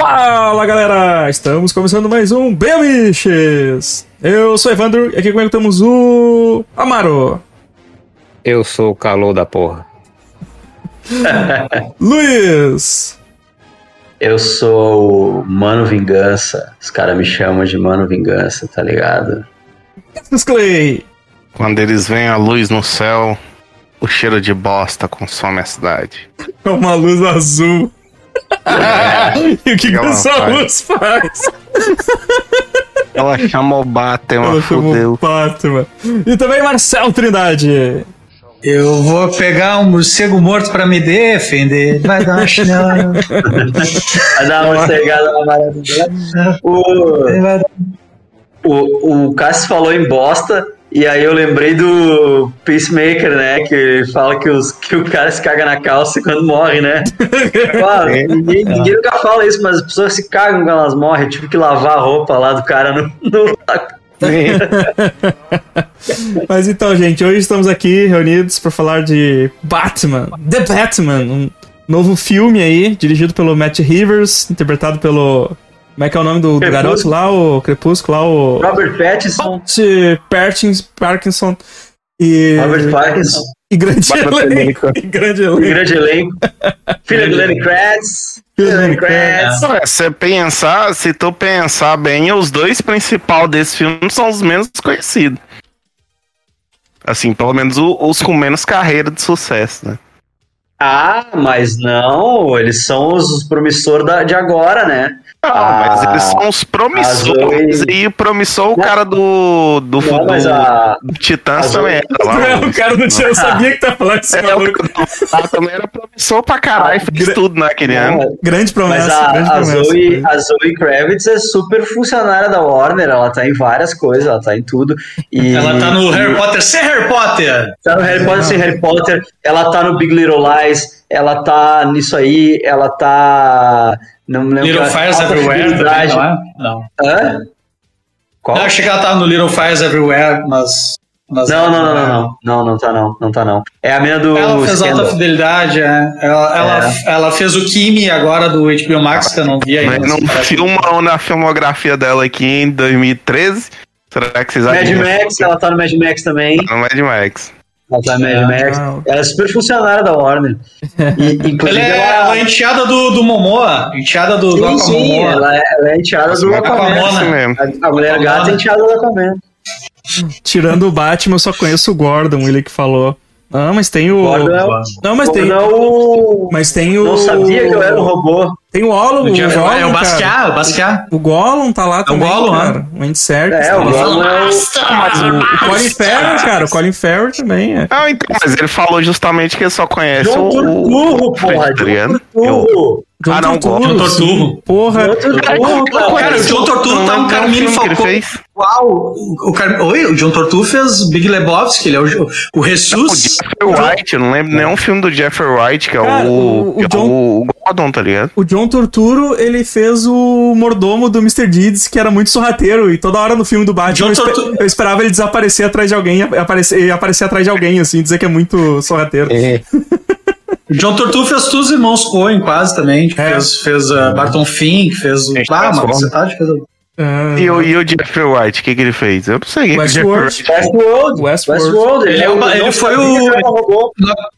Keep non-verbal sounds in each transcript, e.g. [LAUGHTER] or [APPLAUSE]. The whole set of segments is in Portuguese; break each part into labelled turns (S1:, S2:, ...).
S1: Fala galera! Estamos começando mais um Bemiches! Eu sou o Evandro e aqui comigo temos o Amaro.
S2: Eu sou o calor da porra. [LAUGHS]
S1: Luiz.
S3: Eu sou o Mano Vingança. Os caras me chamam de Mano Vingança, tá ligado?
S1: Clay.
S4: Quando eles veem a luz no céu, o cheiro de bosta consome a cidade. [LAUGHS]
S1: É uma luz azul. [LAUGHS] e o que, que
S4: Ela
S1: essa
S4: faz.
S1: luz faz? [LAUGHS]
S4: Ela chamou o Batman,
S1: Ela chamou
S4: fudeu.
S1: Batman. E também Marcel Trindade.
S5: Eu vou pegar um morcego morto pra me defender. Vai dar uma chinela. [LAUGHS]
S3: Vai dar uma cegada na maravilha. O, o, o Cássio falou em bosta, e aí eu lembrei do Peacemaker, né? Que fala que, os, que o cara se caga na calça quando morre, né? [LAUGHS] Claro, ninguém, ninguém nunca fala isso, mas as pessoas se cagam quando elas morrem. Eu tive que lavar a roupa lá do cara no. [LAUGHS] no- [LAUGHS]
S1: Mas então, gente, hoje estamos aqui reunidos para falar de Batman, The Batman, um novo filme aí, dirigido pelo Matt Rivers, interpretado pelo. Como é que é o nome do, do garoto lá? O Crepúsculo lá, o.
S3: Robert Pattinson.
S1: Robert Parkins, Parkinson. E.
S3: Robert Parkinson.
S1: E grande elenco. [LAUGHS] E grande elenco.
S3: grande elenco. Filho do Lenny.
S1: Filho do
S3: Lenny Kravitz.
S4: É, Se pensar, se tu pensar bem, os dois principais desse filme são os menos conhecidos. Assim, pelo menos o- os com menos carreira de sucesso, né?
S3: Ah, mas não, eles são os promissores da- de agora, né?
S4: Não,
S3: Ah,
S4: mas eles são os promissores.
S3: Zoe-
S4: E o promissor, o
S3: Não.
S4: cara do, do,
S3: Não, mas
S4: do,
S3: a-
S4: do Titãs também era lá.
S1: É, o cara não tinha, eu sabia que tá falando esse
S4: É, o
S1: maluco.
S4: cara também era promissor pra caralho, fez
S1: gra-
S4: tudo naquele ano.
S1: Grande
S3: Mas
S1: promessa,
S3: a,
S1: grande
S3: a,
S1: promessa.
S3: Zoe, a Zoe Kravitz é super funcionária da Warner, ela tá em várias coisas, ela tá em tudo. E,
S5: Ela tá no
S3: e-
S5: Harry Potter sem Harry Potter.
S3: Tá no Harry Potter sem Harry Potter, ela tá no Big Little Lies, ela tá nisso aí, ela tá. Não me lembro.
S5: Little Fires Everywhere também, não é? Não.
S3: Hã? Qual?
S5: Não, eu achei que ela tava no Little Fires Everywhere, mas... mas
S3: Não, não, não, não, não. Não, não tá não. Não tá não. É a mina do
S5: Ela fez
S3: Scandal.
S5: alta fidelidade, é. Ela, ela, ela fez o Kimi agora do HBO Max, que eu não vi ainda.
S4: Mas não filmam na filmografia dela aqui em 2013? Será que vocês
S3: Mad? Max, ela tá no Mad Max também.
S4: No Mad Max.
S3: Ela Mad
S5: Ah,
S3: Max.
S1: não.
S3: Ela é super funcionária da Warner. E, [LAUGHS]
S5: Ela é, ela é enteada do, do Momoa, enteada do, do
S3: Sim, sim,
S5: Aquamomoa.
S3: ela é, ela é enteada do Aquaman.
S5: Aquamona.
S4: Isso mesmo.
S3: A, a mulher gata é enteada do Aquaman.
S1: Tirando o Batman, eu só conheço o Gordon, ele que falou. Ah, mas tem o.
S3: Gordon é o-
S1: Não, mas tem.
S3: Gordon é o...
S1: Mas tem o.
S3: Não sabia que eu era um robô.
S1: Tem o Gollum,
S5: O
S1: o, Gollum,
S5: é o. Basquiat, o Basquiat.
S1: O Gollum tá lá também,
S5: Gollum,
S1: cara. O Andy Serkis.
S3: É, o
S1: tá lá.
S3: Gollum é o...
S1: O Colin Farrell, cara. O Colin Farrell também é.
S4: Não, então, mas ele falou justamente que ele só conhece
S3: John
S4: o.
S3: Turturro,
S4: o
S3: porra. John Turturro.
S1: John
S4: Ah, não,
S1: Turturro,
S5: John
S1: sim.
S5: Torturro.
S1: Porra.
S3: John cara.
S5: O John Torturro tá um
S4: Não
S5: Carmine
S4: o fez.
S5: Uau! O, Car... Oi, o John Torturro fez Big Lebowski, ele é o, o
S4: O
S5: Jesus.
S4: Jeffrey Wright, eu não lembro nenhum filme do Jeffrey Wright, que é
S1: Cara,
S4: o.
S1: o- o
S4: é
S1: John-
S4: o, o Gordon, tá ligado?
S1: O John Torturo, ele fez o mordomo do Mr. Deeds, que era muito sorrateiro, e toda hora no filme do Batman
S5: John
S1: eu, espe-
S5: Tortu-
S1: eu esperava ele desaparecer atrás de alguém, e aparecer, e aparecer atrás de alguém, assim, dizer que é muito sorrateiro.
S2: É,
S5: O John Torturro fez todos os irmãos Coen, quase também. que
S1: É.
S5: Fez, fez uh, Barton Fink, fez o.
S2: Gente,
S5: Ah, mas você tá de fez o-
S1: Ah,
S4: E, o- e o Jeffrey Wright, o que, que ele fez? Eu não sei.
S1: Westworld.
S3: Westworld.
S1: Westworld.
S3: Westworld.
S5: Ele é o-
S3: não
S5: ele foi o-.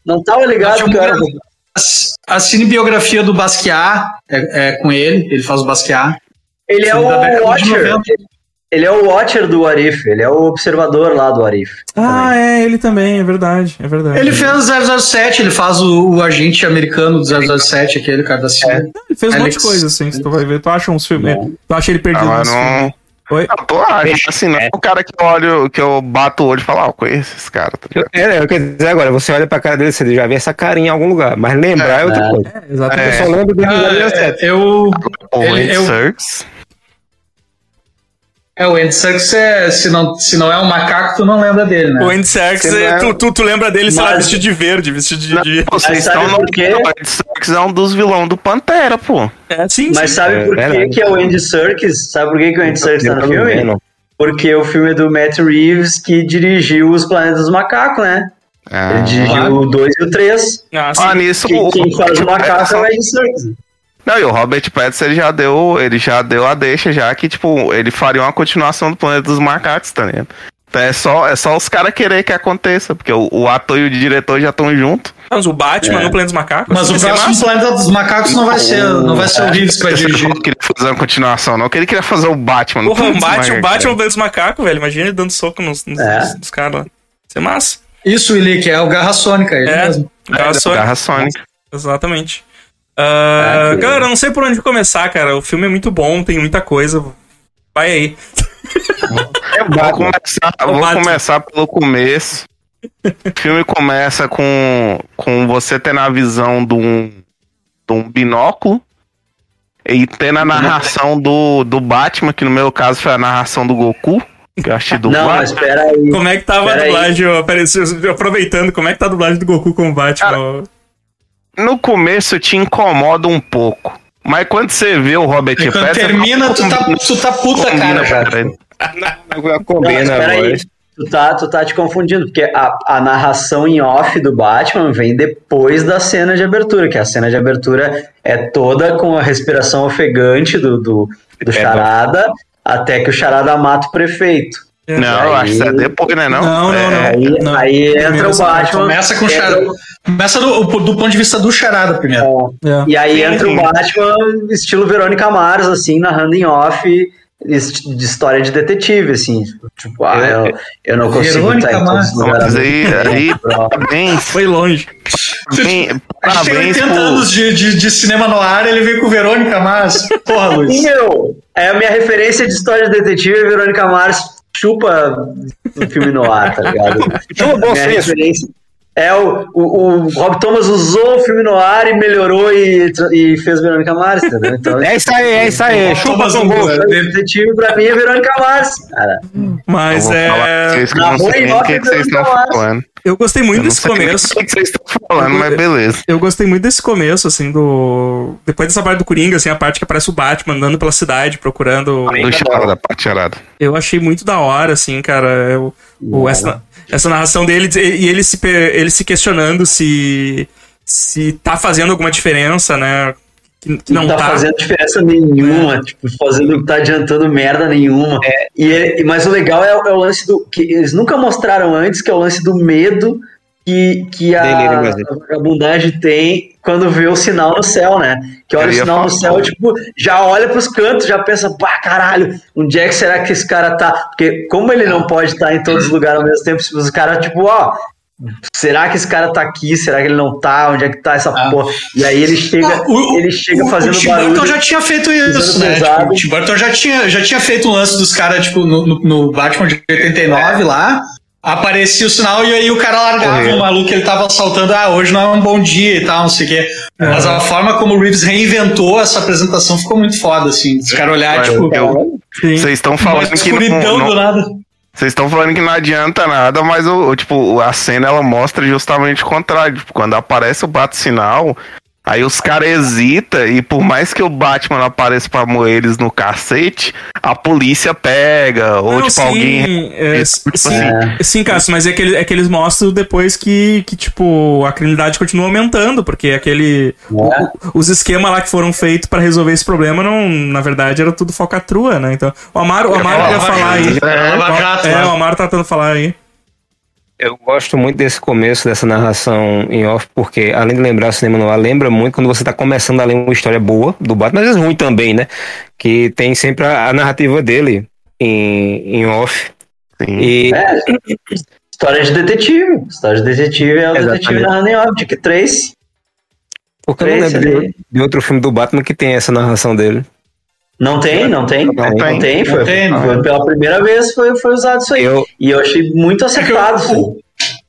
S3: Não tava ligado que era robô.
S5: A cinebiografia do Basquiat é, é com ele, ele faz o Basquiat.
S3: Ele é
S5: década
S3: o Watcher.
S5: 90.
S3: Ele é o Watcher do Arif. Ele é o observador lá do Arif.
S1: Ah, é, ele também, é verdade, é verdade.
S5: Ele fez o 007, ele faz o, o agente americano do 007, aquele cara da CIA.
S1: Ele fez um monte de
S5: Alex.
S1: coisa, assim, se tu vai ver. Tu acha uns filmes. Tu acha ele perdido
S4: Ah,
S1: nos
S4: mas
S1: filmes.
S4: não.
S1: Oi?
S4: Tô acho, assim, não é o cara que eu olho, que eu bato o olho e falo, ah, eu conheço esse cara, tá ligado?
S2: é, eu quero dizer agora, você olha pra cara dele, você já vê essa carinha em algum lugar, mas lembrar é, outra
S3: É.
S2: coisa.
S1: É, exatamente.
S2: Eu só lembro dele
S5: Ah,
S2: no
S5: é,
S2: 07.
S5: eu.
S4: O
S5: Ele- eu-. É, o Andy Serkis é. Se não, se não é um macaco, tu não lembra dele, né?
S1: O Andy Serkis, é-
S4: é-
S1: tu, tu, tu lembra dele, sei lá,
S3: Mas-
S1: vestido de verde, vestido de.
S4: Não,
S1: de-
S4: pô, vocês
S3: Mas sabe
S4: estão no.
S3: por quê?
S4: O Andy Serkis é um dos vilões do Pantera, pô.
S1: É, sim,
S3: Mas
S1: sim.
S3: sabe
S2: É
S3: por que, que é o Andy Serkis? Sabe por que, que o Andy Serkis tá no filme?
S2: menos.
S3: Porque o filme é do Matt Reeves que dirigiu Os Planetas dos Macacos, né?
S4: Ah,
S3: Ele dirigiu
S5: claro.
S3: o 2 e o 3.
S1: Ah, sim.
S4: Ah, nisso,
S3: Quem,
S4: o-
S3: quem faz o macaco é o Andy Serkis.
S4: Não, e o Robert Pattinson ele já deu, ele já deu a deixa já que tipo, ele faria uma continuação do Planeta dos Macacos, tá ligado? Então é só, é só os caras querer que aconteça, porque o, o ator e o diretor já estão juntos.
S1: Mas o Batman
S3: É.
S1: no Planeta dos Macacos.
S5: Mas o próximo. Planeta dos Macacos não vai ser, não vai ser o Reeves que vai
S4: Esse
S5: dirigir.
S4: não queria fazer uma continuação, não. Que ele queria fazer o Batman. no
S1: Porra, o
S4: Planeta dos
S1: Batman, o
S4: Macacos,
S1: Batman no. Planeta dos Macacos, velho. Imagina ele dando soco nos, nos,
S3: É.
S1: nos- nos caras lá. Vai ser massa.
S5: Isso, Willi, que é o Garra Sônica, ele
S1: É.
S5: mesmo.
S1: Garra
S4: É,
S1: Sônica.
S4: Garra Sonic.
S1: Exatamente. Ah,
S3: Ah,
S1: galera, eu não sei por onde começar, cara. O filme é muito bom, tem muita coisa. Vai aí. [LAUGHS]
S4: Vou começar,
S1: O
S4: vou começar pelo começo. O filme começa com, com você tendo a visão de um, de um binóculo e tendo a narração do, do Batman, que no meu caso foi a narração do Goku, que eu achei do
S3: Não, mas espera aí.
S1: Como é que tava a
S3: Pera aí.
S1: dublagem? aí, aproveitando, como é que tá a dublagem do Goku com o Batman? ó?
S4: No começo te incomoda um pouco. Mas quando você vê o Robert
S5: E quando
S4: Pattinson,
S5: termina, tu tá, tu tá puta cara já.
S3: Não,
S2: Combina
S3: espera
S2: a
S3: aí. Tu tá, tu tá te confundindo, porque a, a narração em off do Batman vem depois da cena de abertura, que a cena de abertura é toda com a respiração ofegante do, do, do
S2: É,
S3: Charada, até que o Charada mata o prefeito.
S4: Não, eu acho que isso é depois, né? Não,
S1: Não, não,
S4: É,
S1: não.
S3: Aí,
S1: Não,
S3: aí entra
S1: primeiro
S3: o Batman.
S5: Começa com o
S3: entra-
S5: Charada. Começa do, do ponto de vista do Charada primeiro.
S1: É.
S3: E aí
S4: Sim,
S3: entra
S4: sim.
S3: o Batman, estilo Verônica Mars, assim, narrando em off de história de detetive, assim. Tipo, ah,
S2: É.
S3: eu, eu não consigo
S5: Verônica
S3: estar em todos os.
S4: Mas aí, aí [LAUGHS] parabéns,
S1: Foi longe.
S4: parabéns,
S5: A gente tem
S4: parabéns
S5: 80
S4: pro-
S5: anos de, de, de cinema no ar, ele veio com Verônica Mars. Porra, [LAUGHS] Luiz.
S3: meu, é a minha referência de história de detetive, é Verônica Mars chupa o filme no ar, tá ligado?
S2: Chupa bom senso.
S3: referência. É, o, o, o Rob Thomas usou o filme no ar e melhorou e, e fez Verônica Mars, entendeu? Então,
S2: É isso aí, é isso aí. Chupa gosto.
S5: gosta.
S3: detetive pra mim é Verônica Mars, cara.
S1: Mas é.
S4: vocês que eu
S3: Na
S4: não sei
S3: rua
S4: nem
S3: em
S4: o que, vocês estão falando.
S1: Eu gostei muito
S4: Eu
S1: desse começo.
S4: o que que vocês estão falando, mas beleza.
S1: Eu gostei muito desse começo, assim, do. Depois dessa parte do Coringa, assim, a parte que aparece o Batman andando pela cidade procurando.
S4: Do charada, parte charada.
S1: Eu achei muito da hora, assim, cara. Eu, o, essa, essa narração dele e ele se, ele se questionando se. se tá fazendo alguma diferença, né? Que, que não
S3: não tá,
S1: tá.
S3: fazendo diferença nenhuma, tipo, fazendo, tá adiantando merda nenhuma. E, é- mas o legal é, o- é o lance do. que eles nunca mostraram antes, que é o lance do medo que, que a, a vagabundagem tem quando vê o sinal no céu, né? Que olha o sinal no céu, tipo, já olha pros cantos, já pensa, pá, caralho, onde é que será que esse cara tá? Porque como ele não pode estar em todos os lugares ao mesmo tempo, os caras, tipo, ó. Será que esse cara tá aqui? Será que ele não tá? Onde é que tá essa
S5: Ah.
S3: porra? E aí ele chega,
S5: Ah, o-
S3: ele chega
S5: o,
S3: fazendo
S5: o Tim
S3: barulho.
S5: Burton já tinha feito isso, né? Tipo, o Tim Burton já tinha, já tinha feito um lance dos caras, tipo, no, no- no Batman de 89 lá. Aparecia o sinal e aí o cara largava
S4: Correio.
S5: o maluco que ele tava assaltando. Ah, hoje não é um bom dia e tal, não sei o quê. Mas a forma como o Reeves reinventou essa apresentação ficou muito foda, assim. Os caras olharem, tipo,
S1: Sim.
S4: Vocês estão falando que
S5: escuridão
S4: não,
S5: do
S4: não,
S5: nada.
S4: vocês estão falando que não adianta nada, mas o, o, tipo, a cena ela mostra justamente o contrário. Tipo, quando aparece o bate sinal, aí os caras hesitam e por mais que o Batman apareça pra moer eles no cacete, a polícia pega ou
S1: Não,
S4: tipo
S1: sim,
S4: alguém
S1: é,
S4: Tipo
S1: sim,
S3: assim.
S1: sim, Cássio, mas é que, ele- é que eles mostram depois que, que, tipo, a criminalidade continua aumentando, porque aquele. o- os esquemas lá que foram feitos pra resolver esse problema, não, na verdade, era tudo falcatrua, né? Então, o Amaro, o Amaro queria falar aí. É, o Amaro tá tentando falar aí.
S2: Eu gosto muito desse começo, dessa narração em off, porque além de lembrar o cinema noir, lembra muito quando você tá começando a ler uma história boa do Batman, às vezes ruim também, né? Que tem sempre a, a narrativa dele em, em off.
S4: Sim.
S2: E
S3: É, história de detetive. História de detetive é o
S2: Exatamente.
S3: detetive narrando em off, Dick Trace.
S2: porque eu não lembro de, de outro filme do Batman que tem essa narração dele.
S3: Não tem, não tem.
S2: Não
S3: Não
S2: tem.
S3: tem, foi,
S5: Não tem, não.
S3: foi pela primeira vez foi, foi usado isso aí.
S2: Eu,
S3: E eu achei muito acertado isso aí.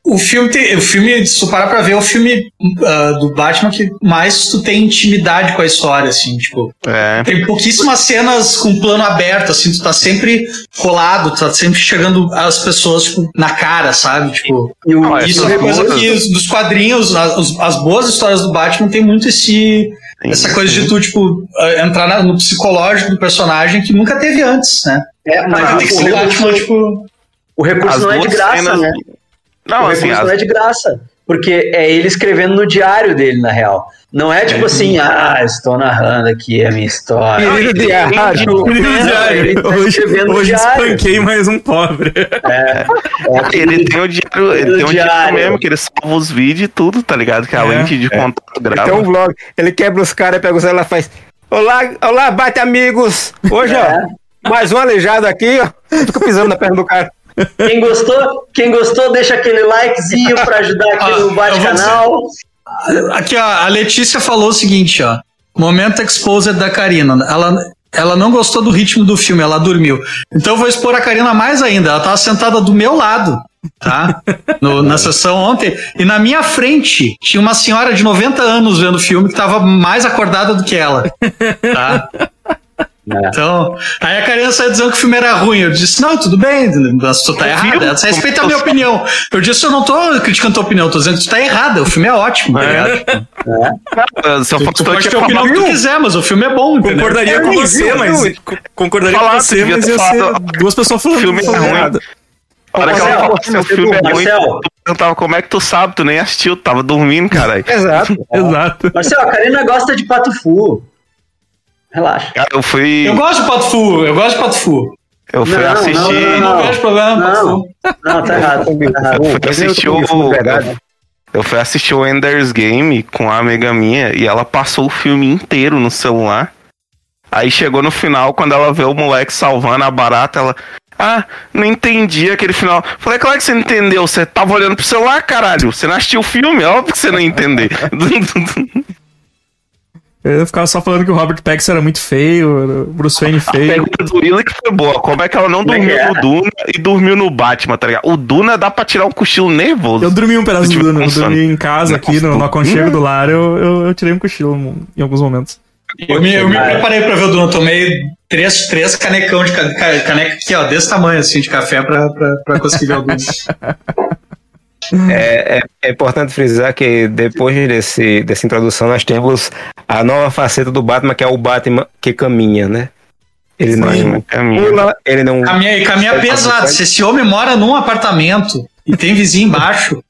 S5: O filme, tem, o filme, se tu parar pra ver, é o filme ah, do Batman que mais tu tem intimidade com a história, assim, tipo.
S4: É.
S5: Tem pouquíssimas cenas com plano aberto, assim, tu tá sempre colado, tu tá sempre chegando as pessoas, tipo, na cara, sabe? Tipo,
S3: E o,
S4: Ah,
S5: isso é coisa que os- dos quadrinhos, as, as boas histórias do Batman tem muito esse. Essa coisa de tu, tipo, entrar na- no psicológico do personagem que nunca teve antes, né?
S3: é, mas
S5: Ah,
S3: o, o recurso,
S5: Batman, tipo.
S3: o recurso não é de graça,
S4: cenas-
S3: né?
S4: Não,
S3: o
S4: assim,
S3: recurso
S4: as-
S3: não é de graça. Porque é ele escrevendo no diário dele, na real. Não é tipo assim, ah, estou narrando aqui a minha história.
S2: Querido diário.
S1: Diário.
S3: ele tá
S1: Hoje,
S3: escrevendo no
S1: hoje
S3: diário.
S1: espanquei mais um pobre.
S3: É, é
S4: Ele tem o diário, ele tem um diário
S3: diário.
S4: mesmo, que ele salva os vídeos e tudo, tá ligado? Que a
S1: É,
S4: lente de contato grava.
S2: Tem um vlog. Ele quebra os caras, pega o celular e faz. Olá, olá, bate amigos! Hoje,
S3: É.
S2: ó, mais um aleijado aqui, ó. Fica pisando na perna do cara.
S3: Quem gostou, quem gostou, deixa aquele likezinho pra ajudar aqui [LAUGHS]
S5: Ah,
S3: no
S5: eu vou
S3: Bate-Canal.
S5: Aqui, ó, a Letícia falou o seguinte, ó. Momento exposed da Karina. Ela, ela não gostou do ritmo do filme, ela dormiu. Então eu vou expor a Karina mais ainda. Ela tava sentada do meu lado, tá? [LAUGHS] No- na sessão ontem. E na minha frente tinha uma senhora de 90 anos vendo o filme que tava mais acordada do que ela. Tá? [LAUGHS] Então, aí a Karina saiu dizendo que o filme era ruim. Eu disse, não, tudo bem, mas tu tá errada. Respeita a minha opinião. Eu disse, eu não tô criticando tua opinião, tô dizendo que tu tá errada. O filme é ótimo, tá ligado?
S4: Se eu
S5: Tu, tu pode ter a opinião que tu quiser, mas o filme é bom, entendeu?
S1: Concordaria com
S2: viu,
S1: você,
S2: viu,
S1: mas.
S2: viu?
S1: Concordaria
S4: Falado,
S1: com você, mas ia ser duas pessoas falando,
S4: filme é ruim.
S1: errado.
S4: A hora que ela falou o filme é ruim, perguntava como é que tu sabe, tu nem assistiu, tu tava dormindo, caralho.
S2: Exato.
S1: Exato.
S3: Marcelo, a Karina gosta de pato fu. Relaxa.
S4: Cara, eu fui,
S5: Eu gosto de Pato Fu, eu gosto de Pato Fu.
S4: eu fui
S3: Não,
S4: assistir,
S3: não,
S5: Eu
S3: não,
S5: não, vejo problema, Pato
S3: Não,
S5: Fu.
S3: não, tá errado. Tá errado.
S4: eu fui assistir o, eu fui assistir o Ender's Game com a amiga minha e ela passou o filme inteiro no celular. Aí chegou no final, quando ela vê o moleque salvando a barata, ela. Ah, não entendi aquele final. Falei, claro que você não entendeu. Você tava olhando pro celular, caralho. Você não assistiu o filme, é óbvio que você não ia entender. [LAUGHS] [LAUGHS]
S1: Eu ficava só falando que o Robert Pattinson era muito feio, o Bruce Wayne
S4: A
S1: feio.
S4: pergunta do Willa que foi boa. Como é que ela não
S3: é
S4: dormiu
S3: é?
S4: no Duna e dormiu no Batman, tá ligado? O Duna dá pra tirar um cochilo nervoso.
S1: Eu dormi um pedaço do
S4: tiver
S1: Duna, eu dormi em casa aqui, no, no aconchego do lar, eu, eu, eu tirei um cochilo em alguns momentos.
S5: Eu me, eu me preparei pra ver o Duna, tomei três, três canecão de ca- ca- caneca aqui, ó, desse tamanho assim de café pra, pra, pra conseguir ver o Duna. [LAUGHS]
S2: É, é, é importante frisar que depois desse, dessa introdução nós temos a nova faceta do Batman, que é o Batman que caminha, né? Ele não
S4: Batman caminha.
S2: pula, ele não.
S5: Caminha, e caminha pesado. Se esse homem mora num apartamento e tem vizinho embaixo,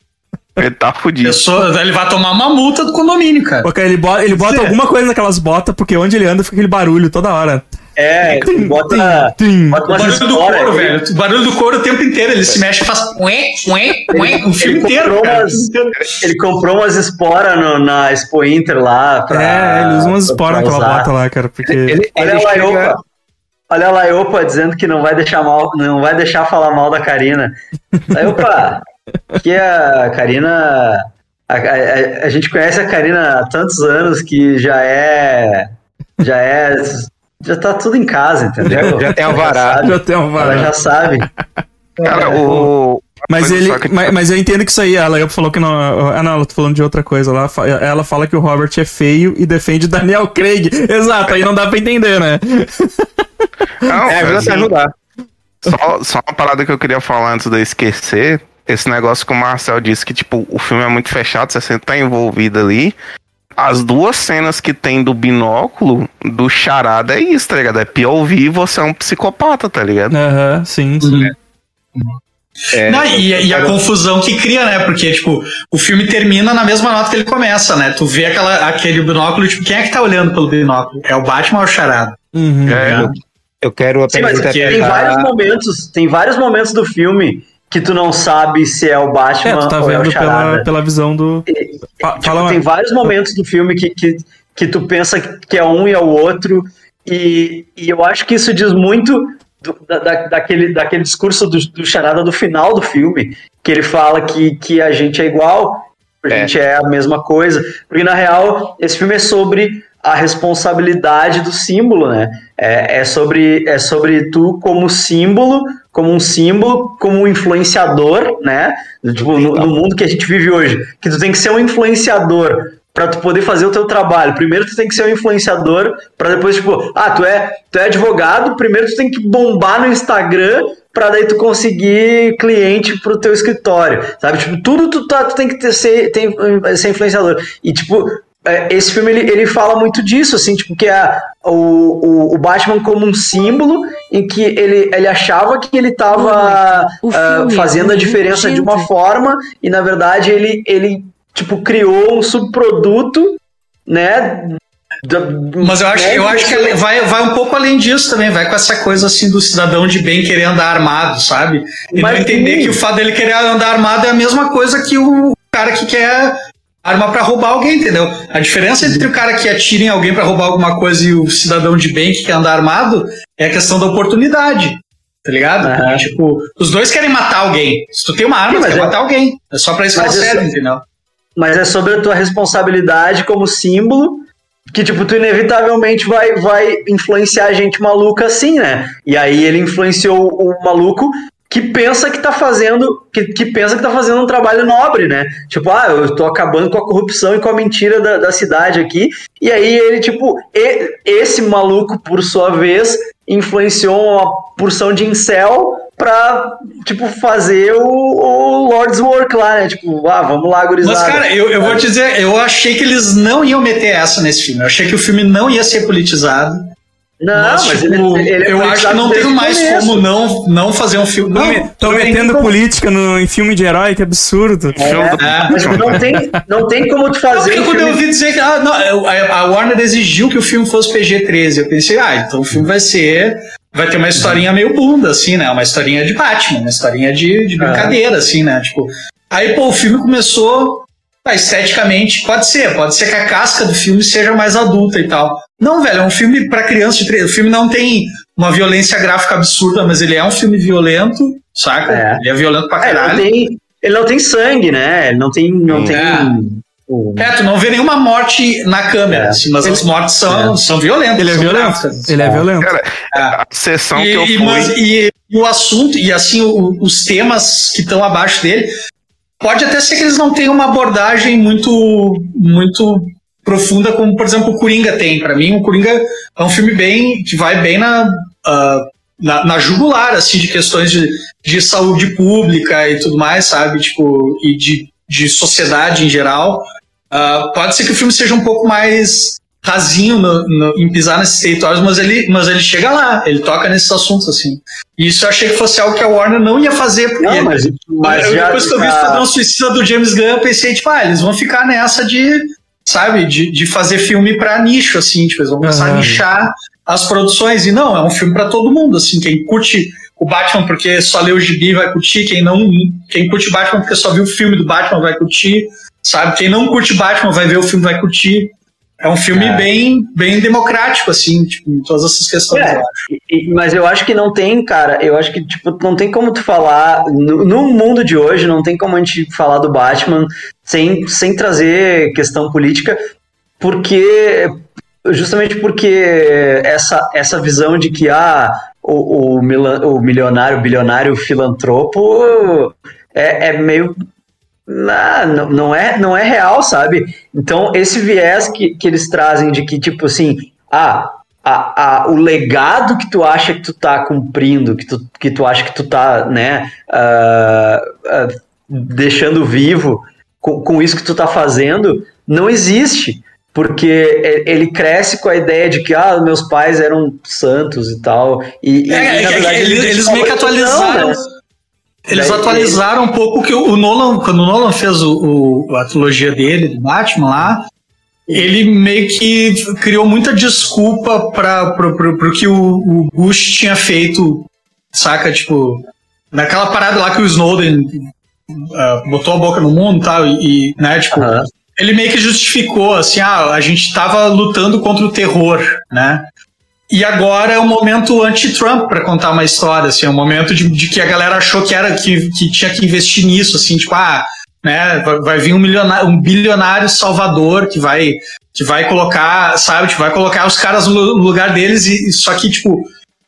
S4: Ele tá fudido.
S5: pessoa, ele vai tomar uma multa do condomínio, cara.
S1: Cara, ele bota, ele bota alguma coisa naquelas botas, porque onde ele anda fica aquele barulho toda hora.
S3: É, bota,
S1: Tim.
S3: bota
S5: O barulho do couro,
S3: aí.
S5: velho. O barulho do couro o tempo inteiro. Ele se mexe e faz ué, ué, ué, o filme inteiro.
S3: umas, ele comprou umas esporas na Expo Inter lá. Pra,
S1: É, ele usa umas esporas naquela bota lá, cara, porque...
S2: Ele,
S3: Olha
S2: ele
S3: lá,
S2: chega-
S3: Iopa. Olha lá, Iopa dizendo que não vai deixar mal, não vai deixar falar mal da Karina. Aí, opa, que a Karina. A, a- a gente conhece a Karina há tantos anos que já é. Já é. Já tá tudo em casa, entendeu?
S2: Já- já tem alvará.
S3: sabe.
S1: Já tem um
S3: Ela já sabe.
S4: Cara, o.
S1: Mas ele, mas, mas eu entendo que isso aí, ela falou que não. Ah, não, ela tá falando de outra coisa. Ela, fa- ela fala que o Robert é feio e defende Daniel Craig. [LAUGHS] Exato, aí não dá pra entender, né?
S4: Não,
S2: É, ajuda
S4: assim,
S2: a ajudar.
S4: Só, só uma parada que eu queria falar antes de eu esquecer. Esse negócio que o Marcel disse que, tipo, o filme é muito fechado, você sempre tá envolvido ali. As duas cenas que tem do binóculo, do charada, é isso, tá ligado? É POV e você é um psicopata, tá ligado?
S1: Aham, sim, sim.
S2: É,
S5: Não, e, e a confusão que cria, né? Porque, tipo, o filme termina na mesma nota que ele começa, né? Tu vê aquela, aquele binóculo, tipo, quem é que tá olhando pelo binóculo? É o Batman ou o Charada?
S1: Uhum.
S4: É,
S2: eu quero
S3: Sim,
S2: apenas
S3: mas tem
S2: interpretar-
S3: vários momentos, tem vários momentos do filme que tu não sabe se é o
S1: É,
S3: Batman
S1: tu tá
S3: ou é o
S1: vendo
S3: Charada.
S1: pela, pela visão do. Fa-
S3: Tipo,
S1: Fala
S3: tem
S1: uma...
S3: vários momentos do filme que, que, que tu pensa que é um e é o outro, e, e eu acho que isso diz muito do- da, da- daquele, daquele discurso do, do Charada do final do filme, que ele fala que, que a gente é igual, a
S2: É.
S3: gente é a mesma coisa, porque na real esse filme é sobre a responsabilidade do símbolo, né? É, é sobre, é sobre tu como símbolo, como um símbolo, como um influenciador, né? Tipo, no, no mundo que a gente vive hoje, que tu tem que ser um influenciador para tu poder fazer o teu trabalho. Primeiro tu tem que ser um influenciador para depois tipo, ah, tu é, tu é advogado, primeiro tu tem que bombar no Instagram para daí tu conseguir cliente pro teu escritório, sabe? Tipo, tudo tu, tá, tu tem que ter, ser, tem, ser influenciador. E tipo, esse filme ele, ele fala muito disso, assim, tipo, que é o, o, o Batman como um símbolo em que ele, ele achava que ele estava uh,
S6: filme
S3: fazendo a
S6: é
S3: diferença de uma forma e na verdade ele, ele tipo criou um subproduto, né? da-
S5: Mas eu acho,
S3: né,
S5: eu acho que ele vai, vai um pouco além disso também, vai com essa coisa assim do cidadão de bem querer andar armado, sabe? E
S3: Mas
S5: não entender
S3: sim.
S5: que o fato dele querer andar armado é a mesma coisa que o cara que quer arma pra roubar alguém, entendeu? A diferença entre o cara que atira em alguém pra roubar alguma coisa e o cidadão de bem que quer andar armado é a questão da oportunidade. Tá ligado?
S3: Aham.
S5: Tipo, os dois querem matar alguém. Se tu tem uma arma,
S3: Sim,
S5: tu quer
S3: é-
S5: matar alguém. É só pra isso que ela serve, entendeu?
S3: mas é sobre a tua responsabilidade como símbolo que tipo tu inevitavelmente vai vai influenciar gente maluca assim, né? E aí ele influenciou o maluco que pensa que tá fazendo que, que pensa que tá fazendo um trabalho nobre, né? Tipo, ah, eu tô acabando com a corrupção e com a mentira da, da cidade aqui. E aí ele tipo, e- esse maluco por sua vez influenciou uma porção de incel pra, tipo, fazer o, o Lord's Work lá, né? Tipo, ah, vamos lá, gurizada.
S5: Mas, cara, eu, eu vou te dizer, eu achei que eles não iam meter essa nesse filme. Eu achei que o filme não ia ser politizado.
S3: Não,
S5: mas,
S3: mas,
S5: tipo,
S3: ele, ele é
S5: eu acho que não
S3: desde
S5: tem
S3: o
S5: mais
S3: começo.
S5: como não, não fazer um filme. Não, tudo bem.
S1: metendo política no, em filme de herói, que absurdo.
S4: Do-
S5: É.
S3: Mas não tem, não tem como tu
S5: Não,
S3: fazer um
S5: quando eu
S3: filme...
S5: ouvi dizer que ah, não, a a Warner exigiu que o filme fosse PG-13, eu pensei, ah, então o filme vai ser. Vai ter uma historinha meio bunda, assim, né? Uma historinha de Batman, uma historinha de, de brincadeira, assim, né? Tipo. Aí, pô, o filme começou. Ah, esteticamente, pode ser, pode ser que a casca do filme seja mais adulta e tal. Não, velho, é um filme pra criança de três. O filme não tem uma violência gráfica absurda, mas ele é um filme violento, saca?
S3: É.
S5: Ele é violento pra
S3: É, ele, não
S5: caralho.
S3: tem, ele não tem sangue, né? Ele não tem... Não
S5: Hum.
S3: tem
S5: É.
S3: o-
S5: É, tu não vê nenhuma morte na câmera,
S3: É.
S5: assim, mas as mortes são, são violentas.
S1: Ele é violento.
S5: gráficas.
S1: Ele é violento.
S4: Cara,
S5: É.
S4: a sessão que
S5: E,
S4: eu
S5: e,
S4: fui.
S5: mas- e- e o assunto, e assim, o- os temas que estão abaixo dele, pode até ser que eles não tenham uma abordagem muito, muito profunda, como, por exemplo, o Coringa tem. Pra mim, o Coringa é um filme bem, que vai bem na, ah, na, na jugular, assim, de questões de, de saúde pública e tudo mais, sabe? Tipo, e de, de sociedade em geral. Ah, pode ser que o filme seja um pouco mais rasinho no- no- em pisar nesses territórios, mas ele, mas ele chega lá, ele toca nesses assuntos, assim. E isso eu achei que fosse algo que a Warner não ia fazer, porque
S3: Não, mas, mas
S5: eu,
S3: já...
S5: depois que eu vi o
S3: ah,
S5: Esquadrão Suicida do James Gunn, eu pensei, tipo, ah, eles vão ficar nessa de, sabe, de, de fazer filme pra nicho, assim, tipo, eles vão começar a
S1: Aham.
S5: nichar as produções. E não, é um filme pra todo mundo, assim, quem curte o Batman porque só leu o gibi vai curtir, quem não, quem curte Batman porque só viu o filme do Batman vai curtir, sabe? Quem não curte Batman vai ver o filme vai curtir. É um filme
S3: É.
S5: bem, bem democrático, assim, tipo, em todas essas questões,
S3: É.
S5: eu acho.
S3: E- Mas eu acho que não tem, cara. Eu acho que, tipo, não tem como tu falar. No, no mundo de hoje, não tem como a gente falar do Batman sem, sem trazer questão política, porque. Justamente porque essa, essa visão de que ah, o, o, o milionário, o bilionário filantropo é, é meio. Não, não, é, não é real, sabe? Então, esse viés que, que eles trazem de que, tipo assim, ah, a, a, o legado que tu acha que tu tá cumprindo, que tu, que tu acha que tu tá, né, ah, ah, deixando vivo com, com isso que tu tá fazendo, não existe. Porque ele cresce com a ideia de que, ah, meus pais eram santos e tal. E, e,
S5: É,
S3: na
S5: é,
S3: verdade,
S5: é, eles, eles meio que
S3: não,
S5: atualizaram.
S3: né?
S5: Eles
S3: Daí-
S5: atualizaram um pouco que o o Nolan, quando o Nolan fez o, o- a trilogia dele, do Batman lá, ele meio que criou muita desculpa para pro que o, o Bush tinha feito, saca? Tipo, naquela parada lá que o Snowden ah, botou a boca no mundo e tal, e, né, tipo,
S3: Aham.
S5: ele meio que justificou assim, ah, a gente tava lutando contra o terror, né? E agora é um momento anti-Trump para contar uma história, assim, é um momento de, de que a galera achou que era que, que tinha que investir nisso, assim, tipo, ah, né, vai, vir um milionário, um bilionário salvador que vai que vai colocar, sabe, tipo, vai colocar os caras no lugar deles e só que tipo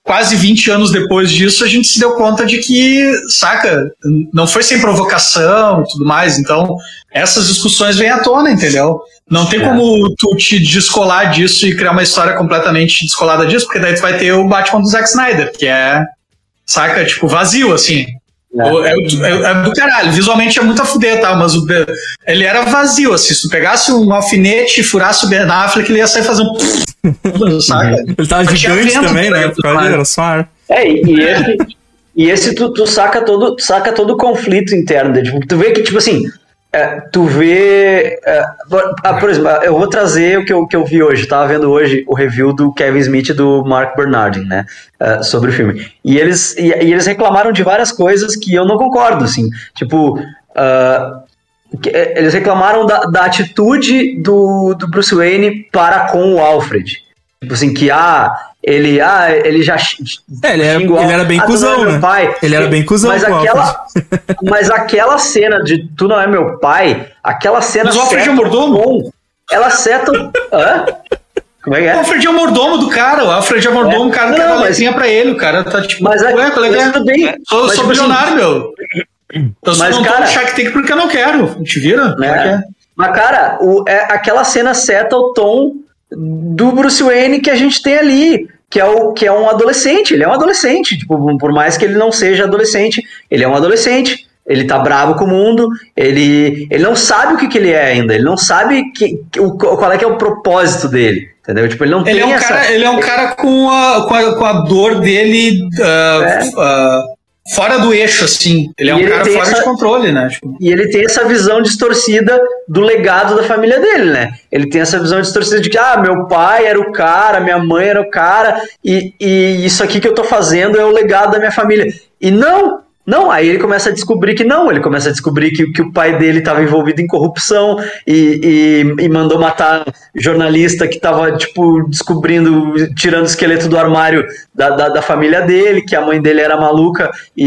S5: quase 20 anos depois disso, a gente se deu conta de que, saca, não foi sem provocação e tudo mais. Então, essas discussões vêm à tona, entendeu? Não tem
S3: É.
S5: como tu te descolar disso e criar uma história completamente descolada disso, porque daí tu vai ter o Batman do Zack Snyder, que é, saca, tipo, vazio, assim. É, é, é, do caralho. Visualmente é muito a fuder, tá? Mas o, ele era vazio, assim. Se tu pegasse um alfinete e furasse o Ben Affleck, ele ia sair fazendo. [LAUGHS]
S1: saca? Ele tava Mas gigante também, né? Por causa era só ar.
S3: É, e esse, e esse tu, tu, saca todo, saca todo o conflito interno. Né? Tipo, tu vê que, tipo assim, é, tu vê. É, ah, por exemplo, eu vou trazer o que eu, que eu vi hoje. Eu tava vendo hoje o review do Kevin Smith e do Mark Bernardin, né? Uh, sobre o filme. E eles, e, e, eles reclamaram de várias coisas que eu não concordo, assim. Tipo. Uh, eles reclamaram da, da atitude do, do Bruce Wayne para com o Alfred. Tipo assim, que ah, ele, ah, ele já.
S1: É, ele, era, ele era bem ah, cuzão, é né?
S3: Pai.
S1: Ele era bem cuzão,
S3: mas aquela, [LAUGHS] mas aquela cena de Tu não é meu pai, aquela cena.
S5: Mas o Alfred é mordomo?
S3: ela seta. Hã?
S5: Como é que é? O Alfred é o mordomo do cara, o Alfred é o mordomo, é. o cara não, não mas... pra ele, o cara tá tipo.
S3: Mas,
S5: Ué,
S3: qual é que é? Tudo bem.
S5: Sou, sou bilionário, assim, meu. Eu só mas, não cara, no Shark Tank porque eu não quero. Te vira?
S3: É. É. Mas, cara, o, é, aquela cena seta o tom do Bruce Wayne que a gente tem ali, que é, o, que é um adolescente. Ele é um adolescente, tipo, por mais que ele não seja adolescente, ele é um adolescente. Ele tá bravo com o mundo, ele, ele não sabe o que, que ele é ainda, ele não sabe que, o, qual é que é o propósito dele. Entendeu? Tipo, ele não
S5: ele
S3: tem
S5: é um
S3: essa...
S5: Cara, ele é um cara com a, com a, com a dor dele uh, é. uh, fora do eixo, assim. Ele é um ele cara fora essa, de controle, né? Tipo.
S3: E ele tem essa visão distorcida do legado da família dele, né? Ele tem essa visão distorcida de que, ah, meu pai era o cara, minha mãe era o cara, e, e isso aqui que eu tô fazendo é o legado da minha família. E não, não, aí ele começa a descobrir que não, ele começa a descobrir que, que o pai dele estava envolvido em corrupção e, e, e, mandou matar jornalista que estava, tipo, descobrindo, tirando o esqueleto do armário da, da, da, família dele, que a mãe dele era maluca e,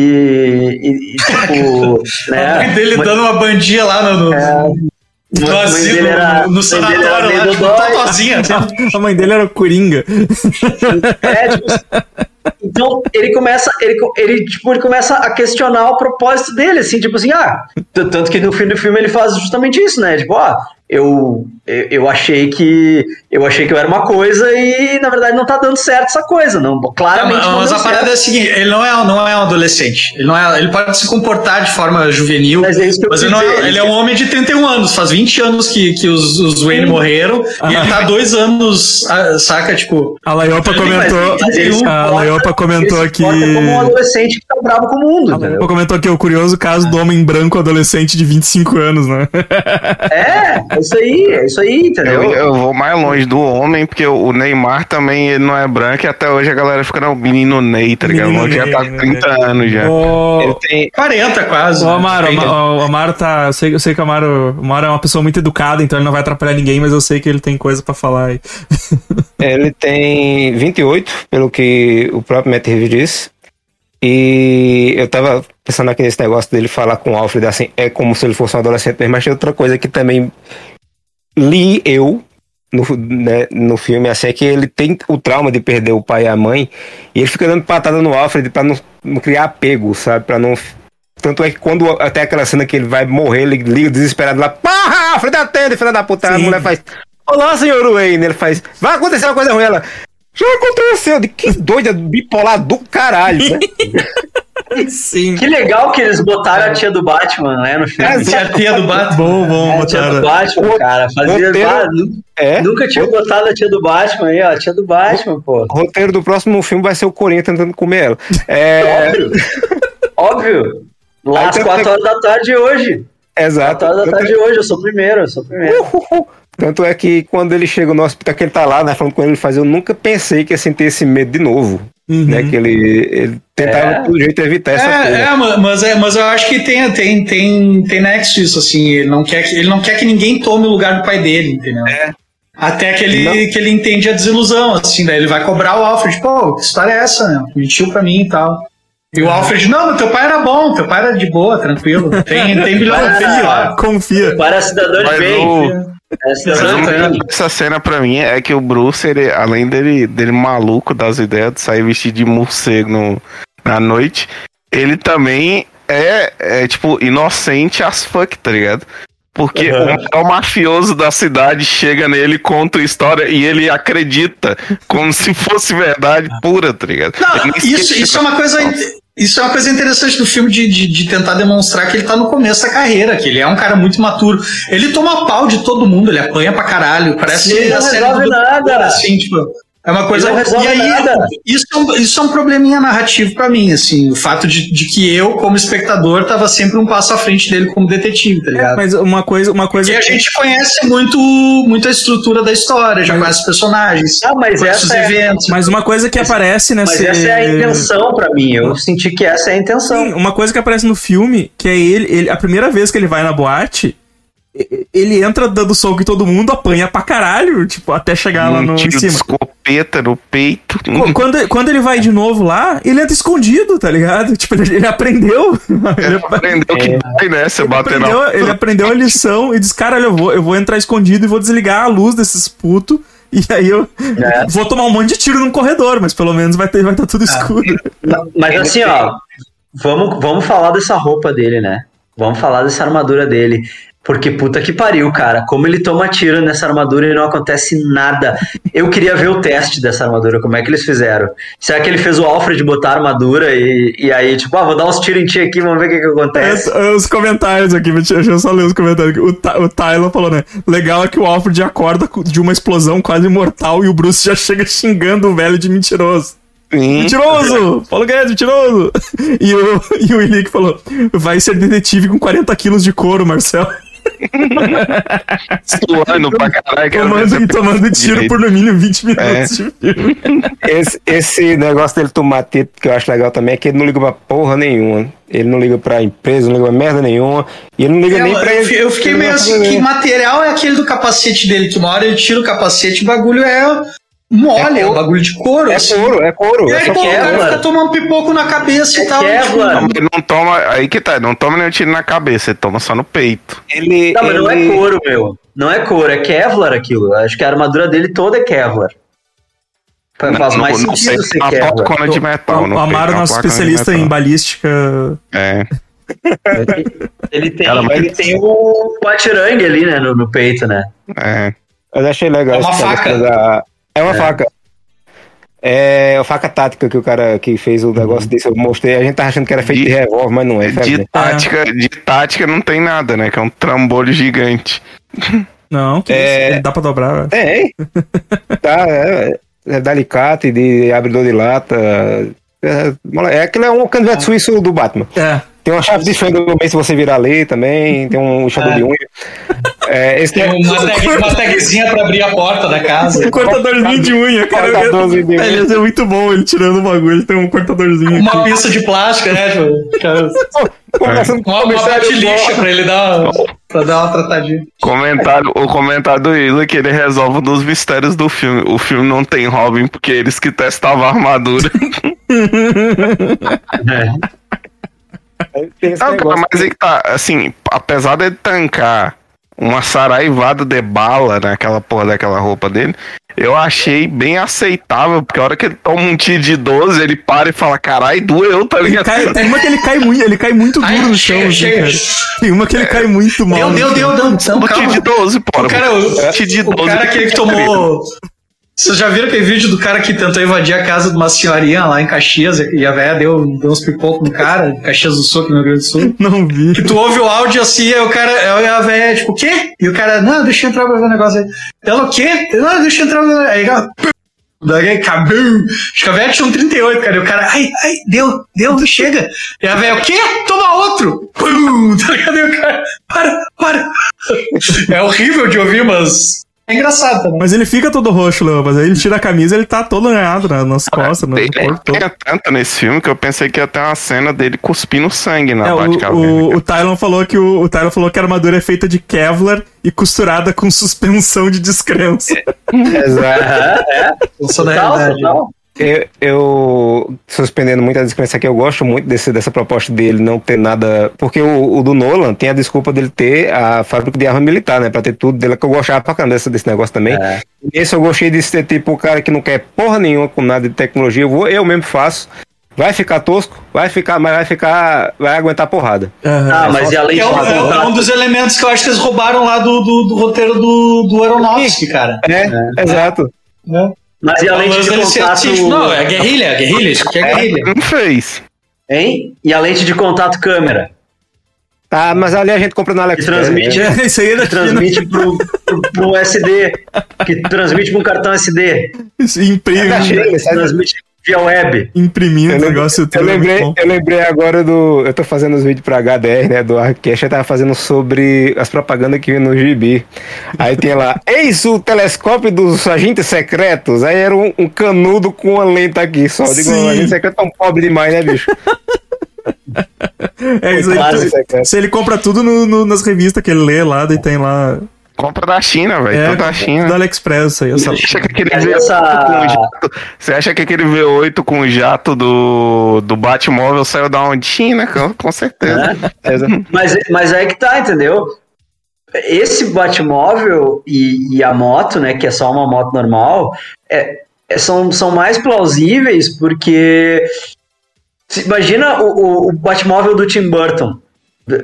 S3: e, e tipo. [LAUGHS]
S5: né, a mãe dele dando uma bandinha lá no. no... É, no era, no, no sanatório lá, tipo, totozinha. [LAUGHS]
S1: A mãe dele era Coringa.
S3: É, tipo, então ele começa, ele, ele, tipo, ele começa a questionar o propósito dele, assim, tipo assim, ah, tanto que no fim do filme ele faz justamente isso, né? Tipo, ah, eu, eu achei que eu achei que eu era uma coisa e na verdade não tá dando certo essa coisa, não. Claramente não,
S5: mas, mas a parada é a seguinte, ele não é, não é um adolescente. Ele não é, ele pode se comportar de forma juvenil, mas, é mas ele, não é, ele é um homem de 31 anos, faz 20 anos que, que os, os Wayne Sim. morreram ah, e ele tá dois anos, ah, saca, tipo,
S1: a Laiopa comentou, a Laiopa comentou aqui como
S3: um adolescente que tá bravo com o mundo. A
S1: Laiopa comentou aqui o curioso caso do homem branco adolescente de 25 anos, né?
S3: É, é isso aí, é isso aí, entendeu?
S4: Eu, eu, vou mais longe do homem, porque o Neymar também ele não é branco e até hoje a galera fica no menino Ney, tá ligado? O já tá com 30 né? anos já.
S5: O... Ele tem 40 quase.
S1: O Amaro, o Amaro tá. Eu sei, eu sei que o Amaro, o Amaro é uma pessoa muito educada, então ele não vai atrapalhar ninguém, mas eu sei que ele tem coisa pra falar aí. [LAUGHS]
S2: ele tem 28, pelo que o próprio Matt Reeves disse. E eu tava pensando aqui nesse negócio dele falar com o Alfred assim, é como se ele fosse um adolescente mesmo, mas tem outra coisa que também li eu no, né, no filme, assim, é que ele tem o trauma de perder o pai e a mãe, e ele fica dando patada no Alfred pra não, não criar apego, sabe? Pra não. Tanto é que quando até aquela cena que ele vai morrer, ele liga desesperado lá, porra, Alfred atende, filha da puta, Sim. a mulher faz. Olá, senhor Wayne, ele faz. Vai acontecer uma coisa ruim, ela. Já aconteceu, de que doida bipolar do caralho, né? [LAUGHS] [LAUGHS]
S3: Sim. Que legal que eles botaram a tia do Batman, né, no filme.
S5: É, a tia do Batman.
S1: Bom, bom,
S3: é, a tia do Batman, cara. Fazia, roteiro, é, nunca tinha botado a tia do Batman aí, ó. A tia do Batman, pô.
S2: O roteiro do próximo filme vai ser o Corinha tentando comer ela. É...
S3: Óbvio. Óbvio. Lá às 4 horas da tarde hoje.
S2: Exato.
S3: 4 horas da tarde hoje, eu sou o primeiro, eu sou o primeiro. Uhul.
S2: Tanto é que quando ele chega no hospital, que ele tá lá, né, falando com ele, faz, eu nunca pensei que ia sentir esse medo de novo. Uhum. Né, que ele, ele tentava é. todo jeito evitar essa
S5: é,
S2: coisa.
S5: É, mas, é, mas eu acho que tem, tem, tem, tem nexo isso, assim, ele não, quer que, ele não quer que ninguém tome o lugar do pai dele, entendeu? É. Até que ele, que ele entende a desilusão, assim, daí ele vai cobrar o Alfred, pô, que história é essa, né? Mentiu pra mim e tal. E o Alfred, não, teu pai era bom, teu pai era de boa, tranquilo. Tem, tem [LAUGHS] bilhão
S1: lá. Confia.
S3: Para cidadão de bem.
S4: Essa, essa cena pra mim é que o Bruce, ele, além dele, dele maluco das ideias de sair vestido de morcego no, na noite, ele também é, é, tipo, inocente as fuck, tá ligado? Porque uhum. o, o mafioso da cidade chega nele, conta a história e ele acredita como se fosse verdade pura, tá ligado?
S5: Não, isso, isso é uma coisa Isso é uma coisa interessante do filme de, de, de, tentar demonstrar que ele tá no começo da carreira, que ele é um cara muito maturo. Ele toma pau de todo mundo, ele apanha pra caralho. Parece
S3: Sim,
S5: a
S3: não
S5: série
S3: resolve nada.
S5: assim, tipo. É uma coisa. E aí,
S3: nada.
S5: Isso, é um- isso é um probleminha narrativo pra mim, assim. O fato de, de que eu, como espectador, tava sempre um passo à frente dele como detetive, tá ligado?
S1: Mas uma coisa, uma coisa
S5: E a
S1: que-
S5: gente conhece muito, muito a estrutura da história, já conhece os personagens,
S3: Ah, mas
S5: conhece os
S3: é-
S5: eventos.
S1: Mas uma coisa que aparece nessa.
S3: Mas essa é a intenção pra mim. Eu senti que essa é a intenção.
S1: Sim, uma coisa que aparece no filme, que é ele, ele. A primeira vez que ele vai na boate, ele entra dando soco em todo mundo, apanha pra caralho, tipo, até chegar lá
S4: Um
S1: no, em
S4: tiro de
S1: cima.
S4: escopeta no peito.
S1: Qu- Quando, quando ele vai de novo lá, ele entra escondido, tá ligado? Tipo, ele, ele aprendeu. Ele,
S4: Aprendeu que dói, né? Você
S1: ele
S4: bater na
S1: aprendeu, ele aprendeu a lição e diz, cara, eu vou, eu vou entrar escondido e vou desligar a luz desses putos. E aí eu
S3: É.
S1: vou tomar um monte de tiro num corredor, mas pelo menos vai estar vai tá tudo escuro.
S3: Mas assim, ó, vamos, vamos falar dessa roupa dele, né? Vamos falar dessa armadura dele. Porque puta que pariu, cara. Como ele toma tiro nessa armadura e não acontece nada. Eu queria ver o teste dessa armadura, como é que eles fizeram. Será que ele fez o Alfred botar a armadura e, e aí, tipo, ah, vou dar uns tiros em ti aqui, vamos ver o que, que acontece.
S1: É, os comentários aqui, deixa eu só ler os comentários. aqui. O, o Tyler falou, né? Legal é que o Alfred acorda co- de uma explosão quase mortal e o Bruce já chega xingando o velho de mentiroso.
S4: Sim.
S1: Mentiroso! Paulo Guedes, mentiroso! [LAUGHS] E o, e o Ilick falou: vai ser detetive com 40 quilos de couro, Marcel.
S4: Suando pra caralho.
S1: Tomando, e tomando tiro por no mínimo 20 minutos
S4: É.
S1: de filme.
S2: Esse, esse negócio dele tomar tiro, que eu acho legal também, é que ele não liga pra porra nenhuma. Ele não liga pra empresa, não liga pra merda nenhuma. E ele não liga
S5: É,
S2: nem
S5: eu,
S2: pra ele.
S5: eu fiquei meio assim, que material é aquele do capacete dele, que uma hora ele tira o capacete e o bagulho é mole, é, um bagulho de couro.
S2: É
S5: assim.
S2: couro, é couro.
S5: E
S2: É
S5: aí, pô, o
S2: couro.
S5: cara
S3: Kevlar.
S5: fica tomando pipoco na cabeça e
S3: É
S5: tal.
S3: Kevlar.
S4: Não, ele não toma. Aí que tá, ele não toma nenhum tiro na cabeça, ele toma só no peito.
S2: Ele,
S3: Não, mas não é
S2: ele-
S3: couro, meu. Não é couro, é Kevlar aquilo. Acho que a armadura dele toda é Kevlar. Faz
S4: Não-
S3: mais
S4: não, não sei
S3: sentido
S4: se
S3: ser
S4: uma
S3: Kevlar.
S4: de metal.
S1: o Amaro,
S4: é
S1: nosso especialista em balística.
S4: É. [LAUGHS]
S3: Ele tem,
S4: Cara, mas-
S3: ele tem o batirangue ali, né, no, no peito, né?
S4: É.
S2: Mas eu achei legal.
S5: É uma faca.
S2: da- É uma faca. É a faca tática que o cara que fez o negócio desse, eu mostrei. A gente tava achando que era feito de,
S4: De-
S2: revólver, mas não é.
S4: De
S2: infelizmente.
S4: tática, de tática não tem nada, né? Que é um trambolho gigante.
S1: Não, que
S2: É.
S1: isso? Dá pra dobrar.
S2: Tem. [LAUGHS] tá, é, é de alicate, de abridor de lata. É, mole- é aquele é um canivete suíço do Batman.
S1: É.
S2: Tem uma chave de fenda no meio se você virar ali também. Tem um enxador
S5: É.
S2: de unha. É, esse
S5: Tem uma, tag, uma tagzinha pra abrir a porta da casa.
S1: Um cortadorzinho de unha, cara.
S2: Cortadorzinho de unha.
S1: Ele ser muito bom ele tirando o bagulho. Ele tem um cortadorzinho.
S5: Uma pista de plástico, né? Tipo, cara,
S2: Conversando com
S5: uma, uma
S2: comissário
S5: bate-lixa pra ele dar, uma- pra dar uma tratadinha.
S4: Comentário, o comentário do Isa é que ele resolve um dos mistérios do filme. O filme não tem Robin porque eles que testavam a armadura. [LAUGHS] [LAUGHS]
S2: Tem esse
S4: Não, cara,
S2: negócio.
S4: mas aí que tá, assim, apesar dele tancar uma saraivada de bala naquela porra daquela roupa dele, eu achei bem aceitável, porque a hora que ele toma um tiro de 12, ele para e fala, carai, doeu, tá
S1: Ele
S4: ligado?
S1: cai, tem uma que ele cai muito, ele cai muito duro
S5: Ai,
S1: no chão, cara. Tem uma que ele cai muito mal.
S5: Deu, deu, deu, deu. Não,
S4: O tiro de
S5: calma.
S4: 12, porra.
S5: O cara, o,
S4: tiro de
S5: o
S4: 12.
S5: cara aquele que tomou. Vocês já viram aquele vídeo do cara que tentou invadir a casa de uma senhorinha lá em Caxias e a velha deu, deu uns pipocos no cara, Caxias do Sul, aqui no Rio Grande do Sul?
S1: Não vi.
S5: Que tu ouve o áudio assim, aí o cara, aí a velha, tipo, o quê? E o cara, não, deixa eu entrar pra ver o negócio aí. Ela, o quê? Não, deixa eu entrar pra ver. Aí ela, daí, cabum. Acho que a velha tinha um 38, cara. E o cara, ai, ai, deu, deu, chega. E a velha, o quê? Toma outro. Pum, [LAUGHS] tá ligado? E o cara, para, para. [LAUGHS] É horrível de ouvir, mas é engraçado também.
S1: Mas ele fica todo roxo, Léo. Mas aí ele tira a camisa ele tá todo ganhado na- nas costas, no
S4: Tem,
S1: corpo todo.
S4: tem tanto nesse filme que eu pensei que ia ter uma cena dele cuspindo sangue na
S1: É,
S4: Batcaverna.
S1: o, o, o Tylon falou que o, o Tylon falou que a armadura é feita de Kevlar e costurada com suspensão de descrença. [LAUGHS]
S2: Exato.
S5: Eu sou da
S3: Total,
S5: realidade.
S3: total.
S2: Eu, eu, suspendendo muito a descrença aqui, eu gosto muito desse, dessa proposta dele não ter nada. Porque o, o do Nolan tem a desculpa dele ter a fábrica de arma militar, né? Pra ter tudo dele, que eu gostava pra caramba desse, desse negócio também.
S3: É.
S2: Esse eu gostei de ser tipo o cara que não quer porra nenhuma com nada de tecnologia. Eu, vou, eu mesmo faço. Vai ficar tosco, vai ficar, mas vai ficar. Vai aguentar porrada.
S3: Ah, mas e além de
S5: é, um, é um- é um dos elementos que eu acho que eles roubaram lá do, do, do roteiro do, do Aronofsky, cara.
S2: É, exato.
S5: Né?
S3: Mas e além de contato...
S5: não, é guerrilha, é guerrilha, isso aqui é guerrilha.
S4: Não fez.
S3: Hein? E a lente de contato câmera.
S2: Ah, mas ali a gente compra no
S3: Que
S2: AliExpress.
S3: transmite,
S1: É, [LAUGHS] isso aí é
S3: que transmite pro, pro, pro SD. Que transmite pra um cartão SD.
S1: China. Imprime,
S2: É China,
S3: Que transmite via web.
S1: imprimindo
S2: Eu
S1: o negócio
S2: eu,
S1: tudo.
S2: lembrei,
S1: é
S2: eu lembrei agora do. Eu tô fazendo os vídeos pra HDR, né? Do Arcast, eu tava fazendo sobre as propagandas que vinha no gibi. Aí tinha lá, [LAUGHS] eis o telescópio dos agentes secretos. Aí era um, um canudo com uma lente aqui só. Eu digo, o agente secreto é tão pobre demais, né, bicho? [LAUGHS]
S1: É isso aí. Tu- se ele compra tudo no- no- nas revistas que ele lê lá, daí tem lá.
S4: Compra da China, velho.
S1: É,
S4: tudo da China.
S1: do AliExpress aí. Essa...
S4: Você acha que aquele
S3: Mas
S4: V8
S3: essa-
S4: com o jato. Você acha que aquele V8 com o jato do, do Batmóvel saiu da onde? China, com, com certeza.
S3: né? Mas, mas aí que tá, entendeu? Esse Batmóvel e, e a moto, né, que é só uma moto normal, é, é- são, são mais plausíveis porque se- imagina o, o, o Batmóvel do Tim Burton.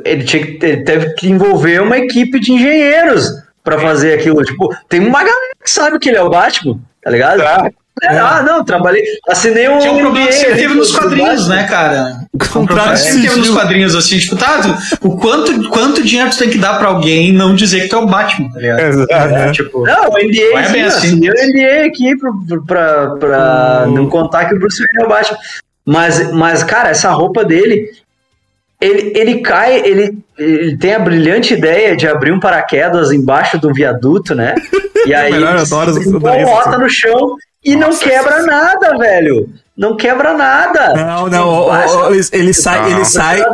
S3: Ele, tinha, ele teve que envolver uma equipe de engenheiros pra fazer aquilo. Tipo, tem uma galera que sabe que ele é o Batman, tá ligado? É, Ah, não, trabalhei. Assinei um.
S5: Que é um problema que sempre teve nos quadrinhos, né, cara? Um
S1: Contrato
S5: que sempre teve nos quadrinhos, assim, tipo, tá, tu- o quanto, quanto dinheiro tu tem que dar pra alguém não dizer que tu é o Batman, tá ligado?
S2: Exato.
S5: É, tipo,
S3: Não, o NDA,
S5: é
S3: sim, eu
S5: assim.
S3: assinei o NDA aqui pra, pra, pra
S1: Hum.
S3: não contar que o Bruce Wayne é o Batman. Mas, mas, cara, essa roupa dele, ele, ele cai, ele, ele tem a brilhante ideia de abrir um paraquedas embaixo do viaduto, né? [LAUGHS] E aí
S1: melhor, eu adoro essa-
S3: ele bota
S1: assim.
S3: no chão e não quebra nada, velho. Não quebra nada.
S1: Não, não, ó, ele, ele sai, ele
S4: Não.
S1: sai,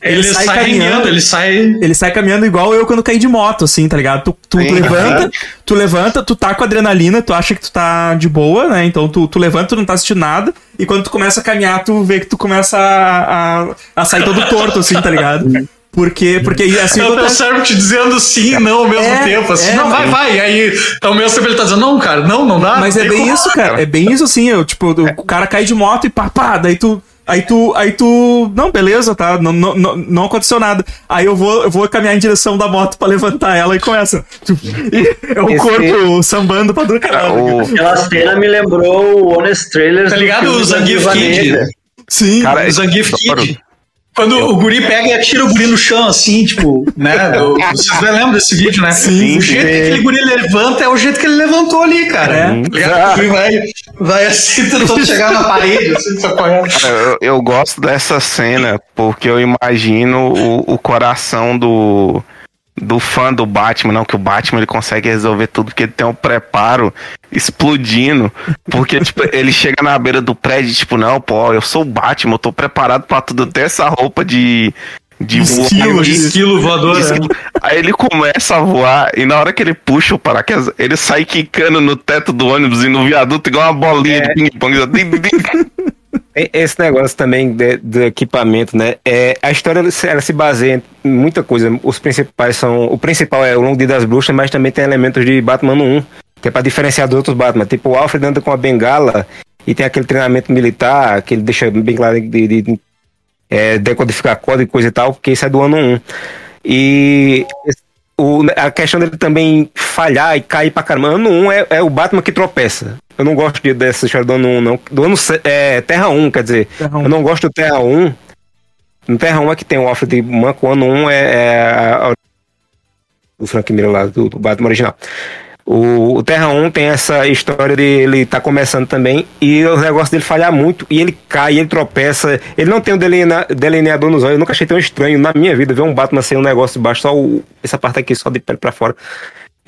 S5: ele, sai, caminhando, ele sai.
S1: ele sai caminhando igual eu quando caí de moto, assim, tá ligado? Tu, tu
S4: Sim.
S1: levanta, tu levanta, tu tá com adrenalina, tu acha que tu tá de boa, né? Então tu, tu levanta, tu não tá assistindo nada, e quando tu começa a caminhar, tu vê que tu começa a, a, a sair todo torto, assim, tá ligado? [LAUGHS] Porque, porque assim
S5: É o teu
S1: acontece.
S5: cérebro te dizendo sim e não ao mesmo
S1: É,
S5: tempo. Assim,
S1: é,
S5: não, vai, vai. E aí, ao mesmo tempo ele tá dizendo, não, cara, não, não dá.
S1: Mas
S5: não
S1: é bem
S5: como.
S1: isso, cara. É bem isso, assim. Eu, tipo, o cara cai de moto e pá, pá, daí tu. Aí tu, aí tu, não, beleza, tá, não, não, não, aconteceu nada. Aí eu vou, eu vou caminhar em direção da moto pra levantar ela e começa. E é o
S2: Esse-
S1: corpo sambando pra do caralho.
S4: O,
S3: Aquela cena me lembrou o Honest Trailers.
S5: Tá
S3: do
S5: ligado? O Zangief Kid.
S1: Sim.
S4: Cara,
S5: O Zangief
S4: adoro.
S5: Kid. Quando o guri pega e atira o guri no chão, assim, tipo, né? Vocês lembram desse vídeo, né?
S1: Sim,
S5: o jeito que aquele guri levanta é o jeito que ele levantou ali, cara. Ligado? O guri vai, vai assim, tentando chegar na parede, assim, socorrendo.
S4: eu, eu gosto dessa cena porque eu imagino o, o coração do, do fã do Batman, não, que o Batman ele consegue resolver tudo porque ele tem um preparo explodindo. Porque, [LAUGHS] tipo, ele chega na beira do prédio, tipo, não, pô, eu sou o Batman, eu tô preparado pra tudo, até essa roupa de. De
S1: Esquilo,
S4: voar,
S1: de
S5: Esquilo voador,
S4: de
S5: né?
S4: esquilo. Aí ele começa a voar e na hora que ele puxa o paraquedas, ele sai quicando no teto do ônibus e no viaduto igual uma bolinha de ping-pong. [LAUGHS]
S2: Esse negócio também do equipamento, né? É, a história ela se- baseia em muita coisa. Os principais são. O principal é o Longo Dia das Bruxas, mas também tem elementos de Batman no 1, que é pra diferenciar dos outros Batman. Tipo, o Alfred anda com a bengala e tem aquele treinamento militar que ele deixa bem claro de, de- de, é, decodificar código e coisa e tal, porque isso é do ano 1. E o- a questão dele também falhar e cair pra caramba. Ano 1 é, é o Batman que tropeça. Eu não gosto de- dessa história do ano 1, não. Do ano é, Terra 1, quer dizer.
S1: Terra 1.
S2: Eu não gosto do Terra 1. No Terra 1 é que tem o Alfred Manco, o ano 1 é, é a- a- o Frank Miller lá, do, do Batman original. O, o Terra 1 tem essa história de ele tá começando também e o negócio dele falhar muito e ele cai, ele tropeça. Ele não tem o delinea- delineador nos olhos. Eu nunca achei tão estranho na minha vida ver um Batman sem um negócio embaixo, só o- essa parte aqui, só de pele pra fora.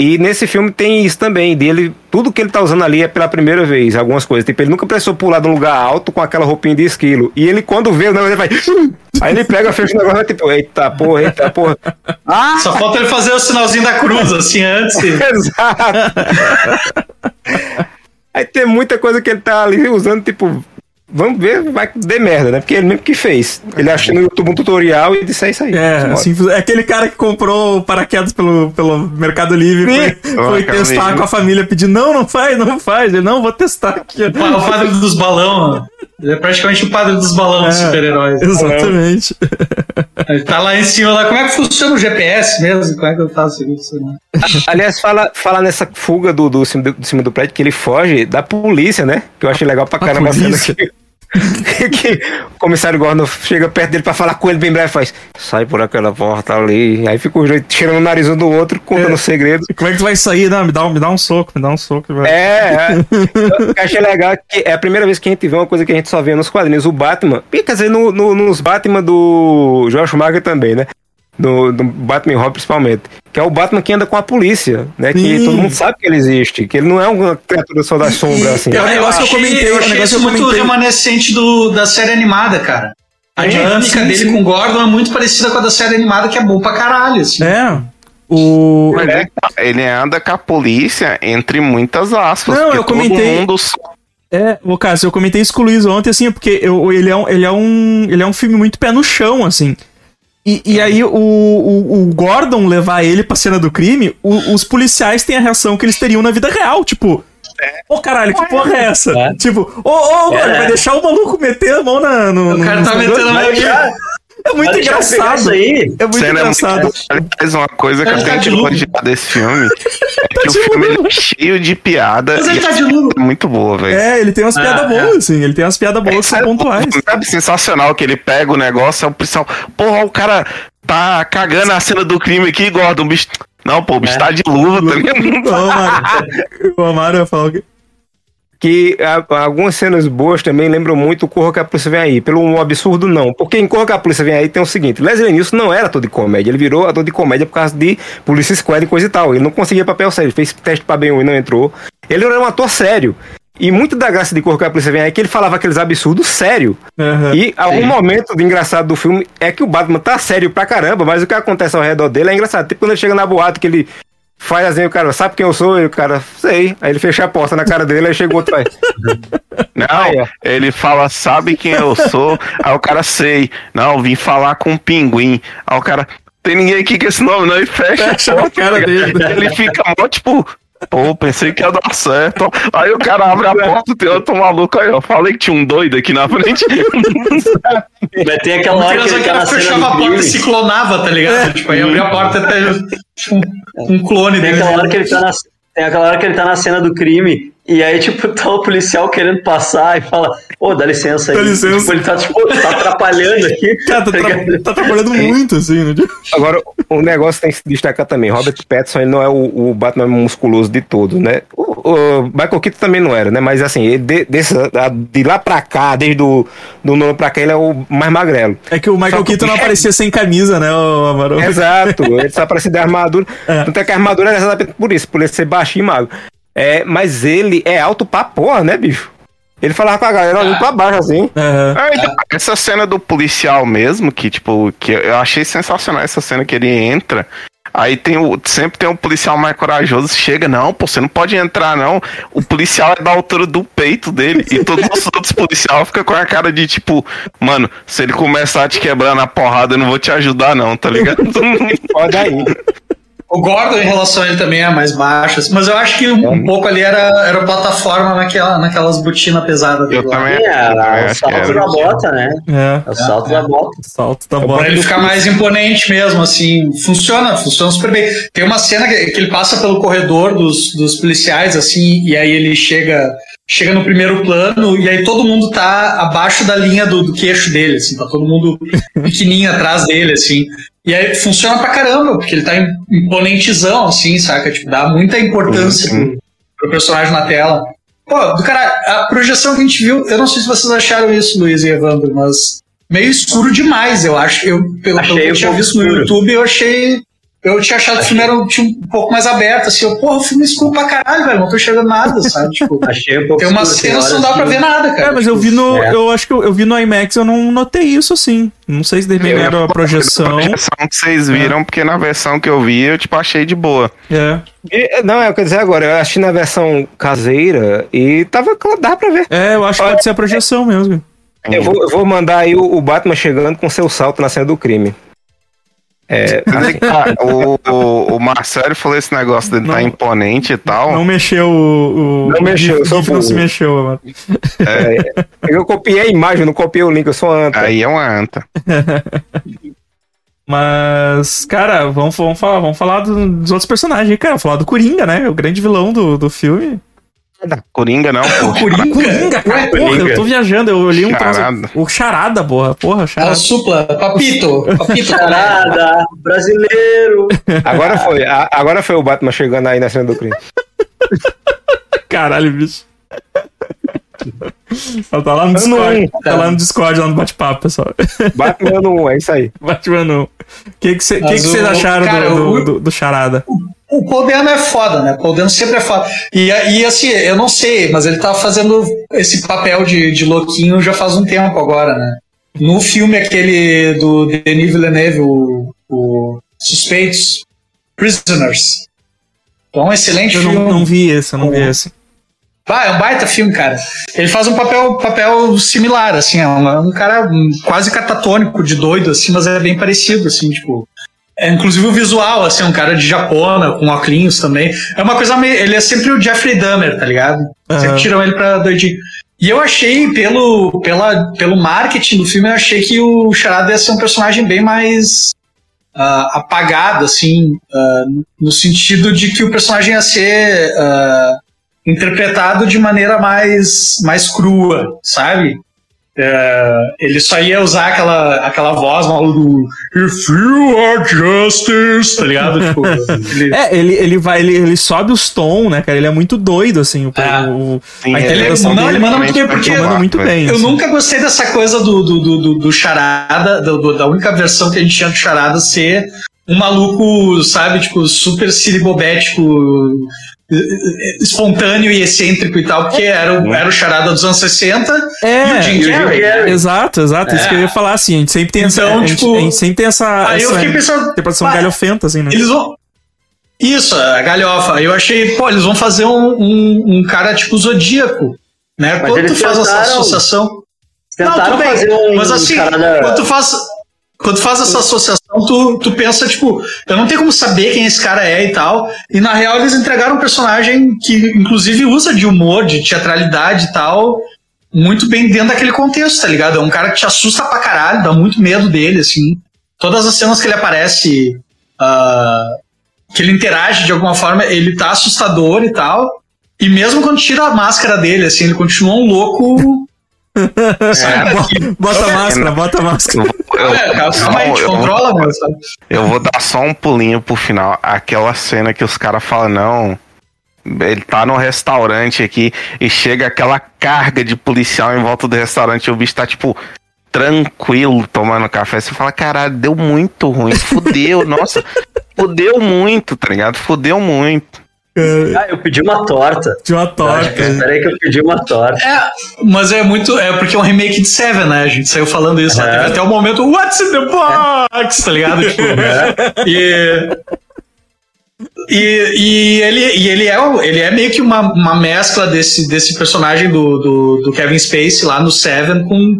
S2: E nesse filme tem isso também, dele, tudo que ele tá usando ali é pela primeira vez, algumas coisas. Tipo, ele nunca precisou pular de um lugar alto com aquela roupinha de esquilo. E ele, quando vê o negócio, ele vai. [LAUGHS] Aí ele pega, fecha o negócio e tipo, eita porra, eita porra. Ah!
S5: Só falta ele fazer o sinalzinho da cruz, assim, antes. [LAUGHS]
S2: Exato. [LAUGHS] Aí tem muita coisa que ele tá ali usando, tipo, vamos ver, vai dê merda, né? Porque ele mesmo que fez. Ele achou no YouTube um tutorial e disse, é isso aí.
S1: É, assim, é aquele cara que comprou o paraquedas pelo, pelo Mercado Livre,
S2: Sim.
S1: foi, foi testar com a família, pedindo, não, não faz, não faz. Ele, não, vou testar aqui.
S5: O padre dos balão, ele é praticamente o padre dos balão dos
S1: É,
S5: super-heróis.
S1: Exatamente.
S5: Ele tá lá em cima, lá. Como é que funciona o GPS mesmo? Como é que eu faço isso? Né?
S2: Aliás, fala, fala nessa fuga do, do, cima do, do cima do prédio que ele foge da polícia, né? Que eu achei legal pra caramba a cena que [LAUGHS] que o comissário Gordon chega perto dele pra falar com ele bem breve e faz: sai por aquela porta ali. Aí fica os dois tirando o nariz um do outro, contando
S1: É.
S2: segredo.
S1: Como é que tu vai sair? Não, me dá, um- me dá um soco, me dá um soco. Vai.
S2: É, é. [LAUGHS] Eu achei legal que é a primeira vez que a gente vê uma coisa que a gente só vê nos quadrinhos. O Batman, e quer dizer, no, no- nos Batman do Josh Schumacher também, né? Do, do Batman e Robin principalmente. Que é o Batman que anda com a polícia, né? Que
S1: Sim.
S2: todo mundo sabe que ele existe. Que ele não é uma criatura só das sombras, assim.
S1: É um negócio que eu comentei,
S5: eu
S1: é um
S5: achei
S1: negócio
S5: isso
S1: que eu
S5: muito remanescente do, da série animada, cara. A
S1: É,
S5: dinâmica
S1: sim,
S5: dele
S1: sim.
S5: com o Gordon é muito parecida com a da série animada, que é bom pra caralho, assim.
S1: É. O.
S4: Mas é, ele anda com a polícia entre muitas aspas.
S1: Não,
S4: porque
S1: eu comentei-
S4: Todo mundo
S1: É, o caso, eu comentei isso com o Luiz ontem, assim, porque eu, ele, é um, ele, é um, ele é um filme muito pé no chão, assim. E, e aí, o, o, o Gordon levar ele pra cena do crime, o- os policiais têm a reação que eles teriam na vida real, tipo. Ô caralho, que porra é essa?
S3: É.
S1: Tipo, ô, ô, Gordon,
S3: É.
S1: vai deixar o maluco meter a mão na. No,
S5: O cara
S1: no-
S5: tá metendo [LAUGHS] a mão
S1: É muito
S3: pegar
S1: engraçado.
S3: Isso aí.
S1: É muito
S4: Cena é
S1: engraçado.
S4: muito... Aliás, uma coisa que
S5: Ele
S4: eu
S5: tá
S4: tenho
S5: de
S4: que elogiar desse filme [LAUGHS] é que o
S1: de
S4: filme ele é cheio de piada
S5: Mas ele tá de luva.
S4: é muito boa, velho.
S1: É, ele tem umas
S5: Ah,
S1: piadas
S5: é.
S1: boas, assim. Ele tem umas piadas boas que são
S4: Sabe,
S1: pontuais.
S4: Sabe, sensacional que ele pega o negócio, é o policial. Porra, o cara tá cagando a cena do crime aqui, Gordon. O bicho. Não, pô, o bicho
S3: É.
S4: tá de luva, tá [LAUGHS] ligado?
S1: Ô, Mário, o Amaro ia falar o quê?
S2: Que a- algumas cenas boas também lembram muito o Corra que a Polícia Vem Aí. Pelo um absurdo, não. Porque em Corra que a Polícia Vem Aí tem o seguinte: Leslie Nielsen não era ator de comédia. Ele virou ator de comédia por causa de Polícia Squad e coisa e tal. Ele não conseguia papel sério. Ele fez teste pra bem e não entrou. Ele era um ator sério. E muito da graça de Corra que a Polícia Vem Aí é que ele falava aqueles absurdos sério.
S1: Aham.
S2: E algum momento de engraçado do filme é que o Batman tá sério pra caramba, mas o que acontece ao redor dele é engraçado. Tipo quando ele chega na boate que ele faz assim, o cara, sabe quem eu sou? E o cara, sei. Aí ele fecha a porta na cara dele, aí chega outro [LAUGHS] aí.
S4: Não, ele fala, sabe quem eu sou? Aí o cara, sei. Não, vim falar com um pinguim. Aí o cara, tem ninguém aqui com esse nome, não, e fecha,
S1: Fecha
S4: a
S1: na
S4: porta.
S1: cara dele.
S4: Ele fica mó, tipo, pô, pensei que ia dar certo. Aí o cara abre a porta, tem outro maluco aí, ó. Falei que tinha um doido aqui na frente. [LAUGHS]
S3: Vai ter aquela hora que
S5: Mas
S3: ele
S5: fechava a
S3: do
S5: porta e se clonava, tá ligado? Tipo, aí abria a porta até [LAUGHS] um, um clone
S3: Tem
S5: dele.
S3: aquela hora que ele tá na, tem aquela hora que ele tá na cena do crime. E aí, tipo, tá o policial querendo passar e fala, ô, dá licença aí.
S1: Dá licença.
S3: Tipo, ele tá, tipo, tá atrapalhando aqui.
S1: Cara, [LAUGHS] tá,
S3: tá
S1: tra- tá trabalhando muito, assim, né? [LAUGHS]
S2: Agora, o negócio tem que se destacar também. Robert Pattinson ele não é o, o Batman musculoso de todos, né? O, o Michael Keaton também não era, né? Mas assim, ele de, desse, de lá pra cá, desde o do nono pra cá, ele é o mais magrelo.
S1: É que o Michael Keaton não
S2: é-
S1: aparecia sem camisa, né, o Amaro?
S2: Exato, ele só aparece de armadura. [LAUGHS]
S1: É.
S2: Tanto é que a armadura é exatamente por isso, por ele ser baixinho e magro. É, mas ele é alto pra porra, né, bicho? Ele falava com a galera olhando pra baixo assim.
S4: Ah, então, essa cena do policial mesmo, que tipo, que eu achei sensacional essa cena que ele entra. Aí tem o, sempre tem um policial mais corajoso, chega, não, pô, você não pode entrar, não. O policial é da altura do peito dele. E todos os [LAUGHS] outros policiais ficam com a cara de tipo, mano, se ele começar a te quebrar na porrada, eu não vou te ajudar, não, tá ligado? [LAUGHS]
S2: Pode aí.
S5: O Gordon em relação a ele também é mais baixo, assim, mas eu acho que um, um pouco ali era, era plataforma naquela, naquelas botinas pesadas dele
S4: Eu
S5: lá.
S4: também,
S3: É,
S4: eu também
S3: o salto da bota, né?
S1: É.
S3: É o salto da bota.
S1: Salto da
S5: Pra
S1: bola.
S5: ele ficar mais imponente mesmo, assim, funciona, funciona super bem. Tem uma cena que, que ele passa pelo corredor dos, dos policiais, assim, e aí ele chega chega no primeiro plano, e aí todo mundo tá abaixo da linha do, do queixo dele, assim, tá todo mundo pequenininho atrás dele, assim. E aí funciona pra caramba, porque ele tá im- imponentezão, assim, saca? Tipo, dá muita importância pro, pro personagem na tela. Pô, do cara, a projeção que a gente viu, eu não sei se vocês acharam isso, Luiz e Evandro, mas meio escuro demais, eu acho. Eu, pelo, pelo
S3: Achei
S5: que eu tinha visto no
S3: escuro.
S5: YouTube, eu achei. Eu tinha achado que o filme era um, um pouco mais aberto, assim. Eu, porra, o filme é escuro pra caralho, velho. Não tô enxergando nada, [LAUGHS] sabe? Tipo,
S3: Achei um pouco
S5: tem umas
S3: escuro, tem
S5: cenas que não dá pra ver nada, cara.
S1: É, mas eu vi no.
S3: É.
S1: Eu acho que eu, eu vi no IMAX, eu não notei isso assim. Não sei se de repente
S4: Eu ia
S1: era a projeção.
S4: da projeção que vocês viram, porque na versão que eu vi, eu tipo achei de boa.
S1: É.
S2: E, não, é o que eu dizer agora. Eu assisti na versão caseira e tava. Dá pra ver.
S1: É, eu acho que pode ser a projeção mesmo.
S2: Eu vou, eu vou mandar aí o, o Batman chegando com seu salto na cena do crime. É,
S4: Aí, [LAUGHS] cara, o, o, o Marcelo falou esse negócio dele
S1: Não.
S4: tá imponente e tal.
S1: Não mexeu o. o
S2: Não mexeu,
S1: o GIF não se mexeu, mano.
S2: é, eu copiei a imagem, não copiei o link, eu sou anta.
S4: Aí é uma anta. [LAUGHS]
S1: Mas, cara, vamos, vamos falar, vamos falar do- dos outros personagens aí, cara. Vamos falar do Coringa, né? O grande vilão do, do filme.
S4: Coringa não, pô.
S5: Coringa?
S1: Coringa, cara, porra,
S3: Coringa.
S1: eu tô viajando, eu olhei um
S4: Charada.
S1: troço. O charada, porra, porra, charada.
S5: o Supla, Papito, [LAUGHS] Papito.
S3: Charada, brasileiro.
S2: Agora foi, a- agora foi o Batman chegando aí na cena do crime.
S1: Caralho, bicho. Ela tá lá no
S2: Eu não-
S1: Discord, tá lá no Discord, lá no bate-papo, pessoal.
S2: Batman no 1, é isso aí.
S1: Batman não. O que que cê- que
S5: Mas
S1: que vocês acharam
S5: cara,
S1: do, do, do- do charada?
S5: O Paul Dano é foda, né? O Paul Dano sempre é foda. E, e assim, eu não sei, mas ele tá fazendo esse papel de, de louquinho já faz um tempo agora, né? No filme aquele do Denis Villeneuve, o, o Suspeitos, Prisoners. Então, um excelente
S1: Eu
S5: filme.
S1: não, não vi esse, eu não vi esse.
S5: Ah, é um baita filme, cara. Ele faz um papel, papel similar, assim, é um, um cara quase catatônico, de doido, assim, mas é bem parecido, assim, tipo. É, inclusive o visual, assim, um cara de japona, com óculos também. É uma coisa meio. Ele é sempre o Jeffrey Dahmer, tá ligado?
S1: Aham.
S5: Sempre tiram ele pra doidinho. E eu achei, pelo, pela, pelo marketing do filme, eu achei que o Charada ia ser um personagem bem mais ah, apagado, assim, ah, no sentido de que o personagem ia ser ah, interpretado de maneira mais, mais crua, sabe? É, ele só ia usar aquela, aquela voz maluca do If you are justice, tá ligado? [LAUGHS] Tipo, ele-
S1: É, ele, ele vai, ele, ele sobe os tons, né, cara? Ele é muito doido, assim. O,
S5: Ah.
S1: o-
S4: Sim,
S1: a
S4: ele-
S1: interpretação
S5: não,
S1: dele
S5: ele manda muito bem, porque-
S1: ele manda muito bem.
S5: Eu
S1: assim.
S5: nunca gostei dessa coisa do, do, do, do, do charada, do- do- da única versão que a gente tinha do charada ser um maluco, sabe, tipo, super ciribobético, eh, espontâneo e excêntrico e tal, porque era o, era o charada dos anos 60 e o
S1: É,
S5: Jim
S3: E o Jim
S5: Carrey.
S3: Carrey.
S1: exato, exato. Isso que eu ia falar, assim. A gente sempre tem essa.
S5: Então,
S1: a, gente,
S5: tipo,
S1: a gente sempre tem essa.
S5: Aí eu
S1: essa
S5: fiquei pensando,
S1: interpretação
S5: "Pá,
S1: galhofenta, assim, né?
S5: Eles vão. Isso, a galhofa. Eu achei, pô, eles vão fazer um, um, um cara tipo zodíaco. Né?
S3: Mas
S5: Quando tu faz essa
S3: tentaram-
S5: associação.
S3: Tentaram
S5: bem,
S3: fazer um
S5: Mas assim,
S3: charada.
S5: quando tu faz. Quando tu faz essa associação, tu, tu pensa, tipo, eu não tenho como saber quem esse cara é e tal. E na real eles entregaram um personagem que, inclusive, usa de humor, de teatralidade e tal, muito bem dentro daquele contexto, tá ligado? É um cara que te assusta pra caralho, dá muito medo dele, assim. Todas as cenas que ele aparece, ah, que ele interage de alguma forma, ele tá assustador e tal. E mesmo quando tira a máscara dele, assim, ele continua um louco. Sabe?
S1: Bota a máscara, bota a máscara.
S4: Eu,
S5: É, controla,
S4: eu vou dar só um pulinho pro final. Aquela cena que os caras falam, não. Ele tá no restaurante aqui e chega aquela carga de policial em volta do restaurante e o bicho tá, tipo, tranquilo tomando café. Você fala, caralho, deu muito ruim. Fudeu, [LAUGHS] nossa. Fudeu muito, tá ligado? Fudeu muito.
S3: Ah, eu pedi uma torta.
S1: De uma torta.
S3: Espera aí que eu pedi uma torta.
S5: É, mas é muito. É porque é um remake de Seven, né? A gente saiu falando isso.
S3: É.
S5: Teve até o momento, What's in the box? Tá ligado? Tipo, [LAUGHS] e. E, e, ele, e ele, é, ele é meio que uma, uma mescla desse, desse personagem do, do, do Kevin Spacey lá no Seven com,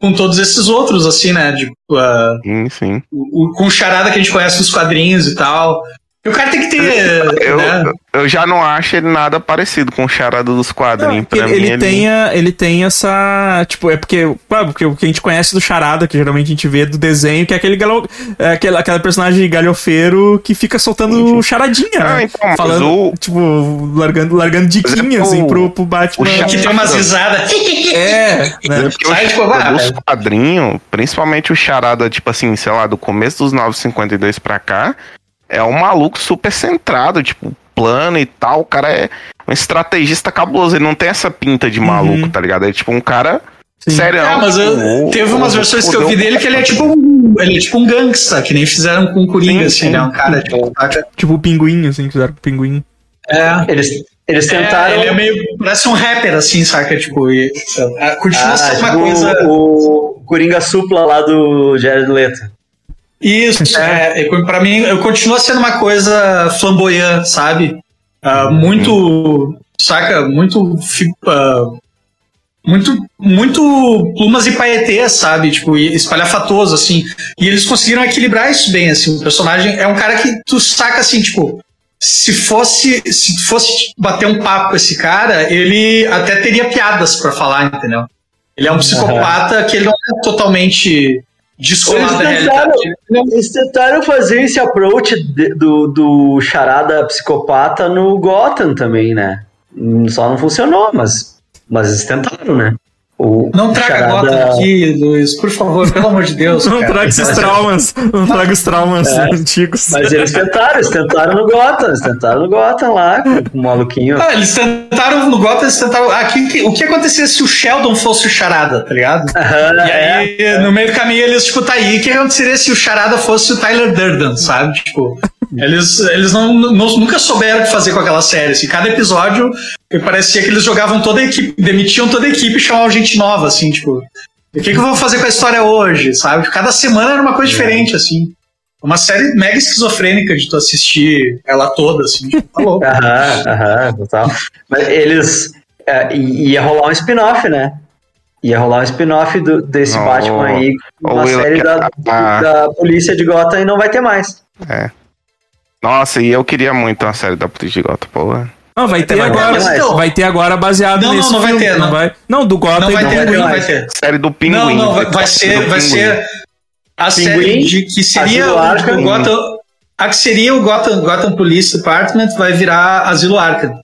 S5: com todos esses outros, assim, né? De, ah,
S4: Sim, sim.
S5: o, o- com o charada que a gente conhece nos quadrinhos e tal. E o cara tem que ter.
S4: Eu,
S5: né?
S4: eu já não acho ele nada parecido com o charada dos quadrinhos.
S1: Ele,
S4: pra mim,
S1: ele
S4: ele
S1: tem a- ele tem essa. Tipo, é porque. Claro, porque o que a gente conhece do Charada, que geralmente a gente vê do desenho, que é aquele galo, é aquela, aquela personagem galhofeiro que fica soltando charadinha.
S4: Ah, então,
S1: Falando,
S4: o-
S1: tipo, largando, largando diquinhas,
S4: é
S1: assim,
S4: o-
S1: pro, pro Batman.
S4: o
S5: Que tem umas risadas.
S1: É, né?
S4: Porque
S5: Sai
S4: o
S5: de cobrar,
S4: charada dos
S5: velho.
S4: quadrinhos, principalmente o charada, tipo assim, sei lá, do começo dos 952 pra cá, é um maluco super centrado, tipo, plano e tal. O cara é um estrategista cabuloso. Ele não tem essa pinta de maluco, tá ligado? É tipo um cara
S1: Sim.
S4: sério.
S5: É, mas eu- teve umas versões que eu vi dele que ele é tipo um, ele é tipo um gangsta, que nem fizeram com o Coringa,
S4: Sim,
S5: assim,
S4: sim.
S5: né? Um cara, tipo, saca?
S1: Tipo o pinguim, assim, que fizeram com o pinguim.
S5: É.
S3: Eles, eles
S5: É,
S3: tentaram.
S5: ele é meio. Parece um rapper, assim, saca? Tipo, e, é, continua
S3: Ah,
S5: sendo uma
S3: tipo
S5: coisa.
S3: o Coringa Supla lá do Jared Leto.
S5: Isso, é, é, pra mim, eu continua sendo uma coisa flamboyante, sabe? Ah, muito. Saca? Muito. ah, muito, muito plumas e paetês, sabe? Tipo, espalhafatoso, assim. E eles conseguiram equilibrar isso bem, assim. O personagem é um cara que tu saca, assim, tipo, se fosse, se fosse bater um papo com esse cara, ele até teria piadas pra falar, entendeu? Ele é um psicopata que ele não é totalmente descolado da
S3: Eles tentaram,
S5: realidade.
S3: eles tentaram fazer esse approach de- do, do charada psicopata no Gotham também, né? Só não funcionou, mas, mas eles tentaram, né? O
S5: Não traga
S3: Charada-
S5: Gotham aqui, Luiz, por favor, pelo amor de Deus. [LAUGHS]
S1: Não
S5: cara.
S1: traga esses traumas. Não traga os traumas antigos.
S3: Mas eles tentaram, eles tentaram no Gotham, eles tentaram no Gotham lá, com, o maluquinho.
S5: Ah, eles tentaram no Gotham, eles tentaram. Ah, que- que- o que aconteceria se o Sheldon fosse o Charada, tá ligado? E
S3: é.
S5: aí, no meio do caminho, eles, tipo, tá aí. O que aconteceria se o Charada fosse o Tyler Durden, sabe? Tipo, eles, eles não, não- nunca souberam o que fazer com aquela série. Assim, cada episódio parecia que eles jogavam toda a equipe, demitiam toda a equipe e chamavam gente nova, assim, tipo. O que, que eu vou fazer com a história hoje, sabe? Cada semana era uma coisa diferente, assim. Uma série mega esquizofrênica de tu assistir ela toda, assim, tipo, tá louco.
S3: Aham, aham, total. Mas eles. é, ia rolar um spin-off, né? Ia rolar um spin-off do- desse
S4: Oh,
S3: Batman aí, uma
S4: oh,
S3: série da,
S4: ah.
S3: da polícia de Gotham e não vai ter mais.
S4: Nossa, e eu queria muito uma série da Polícia de Gotham, porra.
S1: Não, vai ter
S3: Vai ter
S1: agora.
S3: mais.
S1: Vai ter agora baseado
S5: Não, não,
S1: nesse
S5: não vai
S1: filme,
S5: ter,
S1: Não,
S5: não.
S1: vai. Não, do Gotham
S5: Não
S1: e
S5: vai
S1: do
S5: ter,
S3: Pinguim.
S5: não vai ter.
S4: Série do Pinguim.
S5: Não, não, vai, vai ser, vai ser a série
S3: Pinguim,
S5: de que seria o, Gotham, a que seria o Gotham, Gotham Police Department vai virar Asilo Arkham.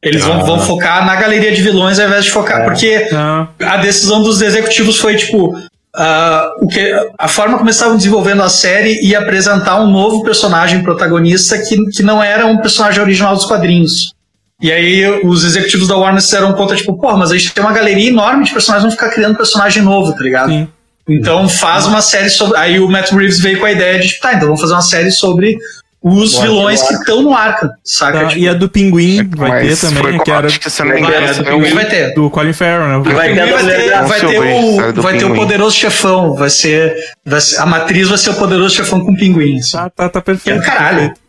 S5: Eles vão, vão focar na galeria de vilões ao invés de focar,
S3: É.
S5: porque
S1: Ah,
S5: a decisão dos executivos foi tipo ah, o que a forma como eles estavam desenvolvendo a série ia apresentar um novo personagem protagonista que, que não era um personagem original dos quadrinhos. E aí os executivos da Warner se deram conta, tipo, porra, mas a gente tem uma galeria enorme de personagens, vamos ficar criando personagem novo, tá ligado?
S1: sim.
S5: Então faz uma série sobre. Aí o Matt Reeves veio com a ideia de, tipo, tá, então vamos fazer uma série sobre os
S3: O
S5: vilões que estão no Arkham, saca?
S1: Tá,
S5: Tipo,
S1: e a do Pinguim vai
S4: Mas
S1: ter também, que era
S4: acho que se não me
S3: Vai
S4: engano,
S5: é,
S3: ter,
S5: do Pinguim vai ter.
S1: do Colin Farrell, né?
S3: Vai
S5: O vai ter, vai ter, o, vai ter o poderoso chefão, vai ser, vai ser- a matriz vai ser o poderoso chefão com pinguim. Assim.
S1: Tá, tá, tá
S5: Que é
S1: perfeito.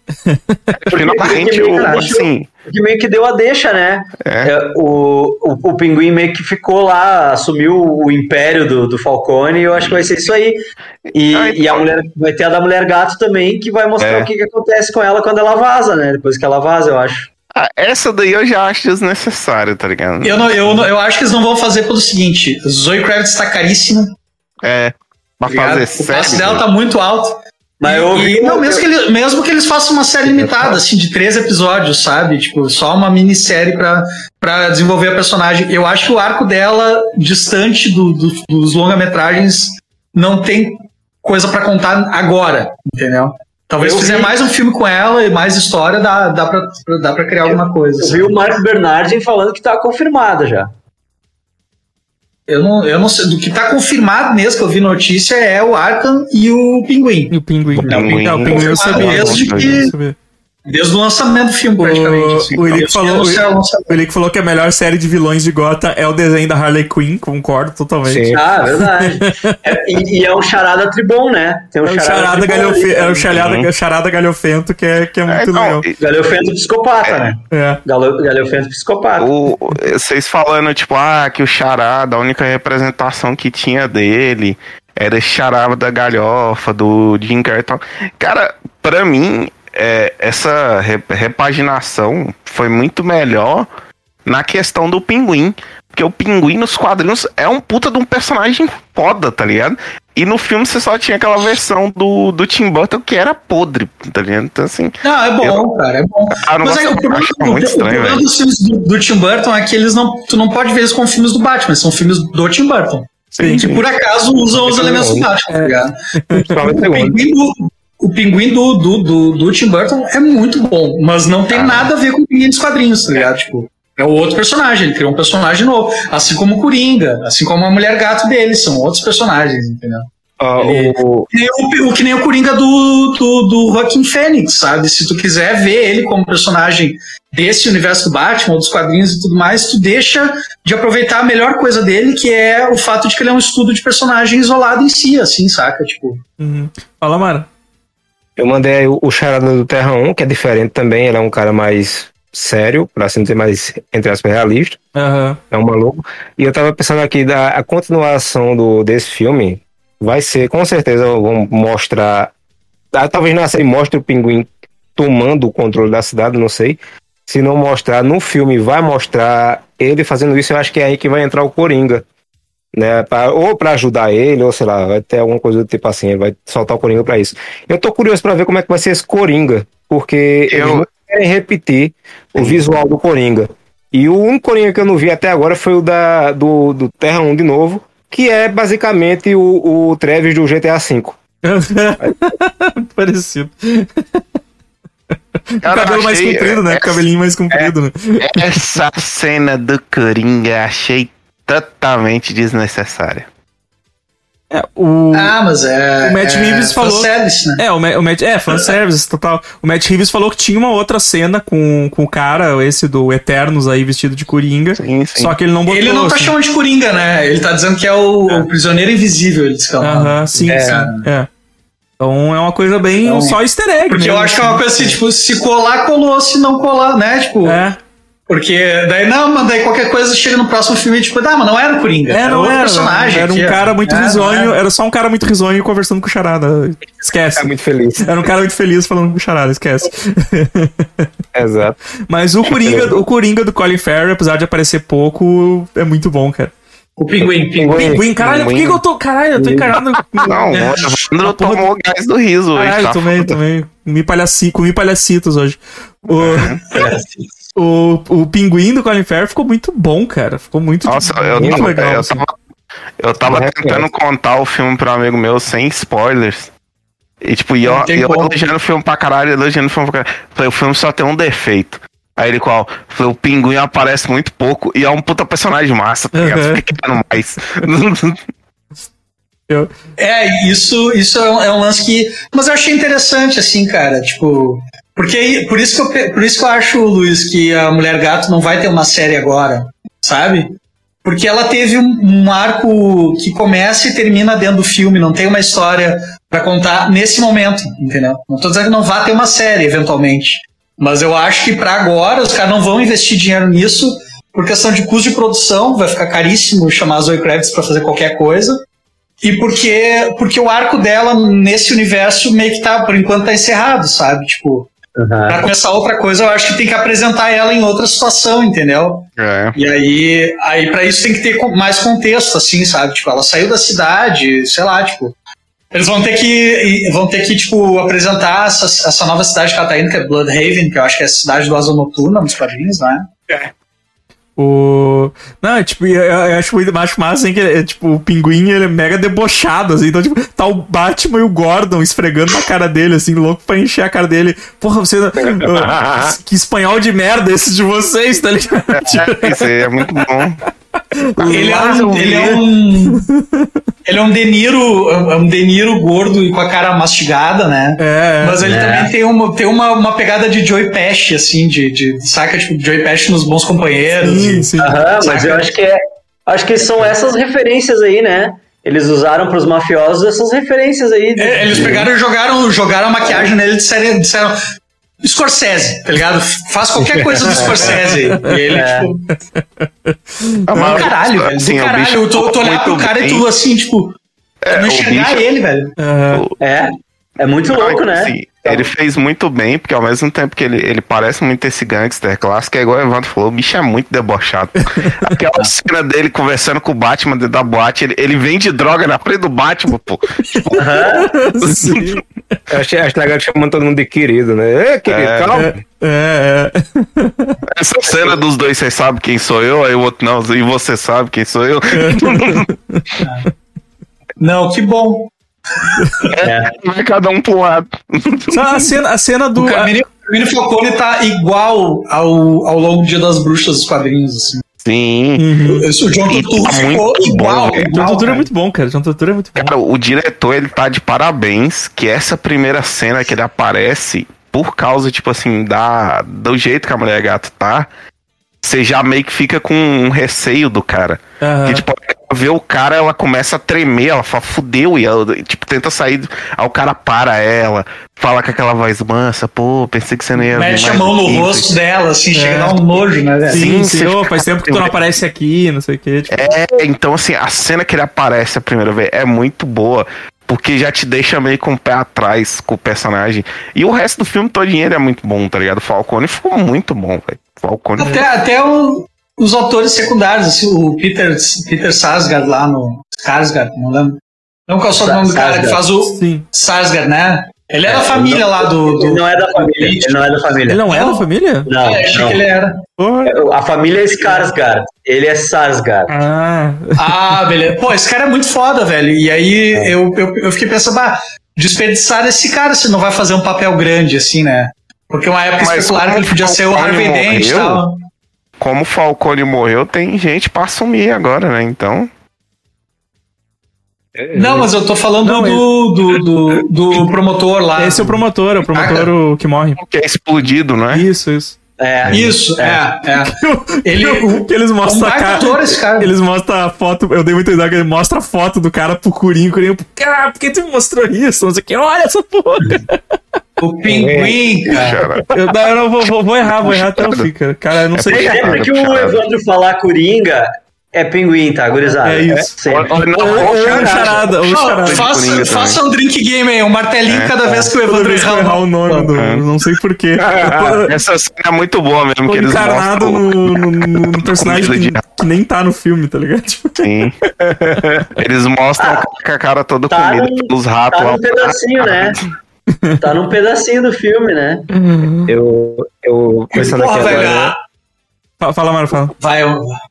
S4: Finalmente, o, assim,
S3: Que meio que deu a deixa, né?
S4: É.
S3: É, o, o, o Pinguim meio que ficou lá, assumiu o império do, do Falcone e eu acho que vai ser isso aí. E,
S4: Ah, então.
S3: e a mulher vai ter a da Mulher Gato também, que vai mostrar
S4: É.
S3: o que, que acontece com ela quando ela vaza, né? Depois que ela vaza, eu acho.
S4: ah, essa daí eu já acho desnecessária, tá ligado?
S5: Eu, não, eu, não- eu acho que eles não vão fazer pelo seguinte: Zoe Kravitz tá caríssimo.
S4: É, pra
S5: tá
S4: fazer
S5: o passe
S4: série.
S5: dela tá muito alto.
S3: Mas eu ouvi.
S5: e, não, mesmo, que ele- mesmo que eles façam uma série limitada, assim, de três episódios, sabe? Tipo, só uma minissérie pra, pra desenvolver a personagem. Eu acho que o arco dela, distante do- do- dos longa-metragens, não tem coisa pra contar agora, entendeu? Talvez
S3: Eu
S5: se fizer
S3: vi-
S5: mais um filme com ela e mais história, dá, dá, pra, dá pra criar alguma coisa.
S3: Eu
S5: sabe?
S3: vi o Mark Bernardin falando que tá confirmada já.
S5: Eu não, eu não sei. Do que tá confirmado mesmo que eu vi notícia é o Arkham e o Pinguim.
S1: E o Pinguim.
S4: O Pinguim.
S1: É, o Pinguim eu sabia.
S5: Desde
S1: Eu
S5: que-
S1: sabia.
S5: Desde o lançamento do filme,
S1: O-
S5: praticamente. assim.
S1: o Elick falou-
S5: o.
S1: O Elick falou que a melhor série de vilões de Gotham é o desenho da Harley Quinn, concordo totalmente.
S2: Sim.
S3: Ah, verdade. É, e, e é um charada tribom, né? Tem um
S1: É o charada, galhofe...
S3: ali,
S1: é o charada,
S4: Uhum.
S1: charada galhofento que é, que é
S4: É,
S1: muito
S4: não,
S1: legal.
S3: Galhofento psicopata, né?
S1: É.
S3: Galo- Galhofento psicopata.
S4: O, vocês falando, tipo, ah, que o Charada, a única representação que tinha dele era esse Charada da galhofa, do Jim Carrey e tal. Cara, pra mim, é, essa re- repaginação foi muito melhor na questão do Pinguim. Porque o Pinguim nos quadrinhos é um puta de um personagem foda, tá ligado? E no filme você só tinha aquela versão do, do Tim Burton que era podre, tá ligado? Então, assim,
S5: Não, é bom, cara, é bom.
S4: ah, não
S5: Mas
S4: gosto,
S5: o problema, o-
S4: muito
S5: o
S4: estranho,
S5: problema
S4: velho.
S5: dos filmes do, do Tim Burton é que eles não. Tu não pode ver eles como filmes do Batman, são filmes do Tim Burton.
S1: Sim.
S5: Que por acaso usam os
S2: Sim,
S5: elementos do
S2: sim.
S5: Batman, tá ligado?
S2: O
S5: O. O pinguim do, do, do, do Tim Burton é muito bom, mas não tem
S4: Ah.
S5: nada a ver com o pinguim dos quadrinhos, tá ligado? Tipo, é o outro personagem, ele criou um personagem novo. Assim como o Coringa, assim como a mulher gato dele, são outros personagens, entendeu?
S2: Ah,
S5: Ele-
S2: o,
S5: Que nem o, o que nem o Coringa do, do, do Joaquin Phoenix, sabe? Se tu quiser ver ele como personagem desse universo do Batman, ou dos quadrinhos e tudo mais, tu deixa de aproveitar a melhor coisa dele, que é o fato de que ele é um estudo de personagem isolado em si, assim, saca? Tipo,
S1: Uhum. Fala, Mara.
S2: Eu mandei aí o, o Charada do Terra 1, que é diferente também. Ele é um cara mais sério, pra assim dizer, mais, entre aspas, realista.
S1: Aham.
S2: É um maluco. E eu tava pensando aqui, da, a continuação do, desse filme vai ser, com certeza, vão mostrar. ah, Talvez na série mostre o pinguim tomando o controle da cidade, não sei. Se não mostrar no filme, vai mostrar ele fazendo isso. Eu acho que é aí que vai entrar o Coringa. Né, pra- ou pra ajudar ele, ou sei lá, vai ter alguma coisa do tipo assim, ele vai soltar o Coringa pra isso. Eu tô curioso pra ver como é que vai ser esse Coringa, porque
S4: Eu-
S2: eles não querem repetir o visual do Coringa. E o único Coringa que eu não vi até agora foi o da, do, do Terra 1 de novo, que é basicamente o, o Travis do GTA V. [LAUGHS]
S1: Parecido. o
S4: Cara,
S1: cabelo mais
S4: achei-
S1: comprido, né?
S4: é-
S1: O cabelinho mais comprido, né?
S4: Essa cena do Coringa achei totalmente desnecessária.
S1: É, o...
S5: Ah, mas é.
S1: O Matt
S5: é
S1: Reeves falou-
S5: fanservice, né?
S1: É, o, Ma- o Matt, é, fanservice total. O Matt Reeves falou que tinha uma outra cena com, com o cara, esse do Eternos aí, vestido de Coringa.
S4: Sim, sim.
S1: Só que ele não botou.
S5: Ele não tá
S1: assim.
S5: chamando de Coringa, né? Ele tá dizendo que é o, o prisioneiro invisível, ele disse que é.
S1: Aham, sim,
S2: É.
S1: sim. É. Então é uma coisa bem
S5: Então,
S1: só easter egg.
S5: Porque eu
S1: mesmo,
S5: acho que é uma coisa assim, tipo, se colar, colou, se não colar, né? Tipo,
S1: É,
S5: porque daí não, mas daí qualquer coisa chega no próximo filme e tipo, ah, mas não era o Coringa,
S1: é,
S5: era outro
S1: era.
S5: personagem.
S1: Era um cara muito
S5: É,
S1: risonho,
S5: é.
S1: era só um cara muito risonho conversando com o Charada. Esquece.
S2: É muito feliz.
S1: Era um cara muito feliz falando com o Charada, esquece. [LAUGHS]
S2: Exato.
S1: Mas o Coringa, o Coringa do Colin Farrell, apesar de aparecer pouco, é muito bom, cara.
S5: O pinguim, pinguim.
S1: Pinguim, caralho, por que, que eu tô. Caralho, eu tô encarado.
S4: Não,
S1: É.
S4: o Evandro
S1: porra
S4: tomou gás do riso hoje,
S1: Caralho,
S4: tá?
S1: tomei,
S4: foda.
S1: tomei. Comi, palhaci, comi palhacitos hoje. O, [LAUGHS] o, o pinguim do Colin Farrell ficou muito bom, cara. Ficou muito,
S4: Nossa, eu,
S1: muito
S4: tava-
S1: legal.
S4: eu
S1: assim.
S4: tava, eu tava
S2: Não
S4: tentando
S2: reconhece.
S4: contar o filme pra um amigo meu sem spoilers. E tipo, e eu, eu elogiando o filme pra caralho, elogiando o filme pra caralho. Falei, o filme só tem um defeito. Aí ele qual? Falei, o pinguim aparece muito pouco e é um puta personagem massa, tá ligado?
S1: Uhum.
S4: Fica mais. [LAUGHS]
S5: É, isso, isso é um, é um lance que. Mas eu achei interessante, assim, cara. Tipo. Porque por isso, que eu, por isso que eu acho, Luiz, que a Mulher Gato não vai ter uma série agora, sabe? Porque ela teve um, um arco que começa e termina dentro do filme, não tem uma história pra contar nesse momento, entendeu? Não tô dizendo que não vá ter uma série, eventualmente. Mas eu acho que pra agora os caras não vão investir dinheiro nisso, por questão de custo de produção, vai ficar caríssimo chamar a Zoe Kravitz pra fazer qualquer coisa. E porque, porque o arco dela nesse universo meio que tá, por enquanto, tá encerrado, sabe? Tipo, pra começar outra coisa, eu acho que tem que apresentar ela em outra situação, entendeu?
S4: é.
S5: E aí, aí para isso tem que ter mais contexto, assim, sabe? Tipo, ela saiu da cidade, sei lá, tipo. Eles vão ter que, vão ter que tipo, apresentar essa, essa nova cidade que ela tá indo, que é Bloodhaven, que eu acho que é a cidade do Asa Noturna nos quadrinhos, né?
S1: O... Não, é, tipo, eu, eu acho muito acho massa, assim, que é, tipo, o pinguim, ele é mega debochado, assim, então, tipo, tá o Batman e o Gordon esfregando na cara dele, assim, louco pra encher a cara dele. Porra, você... [LAUGHS] Ah, que espanhol de merda esse de vocês, tá ligado? Tipo,
S4: Isso aí é muito bom.
S5: Ele é
S1: eu
S5: um, ele é um, ele é um De Niro, é um De Niro gordo e com a cara mastigada, né?
S1: É,
S5: Mas ele
S3: É.
S5: também tem, uma, tem uma, uma pegada de Joey Pesci, assim, de, de saca, tipo, Joey Pesci nos Bons Companheiros.
S1: sim,
S5: e-
S1: sim.
S3: Aham, mas eu acho que é. Acho que são essas referências aí, né? Eles usaram pros mafiosos essas referências aí. de-
S5: É, Eles pegaram e jogaram, jogaram a maquiagem nele e disseram, disseram Scorsese, tá ligado? Faz qualquer coisa do Scorsese. aí. [LAUGHS] E ele,
S3: É.
S5: tipo,
S4: Ah, mas,
S5: caralho, velho.
S4: assim,
S5: caralho.
S4: bicho
S5: Eu tô, tô olhando pro cara e
S4: bem.
S5: tu, assim, tipo,
S4: É,
S5: não enxergar
S4: bicho-
S5: ele, velho.
S1: Aham.
S3: É. É muito louco, né?
S4: Assim, ele fez muito bem, porque ao mesmo tempo que ele, ele parece muito esse gangster clássico, é igual o Evandro falou, o bicho é muito debochado. [LAUGHS] Aquela cena dele conversando com o Batman dentro da boate, ele, ele vende droga na frente do Batman, pô. [LAUGHS]
S1: Sim.
S2: Eu achei, acho legal chamando todo mundo de querido, né? É, querido,
S4: É.
S2: calma.
S1: É, é.
S4: Essa cena dos dois, você sabe quem sou eu, aí o outro não, e você sabe quem sou eu. [LAUGHS]
S5: Não, que bom.
S4: Vai cada um pro lado.
S1: Só a cena, a cena do.
S5: O o Carmine Falcone tá igual ao, ao longo do Dia das Bruxas dos quadrinhos, assim.
S4: Sim.
S1: Uhum.
S5: Esse- O John Turturro
S4: tá
S5: ficou
S4: bom,
S5: igual.
S4: velho.
S1: John Turturro é muito bom, cara. John Turturro é muito bom.
S4: Cara, o diretor, ele tá de parabéns que essa primeira cena que ele aparece, por causa, tipo assim, da, do jeito que a mulher gato tá, você já meio que fica com um receio do cara.
S1: Aham.
S4: Que, tipo, vê o cara, ela começa a tremer, ela fala, fudeu, e ela, tipo, tenta sair, aí o cara para ela, fala com aquela voz mansa, pô, pensei que você não ia
S5: Mete a mão no rosto dela, assim, chega
S1: É.
S5: a dar um nojo, né, velho?
S1: Sim,
S4: Sim, fica-
S1: faz tempo que tu não aparece aqui, não sei o que. Tipo,
S4: É, então assim, a cena que ele aparece a primeira vez é muito boa, porque já te deixa meio com o pé atrás com o personagem. E o resto do filme todinho ele é muito bom, tá ligado? O Falcone ficou muito bom, velho. O Falcone
S5: Até, até o- os autores secundários, assim, o Peter, Peter Sarsgaard lá no. Sarsgaard, não lembro. Não qual é o sobrenome do cara que faz o.
S1: sim.
S5: Sarsgaard, né? Ele é da família lá do. do
S3: Ele não é da família. Ele não é da família.
S1: Ele não é da família?
S3: Não,
S5: Ah, achei
S3: não.
S5: que ele era.
S1: Porra.
S3: A família é Skarsgård. Ele é Sarsgaard.
S1: Ah,
S5: Ah, beleza. Pô, esse cara é muito foda, velho. E aí eu, eu, eu fiquei pensando, ah, desperdiçar esse cara se não vai fazer um papel grande, assim, né? Porque uma época especularam que ele podia ser o Harvey Dent e tal.
S4: Como o Falcone morreu, tem gente pra assumir agora, né? Então.
S5: Não, mas eu tô falando
S1: Não,
S5: do, do, do, do promotor lá.
S1: esse é o promotor, é o promotor o que morre.
S4: Que é explodido, não é?
S1: Isso, isso.
S3: É.
S5: Isso, é, é. [LAUGHS] Ele-
S1: que eles
S5: É um
S1: mostram a cara.
S5: ator esse cara.
S1: Eles mostram a foto, eu dei muita ideia que ele mostra a foto do cara pro Curinho, o Curinho, cara, por que tu me mostrou isso? Não sei o que, olha essa porra.
S5: O pinguim, cara.
S4: Cara,
S1: Eu, não, eu não vou, vou, vou errar, vou errar até o fim, cara. Cara, eu não sei.
S4: puxado.
S3: Sempre que o. Evandro falar Coringa, é pinguim, tá, gurizada?
S1: É isso.
S3: sempre.
S4: Olha, não,
S1: Ou, ou
S4: ou
S1: charada, ou charada.
S5: faça, faça um drink game aí, um martelinho cada vez que o Evandro
S1: errar o nome do.
S4: É.
S1: Não sei porquê. [LAUGHS]
S4: Essa cena é muito boa mesmo,
S1: Tô
S4: que eles
S1: encarnado
S4: mostram.
S1: no, no, no- [LAUGHS] no personagem que, que nem tá no filme, tá ligado? Tipo,
S4: Sim. Eles mostram com a cara toda
S3: tá
S4: comida
S3: num-
S4: pelos ratos
S3: Tá
S4: lá.
S3: num pedacinho, né? [LAUGHS] Tá num pedacinho do filme, né?
S2: Eu, eu pensando
S5: Porra,
S2: aqui agora,
S5: ah,
S1: Fala, Mário, fala.
S5: Vai,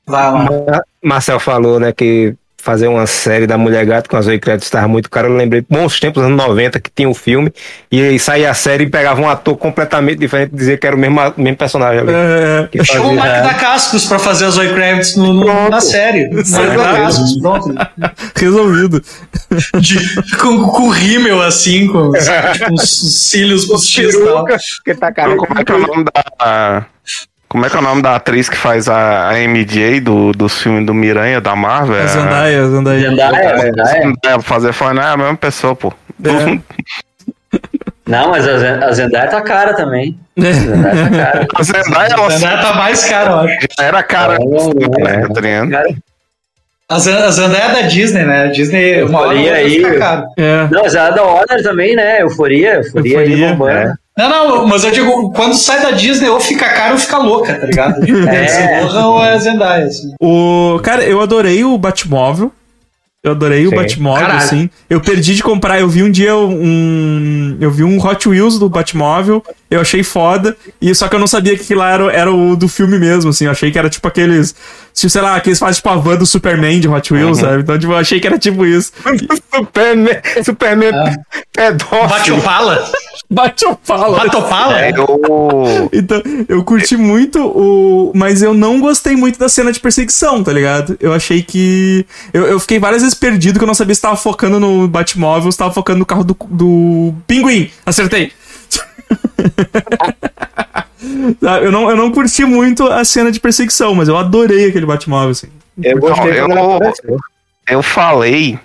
S5: vai lá.
S2: Marcel falou, né, que fazer uma série da Mulher Gato com a Zoe Kravitz estava muito caro. Eu lembrei bons tempos, anos 90, que tinha um filme, e aí saía a série e pegava um ator completamente diferente e dizia que era o mesmo, mesmo personagem ali.
S1: É,
S2: Que
S5: Chama o
S2: fazia-
S5: Mark da Cascos pra fazer a Zoe Kravitz no, no- na série. Mark da Cascos, pronto. [LAUGHS]
S1: resolvido.
S5: De- com, com rímel assim, com os, [LAUGHS] com os cílios postiços
S2: que tá caro.
S4: Como é que é o nome da. Como é que é o nome da atriz que faz a, a MJ do, dos filmes do Miranha da Marvel?
S1: A Zendaya, a Zendaya.
S3: Zendaya, Zendaya.
S4: É, fazer fã, não é a mesma pessoa, pô.
S1: É. [LAUGHS]
S3: Não, mas a Zen- a Zendaya tá cara também. A
S1: É.
S3: Zendaya tá cara.
S4: A Zendaya,
S5: A
S4: ela
S5: Zendaya tá mais cara, eu acho.
S4: já era cara,
S3: É,
S4: né, Adriano?
S3: Cara,
S5: A a Zendaya é da Disney, né? A Disney, uma hora
S3: aí.
S1: É.
S3: Não, mas ela é da Warner também, né? Euforia, euforia, aí
S1: Euforia,
S3: bombando.
S1: é.
S5: Não, não, mas eu digo, quando sai da Disney, ou fica caro ou fica louca, tá ligado? [LAUGHS] É. Zorra ou é Zendaya, assim.
S1: O, cara, eu adorei o Batmóvel. Eu adorei o
S2: Sim.
S1: Batmóvel,
S5: Caralho.
S1: assim. Eu perdi de comprar. Eu vi um dia um. Eu vi um Hot Wheels do Batmóvel. Eu achei foda. E só que eu não sabia que aquilo lá era, era o do filme mesmo, assim. Eu achei que era tipo aqueles. Tipo, sei lá, aqueles fazem tipo a van do Superman de Hot Wheels, sabe? Então, tipo, eu achei que era tipo isso. [LAUGHS]
S2: Superman, Superman pedófilo.
S5: Bate o pala?
S1: Bate o palo.
S5: Bate o pala?
S4: É, Eu,
S1: Então, eu curti muito o. Mas eu não gostei muito da cena de perseguição, tá ligado? Eu achei que. Eu, eu fiquei várias vezes perdido que eu não sabia se tava focando no Batmóvel ou se tava focando no carro do, do Pinguim. Acertei. [LAUGHS] Eu, não, eu não curti muito a cena de perseguição, mas eu adorei aquele Batmóvel, assim.
S2: Eu gostei
S4: eu-
S2: ela apareceu.
S4: eu falei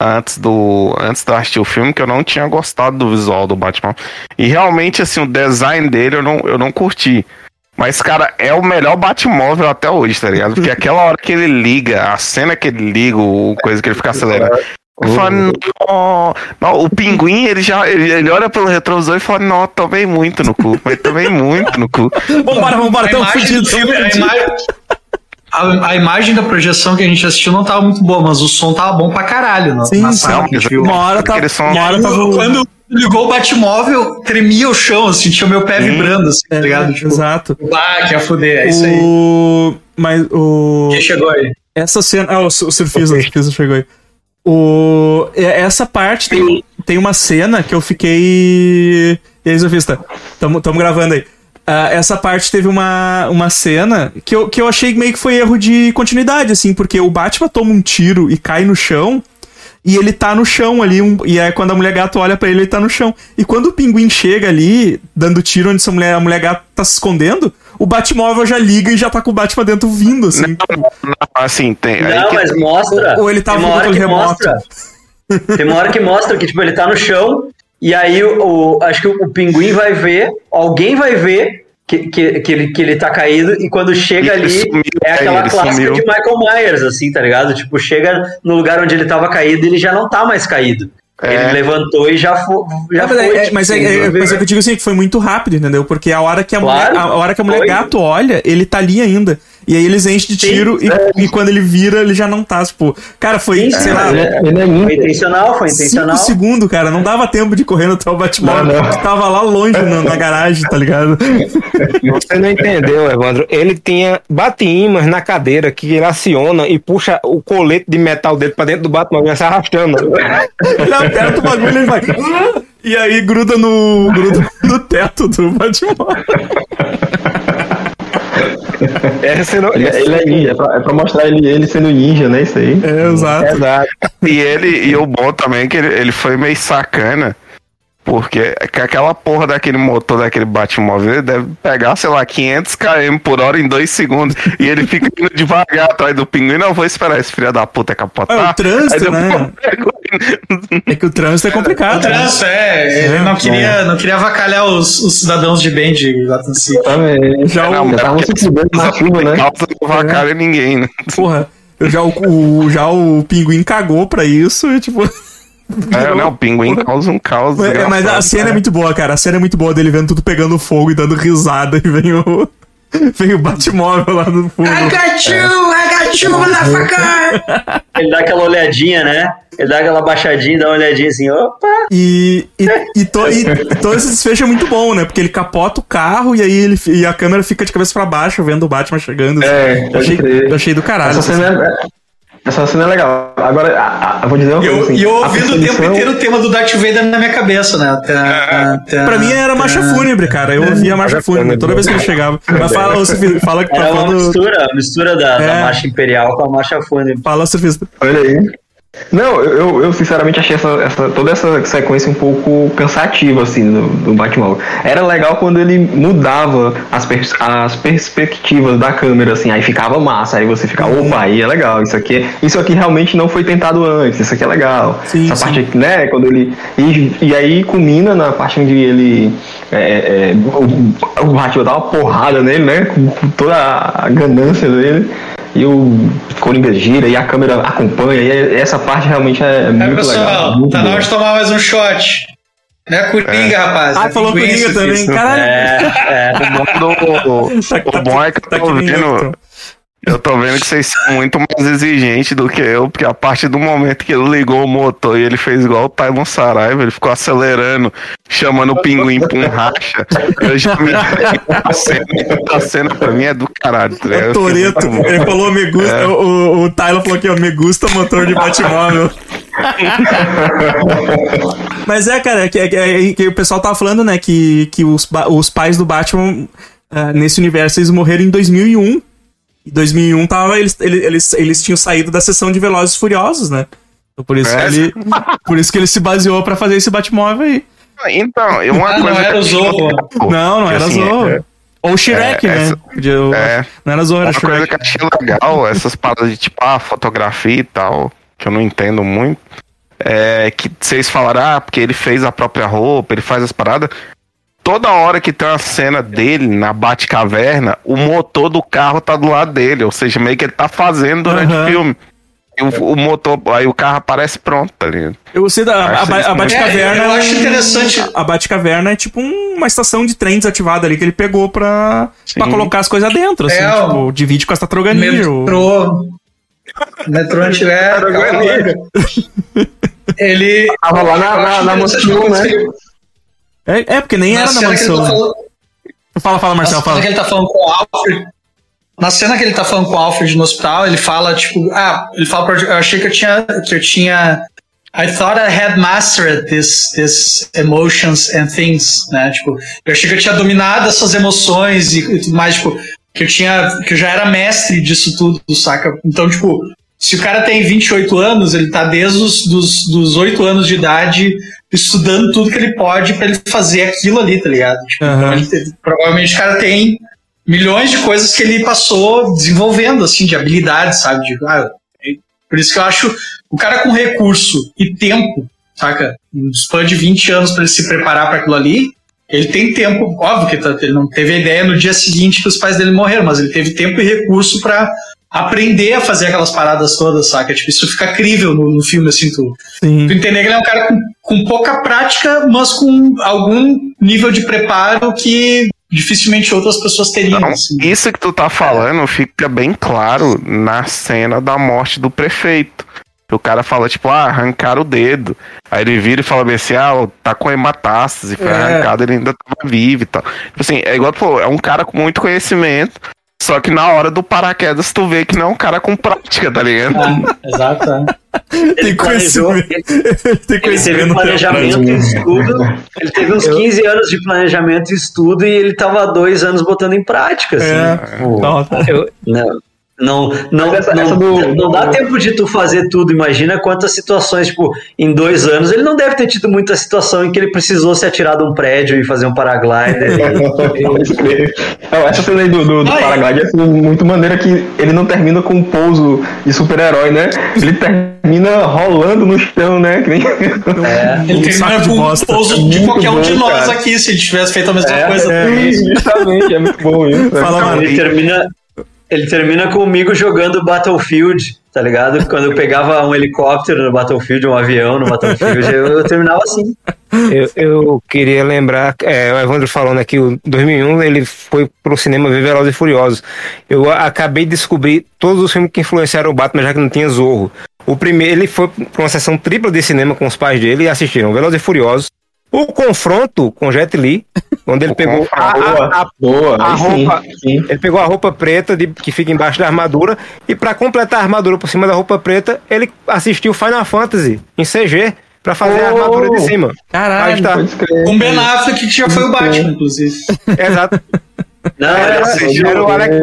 S4: antes do antes de eu assistir o filme que eu não tinha gostado do visual do Batman. E realmente, assim, o design dele eu não, eu não curti. Mas, cara, é o melhor Batmóvel até hoje, tá ligado? Porque aquela hora que ele liga, a cena que ele liga, o coisa que ele fica acelerando. Eu falo, não, não, o pinguim, ele já ele, ele olha pelo retrovisor e fala, não, tomei muito no cu, mas tomei muito no cu. [LAUGHS]
S1: Vambora, vambora, tamo fudido,
S5: filme- a imagem- A, a imagem da projeção que a gente assistiu não tava muito boa, mas o som tava bom pra caralho na,
S1: Sim,
S5: na
S1: sim.
S5: sala que a gente viu.
S1: Uma hora tá.
S4: Aquele som-
S1: Uma hora tava.
S5: Quando ligou o Batmóvel, tremia o chão, eu sentia o meu pé vibrando, assim, tá ligado? Tipo,
S1: Exato.
S5: ah, que ia fuder, é isso aí.
S1: O. Mas o.
S5: Quem chegou aí?
S1: Essa cena. Ah, o, su- o surfista, o surfista chegou aí. O, e- essa parte tem, tem uma cena que eu fiquei. E aí, surfista? Tamo, gravando aí. Ah, essa parte teve uma, uma cena que eu, que eu achei meio que foi erro de continuidade, assim, porque o Batman toma um tiro e cai no chão. E ele tá no chão ali, um- e é quando a mulher gato olha pra ele, ele tá no chão. E quando o pinguim chega ali, dando tiro onde essa mulher, a mulher gato tá se escondendo, o Batmóvel já liga e já tá com o Batman dentro vindo, assim.
S4: Assim, tem. aí
S3: Não,
S4: que-
S3: mas mostra.
S1: Ou ele tava
S3: tem uma hora que
S1: remoto.
S3: mostra. Tem uma hora que mostra que, tipo, ele tá no chão, e aí o, o- acho que o, o pinguim vai ver, alguém vai ver que, que, que, ele, que ele tá caído, e quando chega
S4: Ele
S3: ali,
S4: sumiu,
S3: é aquela
S4: ele
S3: clássica
S4: sumiu.
S3: de Michael Myers, assim, tá ligado? Tipo, chega no lugar onde ele tava caído, ele já não tá mais caído.
S4: É.
S3: Ele levantou e já, fo, já
S1: É, mas,
S3: foi.
S1: é, é,
S3: tipo,
S1: mas, é, é,
S3: ver.
S1: mas é que eu digo assim, que foi muito rápido, entendeu? Porque a hora que a,
S3: Claro,
S1: mulher, a hora que a mulher
S3: foi.
S1: gato olha, ele tá ali ainda. E aí eles enchem de
S3: Sim,
S1: tiro e,
S6: é.
S1: e quando ele vira, ele já não tá, tipo. Cara, foi,
S3: Sim,
S1: sei
S3: sim,
S1: lá,
S6: Ele é, ele é
S3: Foi intencional, foi intencional.
S1: 5 segundos, cara. Não dava tempo de correr no teu Batmóvel. [LAUGHS] Tava lá longe na, na garagem, tá ligado? [LAUGHS]
S2: Você não entendeu, Evandro. Ele tinha bate-ímãs na cadeira que ele aciona e puxa o colete de metal dele pra dentro do Batmóvel e se arrastando.
S1: Ele aperta o bagulho e ele vai. E aí gruda no. gruda no teto do Batmóvel. [LAUGHS]
S2: Essa não,
S6: Ele, é- ele é ninja, é pra, é pra mostrar ele, ele sendo ninja, né? Isso aí.
S1: É, exato.
S2: Exato.
S4: E ele, e o bom também é que ele, ele foi meio sacana. Porque que aquela porra daquele motor daquele Batmóvel ele deve pegar, sei lá, 500 km por hora em dois segundos. e ele fica indo devagar atrás do pinguim. Não, vou esperar esse filho da puta capotar.
S1: É, o trânsito,
S4: Aí depois
S1: né?
S4: eu pego ele.
S1: É que o trânsito é
S5: O
S1: complicado. né?
S5: trânsito, é, ele não queria, não queria avacalhar os, os cidadãos de bem de Gotham City.
S6: Também.
S1: Já
S4: Não,
S1: o.
S6: Já fudendo na chuva, né?
S4: Não ninguém, né?
S1: Porra. Já o, o- já o pinguim cagou pra isso e, tipo.
S4: É, não, o pinguim causa um caos.
S1: É, mas a cena é
S4: cara.
S1: muito boa, cara. A cena é muito boa dele vendo tudo pegando fogo e dando risada e vem o. [LAUGHS] Vem o Batmóvel lá no fundo.
S5: got you! I got you, motherfucker!
S3: Ele dá aquela olhadinha, né? Ele dá aquela baixadinha, dá uma olhadinha assim, opa!
S1: E, e, e, to- e- e todo esse desfecho é muito bom, né? Porque ele capota o carro e aí ele, e a câmera fica de cabeça pra baixo vendo o Batman chegando.
S6: É,
S1: eu,
S6: pode
S1: achei, eu achei do caralho.
S6: Essa cena é, essa cena é legal. Agora, a- a- eu vou dizer uma
S5: E
S6: coisa
S5: eu,
S6: assim.
S5: e eu
S6: a
S5: ouvindo o tempo inteiro o tema do Darth Vader na minha cabeça, né? Tá, tá,
S1: Pra mim era marcha
S5: tá.
S1: fúnebre, cara. Eu ouvia a marcha fúnebre toda vez que ele chegava. Mas fala, ô, Surfista, fala que tá
S3: Era uma
S1: falando.
S3: mistura, uma mistura da, da
S1: É.
S3: marcha imperial com a marcha fúnebre.
S1: Fala, surfista.
S6: Olha aí. Não, eu, eu, sinceramente achei essa, essa- toda essa sequência um pouco cansativa, assim, do, do Batmóvel. Era legal quando ele mudava as, pers- as perspectivas da câmera, assim, aí ficava massa, aí você fica, opa, aí é legal, isso aqui, isso aqui realmente não foi tentado antes, isso aqui é legal.
S1: Sim,
S6: essa
S1: sim.
S6: parte aqui, né, quando ele... E, e aí culmina na parte onde ele... é, é, o, o Batman dá uma porrada nele, né, com toda a ganância dele. E o Coringa gira e a câmera acompanha, e essa parte realmente é
S5: É,
S6: muito
S5: pessoal,
S6: legal. muito
S5: tá na
S6: boa.
S5: hora de tomar mais um shot. Não é Coringa, rapaz.
S1: Ah,
S5: é
S1: falou Coringa também.
S5: surfista.
S1: Caralho.
S3: É, é.
S4: O bom, do, [LAUGHS]
S1: Tá-
S4: o bom é que eu
S1: tá
S4: tô
S1: que nem eu.
S4: Eu tô vendo que vocês são muito mais exigentes do que eu, porque a partir do momento que ele ligou o motor e ele fez igual o Taimon Saraiva, ele ficou acelerando, chamando o pinguim pra um racha. Eu já me [LAUGHS] a cena, a cena pra mim é do caralho. tá
S1: É
S4: ligado?
S1: o Toreto. Ele falou me gusta. O, o, o Tyler falou aqui, ó, me gusta motor de Batmóvel. [LAUGHS] Mas é, cara, que, que- que o pessoal tava falando, né, que, que os, os pais do Batman ah, nesse universo eles morreram em 2001. Em 2001 tava, eles, eles, eles, eles tinham saído da sessão de Velozes e Furiosos, né? Então por isso,
S4: É.
S1: que ele, por isso que ele se baseou pra fazer esse Batmóvel aí.
S4: Então, uma
S5: Ah, não
S4: coisa.
S5: era o
S4: que-
S5: Zorro.
S1: Não, não era
S4: assim,
S1: Zorro.
S4: é-
S1: Ou Shrek,
S4: é,
S1: né?
S4: essa-
S1: Podia-
S4: é.
S1: Não era Zorro, era
S4: Uma coisa
S1: Shrek.
S4: que eu achei legal, essas paradas de tipo, ah, fotografia e tal, que eu não entendo muito, é que vocês falaram, ah, porque ele fez a própria roupa, ele faz as paradas. Toda hora que tem uma cena dele na Batcaverna, o motor do carro tá do lado dele, ou seja, meio que ele tá fazendo durante
S1: Aham.
S4: o filme. E o, o motor, aí o carro aparece pronto, tá ligado?
S1: Eu sei da a,
S4: Acho
S1: a, a Batcaverna.
S5: É, eu acho
S1: um-
S5: interessante.
S1: A Batcaverna é tipo um- uma estação de trem desativada ali que ele pegou pra, pra colocar as coisas dentro, assim.
S5: É,
S1: tipo, divide com a Tatrogania. o-
S5: Metrô. Metrô antiver. [LAUGHS] Ele.
S6: Tava lá na, na, na
S5: como
S6: né?
S1: É, é, porque nem
S5: na
S1: era na
S5: ele
S1: mansão.
S5: tá falando-
S1: Fala, fala, Marcelo,
S5: na cena
S1: fala.
S5: que ele tá falando com o Alfred. Na cena que ele tá falando com o Alfred no hospital, ele fala, tipo, ah, ele fala pra, eu achei que eu tinha, que eu tinha, I thought I had mastered this, this emotions and things, né, tipo, eu achei que eu tinha dominado essas emoções e, e tudo mais, tipo, que eu tinha, que eu já era mestre disso tudo, saca? Então, tipo, se o cara tem 28 anos, ele tá desde os dos, dos 8 anos de idade estudando tudo que ele pode pra ele fazer aquilo ali, tá ligado? Tipo, então ele teve- provavelmente o cara tem milhões de coisas que ele passou desenvolvendo, assim, de habilidades, sabe? De, ah, é- por isso que eu acho o cara com recurso e tempo, saca? Um span de 20 anos pra ele se preparar pra aquilo ali, ele tem tempo, óbvio que tá- ele não teve a ideia no dia seguinte que os pais dele morreram, mas ele teve tempo e recurso pra aprender a fazer aquelas paradas todas, saca? Tipo, isso fica crível no, no filme, assim, tu,
S1: Sim.
S5: tu entender que ele é um cara com, com pouca prática, mas com algum nível de preparo que dificilmente outras pessoas teriam.
S4: Não,
S5: assim.
S4: isso que tu tá falando fica bem claro na cena da morte do prefeito. O cara fala, tipo, ah, arrancaram o dedo. Aí ele vira e fala bem assim, ah, tá com hematástase, foi
S1: É.
S4: arrancado, ele ainda tava vivo e tal. Tipo assim, é igual, pô, é um cara com muito conhecimento, só que na hora do paraquedas tu vê que não é um cara com prática, tá ligado?
S5: Ah, exato. é.
S1: Tem conhecimento. Tem
S3: Ele teve
S1: conhecimento.
S3: planejamento e estudo. Ele teve uns 15 anos de planejamento e estudo e ele tava há dois anos botando em prática. Assim.
S1: É.
S3: Tipo,
S1: Não,
S2: Eu,
S3: Não, não, não,
S6: essa-
S3: não,
S6: essa do-
S3: não dá tempo de tu fazer tudo. Imagina quantas situações, tipo, em dois anos, ele não deve ter tido muita situação em que ele precisou se atirar de um prédio e fazer um paraglider. e-. [LAUGHS]
S6: Não, essa cena aí do, do, do
S5: Ai.
S6: Paraglide é assim, muito maneira que ele não termina com um pouso de super-herói, né? Ele termina rolando no chão, né? Que nem...
S5: Ele
S1: Um
S5: termina com
S1: bosta.
S5: pouso de qualquer um de nós
S6: cara.
S5: aqui, se ele tivesse feito a mesma
S3: É,
S5: coisa.
S1: é.
S6: Justamente, é muito bom isso. né?
S1: Fala, mano.
S3: ele termina. Ele termina comigo jogando Battlefield, tá ligado? Quando eu pegava um helicóptero no Battlefield, um avião no Battlefield, eu, eu terminava assim.
S2: eu, eu queria lembrar, é, o Evandro falando aqui, o 2001 ele foi pro cinema ver Velozes e Furiosos. Eu acabei de descobrir todos os filmes que influenciaram o Batman, já que não tinha Zorro. O primeiro, ele foi pra uma sessão tripla de cinema com os pais dele e assistiram Velozes e Furiosos. O confronto com Jet Li, onde ele
S4: O
S2: pegou a, a- a
S6: Boa,
S2: a
S6: aí sim,
S2: roupa-
S6: sim.
S2: Ele pegou a roupa preta de- que fica embaixo da armadura e pra completar a armadura por cima da roupa preta, ele assistiu Final Fantasy em CG pra fazer a
S6: Oh!
S2: armadura de cima.
S1: Caralho.
S2: tá.
S5: Com Ben Affleck, que já foi o Batman, inclusive. [LAUGHS]
S2: Exato.
S3: Não, ele
S2: Era-
S3: assistiu,
S2: era o Alec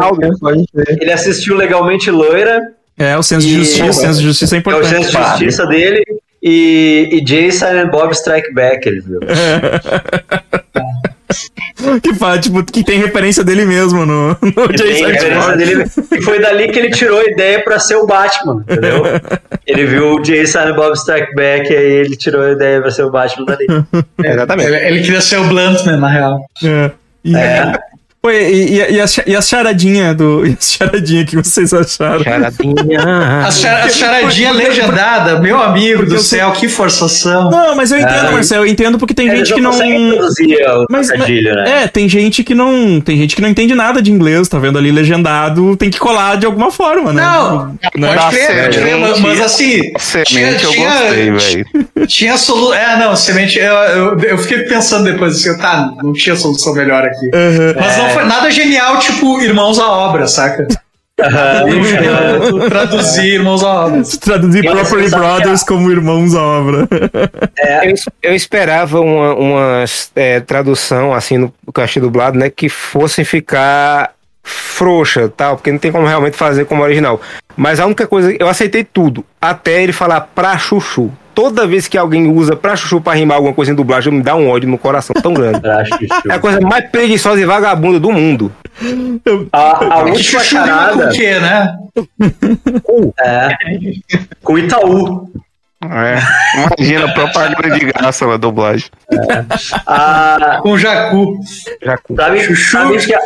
S3: ele assistiu legalmente loira,
S1: É, o senso de
S3: E-
S1: justiça. O senso de justiça é
S3: é o
S1: importante.
S3: senso de justiça dele, e, e Jay Silent Bob Strike Back, ele viu. [LAUGHS]
S1: que fala, tipo, que tem referência dele mesmo no, no Jason
S3: referência
S1: Bourne.
S3: dele, e foi dali que ele tirou a ideia pra ser o Batman, entendeu? [LAUGHS] Ele viu o Jay Silent Bob Strike Back, e aí ele tirou a ideia pra ser o Batman dali. [LAUGHS]
S2: Exatamente.
S5: Ele, ele queria ser o Bluntman, na real.
S1: É. E,
S3: É.
S1: Pô, e, e, e, a, e a charadinha do. [LAUGHS] E a charadinha que vocês acharam?
S2: Charadinha.
S5: A, char, a charadinha legendada, meu amigo do
S1: eu
S5: céu, que forçação.
S1: Não, mas eu entendo,
S3: É.
S1: Marcelo, eu entendo porque tem
S3: Eles
S1: gente que não. Mas,
S3: trocadilho, né?
S1: É, tem gente que não. Tem gente que não entende nada de inglês, tá vendo ali legendado, tem que colar de alguma forma, né?
S5: Não,
S1: Né?
S5: pode crer, pode crer, mas, assim.
S4: Semente eu
S5: tinha-
S4: gostei, velho.
S5: Tinha solução. É, não, semente. Eu, eu, eu fiquei pensando depois assim, tá, não tinha solução melhor aqui.
S1: Aham.
S5: Mas não foi nada genial, tipo, irmãos à obra, saca?
S3: Aham.
S5: Traduzir irmãos à obra.
S1: Traduzir
S3: Eu
S1: Property. Brothers como irmãos à obra.
S2: Eu, es- eu esperava uma, uma é, tradução, assim, no eu achei dublado, né? Que fossem ficar frouxa, tal, porque não tem como realmente fazer como original. Mas a única coisa, eu aceitei tudo, até ele falar pra chuchu. Toda vez que alguém usa pra chuchu pra rimar alguma coisa em dublagem, me dá um ódio no coração tão grande. [LAUGHS] É a coisa mais preguiçosa e vagabunda do mundo.
S3: A, a
S5: Que
S3: última
S5: chuchu rima com
S3: charada
S5: o quê, né?
S3: é com Itaú.
S4: É. Imagina, propaganda de graça na dublagem.
S3: A,
S5: Com o Jacu.
S2: Com-
S3: sabe, sabe que a,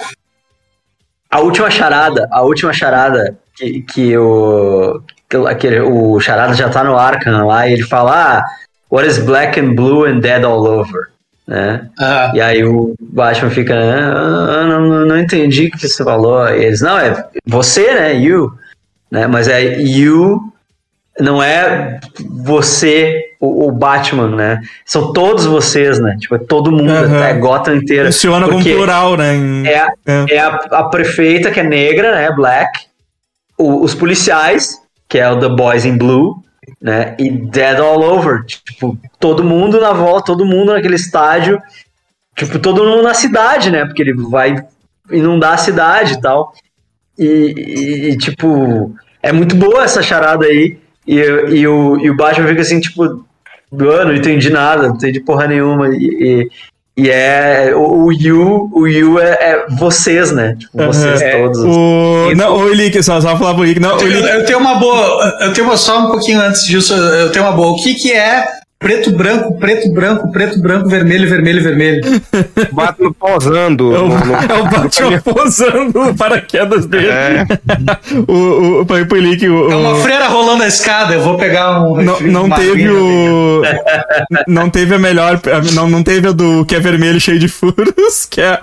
S3: a última charada, a última charada que, que o- aquele, o charada já tá no Arkham lá e ele fala ah, what is black and blue and dead all over, né?
S5: Ah,
S3: E aí o Batman fica, ah, não, não, não entendi o que você falou. E eles, não, é você, né? You. Né? Mas é you, não é você, o, o Batman, né? São todos vocês, né? Tipo, é todo mundo,
S1: Aham.
S3: é Gotham inteira.
S1: Funciona como plural, né?
S3: É, a-
S1: É.
S3: é a, a prefeita, que é negra, né? Black. O- os policiais, que é o The Boys in Blue, né? E Dead All Over. Tipo, todo mundo na volta, todo mundo naquele estádio. Tipo, todo mundo na cidade, né? Porque ele vai inundar a cidade e tal. E, e- e, tipo, é muito boa essa charada aí. E, e, o, e o Batman fica assim, tipo, "Ah, não entendi nada, não entendi porra nenhuma. E, e, é. O, o You, o you é, é vocês, né? Tipo, vocês
S1: Aham.
S3: todos.
S1: O... Não, o Ilick, só, só falar pro Ilick. Não, o
S5: eu, eu tenho uma boa. Eu tenho uma, só um pouquinho antes disso, eu tenho uma boa. O que, que é preto, branco, preto, branco, preto, branco, vermelho, vermelho, vermelho? [LAUGHS]
S2: Batman posando.
S1: É o,
S2: no- no- [LAUGHS]
S1: é o Batman [LAUGHS] posando o paraquedas dele.
S4: É.
S1: O, o, pro Ilick, o,
S5: É uma
S1: o-
S5: freira rolando a escada, eu vou pegar um.
S1: não, não teve o. Não teve a melhor. Não, não teve a do que é vermelho cheio de furos, que é.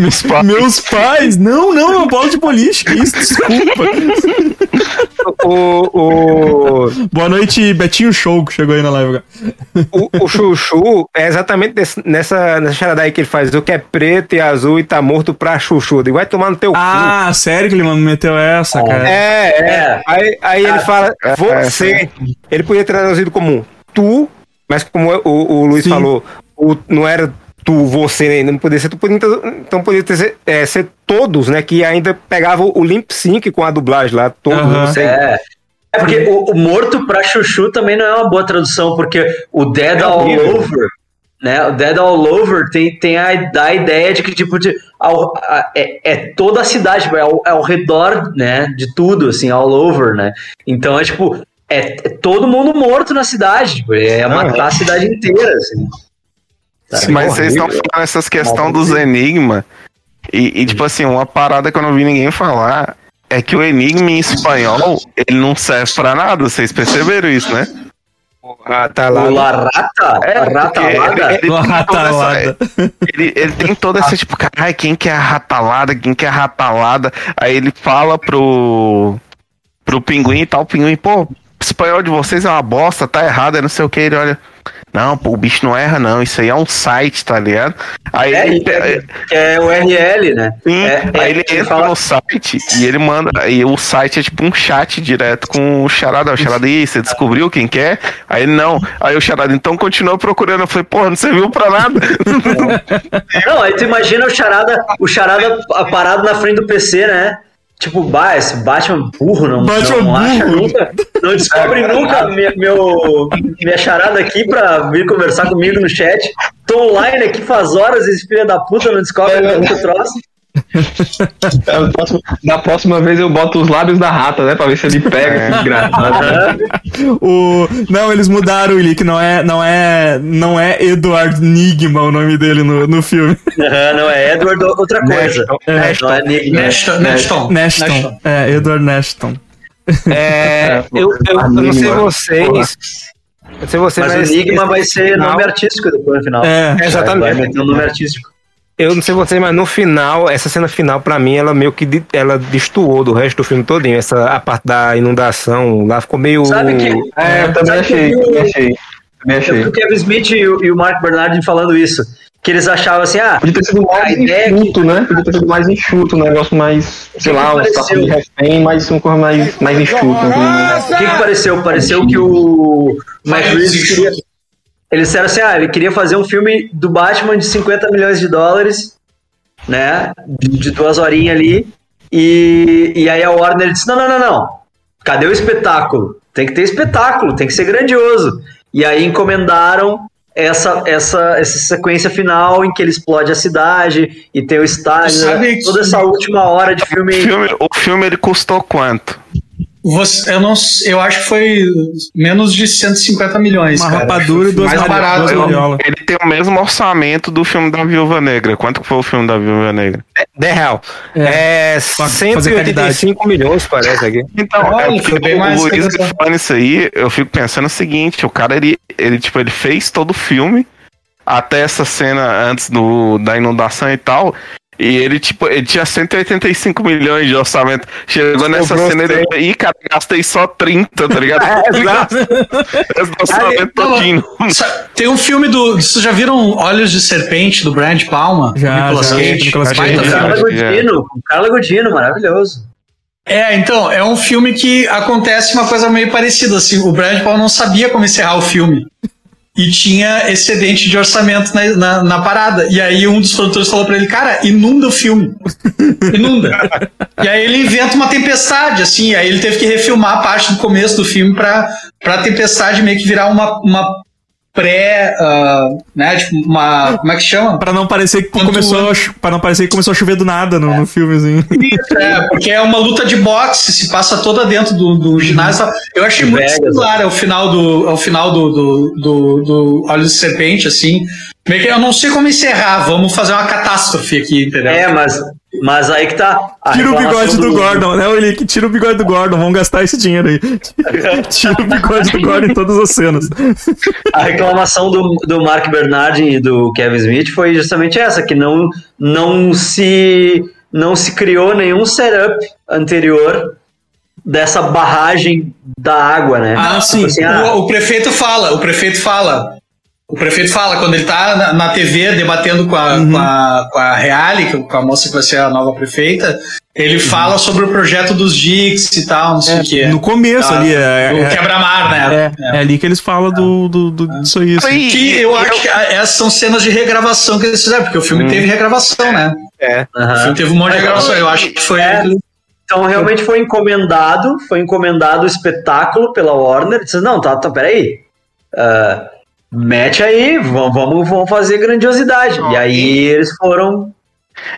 S4: Meus pais.
S1: Meus pais? Não, não, é uma bola de boliche. que Isso, desculpa.
S2: O, o,
S1: Boa noite, Betinho Show, que chegou aí na live.
S2: o, o Chuchu é exatamente desse- nessa, nessa charada aí que ele faz. O que é preto e azul e tá morto pra Chuchu. Digo, vai tomar no teu cu.
S1: Ah, sério que ele me meteu essa, cara?
S2: É, é.
S3: É.
S2: Aí, aí ele fala, você. Ele podia ter traduzido como tu, mas como o, o Luiz
S1: Sim.
S2: falou, o, não era tu, você, né? não podia ser tu, podia então podia ter, ser, é, ser todos, né? Que ainda pegavam o lip sync com a dublagem lá, todos, você.
S3: É. É porque o, o morto pra chuchu também não é uma boa tradução, porque o dead
S2: É
S3: all
S2: horrível.
S3: over, né? O dead all over tem, tem a, dá a ideia de que, tipo, de, ao- a- é, é toda a cidade, tipo, é ao, é ao redor, né? De tudo, assim, all over, né? Então é tipo, é, é todo mundo morto na cidade, tipo, é matar a cidade inteira, assim. Sabe?
S4: Mas vocês estão falando essas questões dos enigmas. E, e, tipo assim, uma parada que eu não vi ninguém falar é que o enigma em espanhol ele não serve pra nada. Vocês perceberam isso, né?
S2: Ah, tá lá.
S3: O La Rata,
S4: É,
S3: a Rata
S4: porque
S3: Laga,
S4: ele, ele,
S1: Uma
S4: tem toda
S1: ratalada.
S4: essa, ele, ele tem toda essa, tipo, caralho, quem que é a ratalada? Quem que é a ratalada? Aí ele fala pro, pro pinguim e tal, o pinguim, pô, o espanhol de vocês é uma bosta, tá errado, é não sei o que. Ele olha, não, pô, o bicho não erra, não, isso aí é um site, tá ligado? Aí
S3: é,
S4: ele,
S3: é, é o RL, né?
S4: Sim,
S3: É, é,
S4: aí ele
S3: ele
S4: entra
S3: fala-
S4: no site e ele manda. E o site é tipo um chat direto com o Charada. O Charada, e aí, você descobriu quem quer? Aí ele não. Aí o Charada, então continua procurando. Eu falei, porra, não serviu pra nada. [LAUGHS]
S3: Não, aí tu imagina o charada, o charada parado na frente do PC, né? Tipo, bah, esse Batman burro, não,
S1: Batman
S3: não acha
S1: burro.
S3: nunca, não descobre nunca minha, meu, minha charada aqui pra vir conversar comigo no chat. Tô online aqui faz horas e esse filho da puta não descobre nunca o troço.
S6: É, o próximo- Da próxima vez eu boto os lábios da rata, né? Pra ver se ele pega esse desgraçado. [LAUGHS]
S1: O... Não, eles mudaram o que não é, não é, não é Edward Nigma o nome dele no, no filme.
S3: Aham, não é Edward, outra coisa.
S2: Nashton.
S3: Não é Enigma.
S5: Nashton. Nashton.
S1: Nashton. É, Edward Nashton.
S2: É, eu, eu, eu não sei vocês. Eu não sei vocês,
S3: Mas o
S2: mas
S3: Enigma
S2: esse
S3: vai ser
S2: final-
S3: nome artístico depois no final.
S1: É,
S3: Vai
S2: Exatamente.
S3: meter um nome artístico.
S2: Eu não sei vocês, mas no final, essa cena final, pra mim, ela meio que de- ela destoou do resto do filme todinho. Essa, a parte da inundação lá ficou meio.
S3: Sabe que-
S6: É, eu também
S3: Sabe que
S6: achei,
S3: o-
S6: também achei. Também achei.
S3: o Kevin Smith e o, e o Mark Bernardin falando isso. Que eles achavam assim, ah,
S6: Podia ter sido mais
S3: é que-
S6: enxuto, né? Podia ter sido mais enxuto, um negócio mais, sei
S3: que
S6: lá, um situação de refém, mas uma coisa mais, mais enxuta. né?
S3: o que, que pareceu? Pareceu que o
S5: Mas
S3: Reeves queria. Eles disseram assim, ah, ele queria fazer um filme do Batman de 50 milhões de dólares, né? De, de duas horinhas ali. E, e aí a Warner disse: não, não, não, não. Cadê o espetáculo? Tem que ter espetáculo, tem que ser grandioso. E aí encomendaram essa, essa, essa sequência final em que ele explode a cidade e tem o estádio,
S5: que-
S3: toda essa última hora de
S4: O
S3: filme.
S4: filme, o filme ele custou quanto?
S5: Você, eu, não, eu acho que foi menos de 150 milhões.
S1: uma
S5: cara.
S1: rapadura e duas
S5: mais
S1: mariolas.
S5: barato.
S1: duas mariolas.
S4: Ele tem o mesmo orçamento do filme da Viúva Negra. Quanto que foi o filme da Viúva Negra?
S2: The real.
S1: É.
S2: É,
S1: Pra fazer
S2: 185 milhões, parece aqui.
S4: Então,
S5: Olha,
S4: é
S5: bem
S4: o
S5: mais
S4: Luiz
S5: que essa.
S4: falando isso aí, eu fico pensando o seguinte, o cara, ele, ele, tipo, ele fez todo o filme, até essa cena antes do, da inundação e tal, e ele, tipo, ele tinha 185 milhões de orçamento. Chegou nessa
S2: Sobrou
S4: cena e ele, ih, cara, gastei só 30, [LAUGHS] tá ligado?
S2: exato.
S4: Esse orçamento
S5: Não,
S4: todinho.
S5: Tem um filme do. Vocês já viram Olhos de Serpente, do Brad Palma?
S1: Já,
S5: Nicolas
S1: já,
S5: Cage?
S1: Nicolas Cage.
S5: filme.
S3: Carla
S4: é.
S3: Godino, Carla Godino, maravilhoso.
S5: É, então, é um filme que acontece uma coisa meio parecida, assim, o Brad Paul não sabia como encerrar o filme. E tinha excedente de orçamento na, na, na parada. E aí um dos produtores falou pra ele, cara, inunda o filme. [LAUGHS] Inunda. e aí ele inventa uma tempestade, assim, aí ele teve que refilmar a parte do começo do filme pra, pra tempestade meio que virar uma, uma pré, ah, né, tipo, uma, como é que chama?
S1: Pra não parecer que
S5: Quando
S1: começou,
S5: tu-
S1: a cho- pra não parecer que começou a chover do nada no, no filme, assim.
S5: É, porque é uma luta de boxe, se passa toda dentro do, do ginásio. Eu achei muito
S3: Vegas,
S5: similar ao final do, ao final do, do, do, do Olhos de Serpente, assim. Meio que eu não sei como encerrar, vamos fazer uma catástrofe aqui, entendeu?
S3: É, mas, Mas aí que tá. a
S1: Tira o
S3: reclamação
S1: bigode do Gordon, né, Olick? Tira o bigode do Gordon, vamos gastar esse dinheiro aí. [LAUGHS] Tira o bigode do Gordon em todas as cenas.
S3: A reclamação do, do Mark Bernardin e do Kevin Smith foi justamente essa, que não, não, se, não se criou nenhum setup anterior dessa barragem da água, né?
S1: Ah,
S3: Tipo
S1: sim.
S3: assim, ah,
S5: O, o prefeito fala, o prefeito fala. O prefeito fala, quando ele tá na, na TV debatendo com a,
S1: Uhum.
S5: com, a, com a Reale, que- com a moça que vai ser a nova prefeita, ele fala sobre o projeto dos DICs e tal, não sei o que.
S1: Uhum. No começo ali, é,
S5: o
S1: é,
S5: quebra-mar, né?
S1: é, é ali que eles falam do, do, do, disso aí. assim.
S5: Que eu acho que essas são cenas de regravação que eles fizeram, porque o
S1: Uhum.
S5: filme teve regravação, né?
S2: É.
S5: O filme teve um monte de regravação. Eu acho que foi.
S3: É. Então realmente foi encomendado, foi encomendado o espetáculo pela Warner. Disse, não, tá, tá, peraí. Ah, mete aí, vamos, vamos, vamos fazer grandiosidade. E aí eles foram.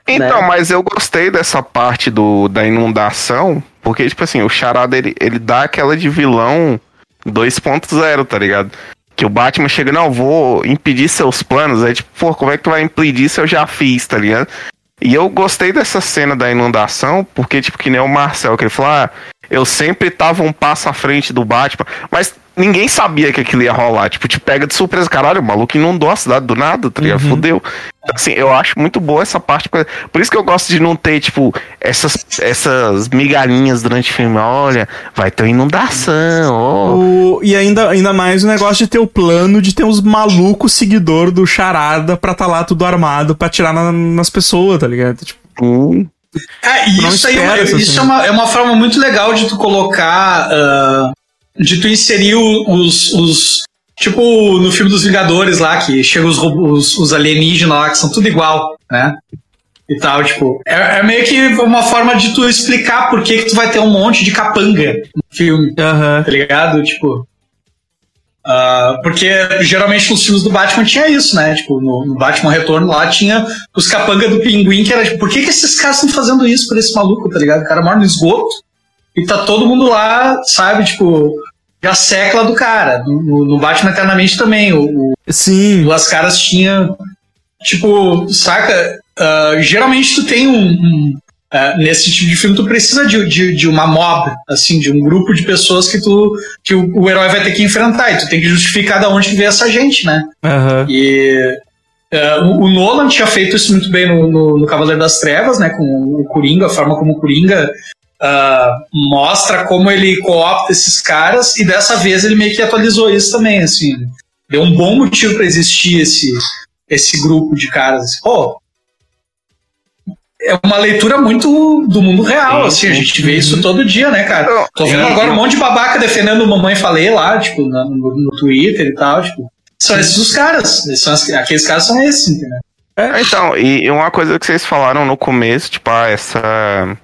S4: Então,
S3: né?
S4: mas eu gostei dessa parte do, da inundação, porque, tipo assim, o Charada, ele, ele dá aquela de vilão 2.0, tá ligado? Que o Batman chega, não, vou impedir seus planos. Aí, tipo, pô, como é que tu vai impedir se eu já fiz, tá ligado? E eu gostei dessa cena da inundação, porque, tipo, que nem o Marcel, que ele falou, ah, eu sempre tava um passo à frente do Batman, mas ninguém sabia que aquilo ia rolar. Tipo, te pega de surpresa, caralho, o maluco inundou a cidade do nada, tá ligado? Fudeu. Assim, eu acho muito boa essa parte. Por isso que eu gosto de não ter, tipo, essas, essas migalhinhas durante o filme. Olha, vai ter uma inundação, ó.
S1: O- e ainda, ainda mais o negócio de ter o plano de ter uns malucos seguidor do Charada pra tá lá tudo armado pra atirar na- nas pessoas, tá ligado? Tipo,
S4: Hum.
S5: É, e
S1: Não
S5: isso aí é isso é uma, é uma forma muito legal de tu colocar. ah, de tu inserir os, os. Tipo no filme dos Vingadores lá, que chegam os, robôs- os alienígenas lá, que são tudo igual, né? E tal, tipo. É, é meio que uma forma de tu explicar por que, que tu vai ter um monte de capanga no filme,
S1: aham.
S5: tá ligado? Tipo. ah, porque geralmente nos filmes do Batman tinha isso, né? Tipo, no, no Batman Retorno lá tinha os capanga do pinguim, que era tipo, por que, que esses caras estão fazendo isso por esse maluco, tá ligado? O cara mora no esgoto e tá todo mundo lá, sabe? Tipo, já secla do cara. No, no- Batman Eternamente também. O,
S1: Sim.
S5: as caras tinham. Tipo, saca? Ah, geralmente tu tem um. um, ah, nesse tipo de filme, tu precisa de, de, de uma mob, assim, de um grupo de pessoas que tu. que o, o herói vai ter que enfrentar. E tu tem que justificar de onde veio essa gente, né?
S1: Aham.
S5: E é, o, o Nolan tinha feito isso muito bem no, no, no Cavaleiro das Trevas, né? Com o Coringa, a forma como o Coringa ah, mostra como ele coopta esses caras, e dessa vez ele meio que atualizou isso também, assim. Deu um bom motivo para existir esse, esse grupo de caras. Assim. Pô, é uma leitura muito do mundo real, assim, a gente vê isso todo dia, né, cara? Tô vendo agora um monte de babaca defendendo o Mamãe Falei lá, tipo, no, no Twitter e tal, tipo. São esses os caras. São aqueles caras são esses, entendeu?
S4: Então, e e uma coisa que vocês falaram no começo, tipo, ah, essa.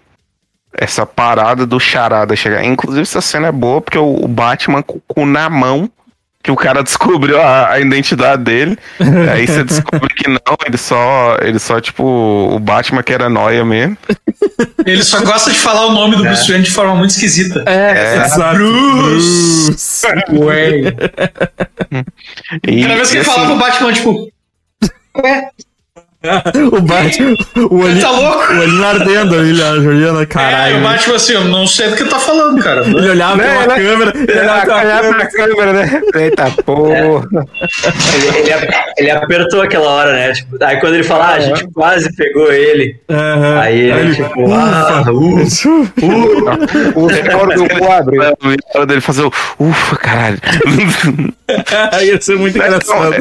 S4: Essa parada do charada chegar. Inclusive, essa cena é boa porque o o Batman com o cu na mão, que o cara [LAUGHS] descobriu a, a identidade dele. aí você descobre que não, ele só. Ele só, tipo, o Batman que era noia mesmo.
S5: Ele só gosta de falar o nome do Bruce Wayne de forma muito esquisita.
S1: É, exato.
S5: Bruce! Wayne. [LAUGHS]
S4: E,
S5: Cada vez que
S4: e
S5: ele
S4: assim,
S5: pro Batman, tipo. Ué, [LAUGHS]
S1: o Batman, o olhinho,
S5: tá louco?
S1: o olhinho ardendo ali, a Juliana,
S5: É,
S1: caralho.
S5: o Batman assim, eu não sei do que tá falando, cara.
S1: Ele olhava
S2: Né, né?
S1: câmera, ele olhava
S2: Olhar
S1: câmera.
S2: pra câmera, né? Eita porra.
S3: Ele, ele, ele apertou aquela hora, né? Tipo, aí quando ele fala, ah, a gente quase pegou ele.
S1: Aham.
S3: Aí ele, tipo, ah,
S1: Ufa.
S2: O recorde do quadro.
S4: é, o hora dele fazer o. Ufa, caralho. [LAUGHS]
S1: Ia ser muito engraçado.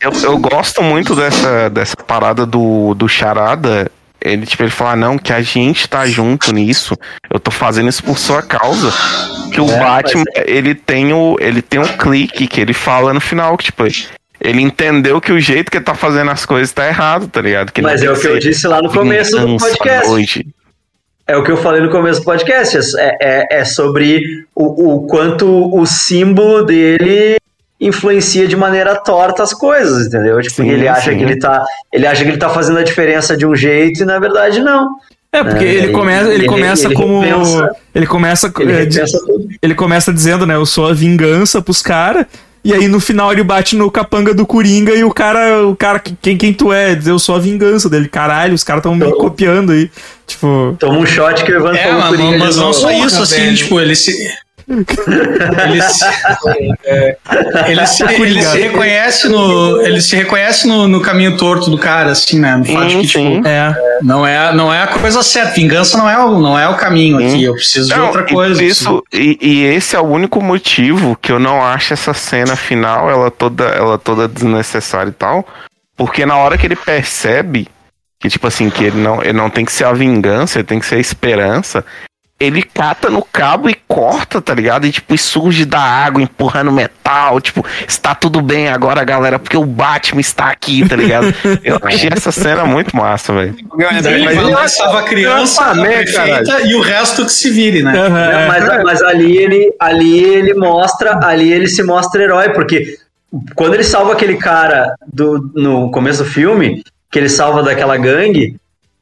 S4: Eu, eu gosto muito dessa, dessa parada do, do charada. Ele, tipo, ele fala, não, que a gente tá junto nisso. Eu tô fazendo isso por sua causa. Que o
S3: É,
S4: Batman, ele tem o. Ele tem um clique que ele fala no final, que, tipo, ele entendeu que o jeito que ele tá fazendo as coisas tá errado, tá ligado? Que
S3: mas é o que eu disse lá no começo do podcast.
S4: hoje.
S3: É o que eu falei no começo do podcast. É, é, é sobre o, o quanto o símbolo dele influencia de maneira torta as coisas, entendeu? Tipo,
S4: Sim,
S3: ele acha
S4: sim.
S3: que ele tá. Ele acha que ele tá fazendo a diferença de um jeito e na verdade não.
S1: É, porque
S3: É,
S1: ele
S3: ele-
S1: começa, ele
S3: ele-
S1: começa
S3: ele
S1: como.
S3: repensa.
S1: Ele começa.
S3: Ele
S1: é, de- ele começa dizendo, né? Eu sou a vingança pros caras. E aí no final ele bate no capanga do Coringa e o cara, o cara, quem, quem tu é? Diz, Eu sou a vingança dele. Caralho, os caras tão me copiando aí. Tipo,
S3: Toma um shot que o Evandro
S5: É,
S3: falou
S5: mas,
S3: Coringa
S5: mas não só isso, assim,
S2: velho.
S5: tipo, ele se. Ele se, ele se, ele se reconhece no. Ele se reconhece no, no caminho torto do cara, assim, né? No fato de que, tipo,
S1: é.
S5: não é, não é a coisa certa. Vingança não é o, não é o caminho aqui. Eu preciso de
S4: Não,
S5: outra
S4: e
S5: coisa.
S4: Isso, e, e esse é o único motivo que eu não acho essa cena final ela toda, ela toda desnecessária e tal. Porque na hora que ele percebe que, tipo assim, que ele não, ele não tem que ser a vingança, ele tem que ser a esperança. Ele cata no cabo e corta, tá ligado? E tipo, e surge da água, empurrando metal. Tipo, está tudo bem agora, galera, porque o Batman está aqui, tá ligado? [LAUGHS] Eu achei essa cena muito massa, velho.
S5: Ele salva a criança, prefeita e o resto que se vire, né?
S3: Não,
S1: é.
S3: mas, mas ali ele ali ele mostra ali ele se mostra herói porque quando ele salva aquele cara do, no começo do filme que ele salva daquela gangue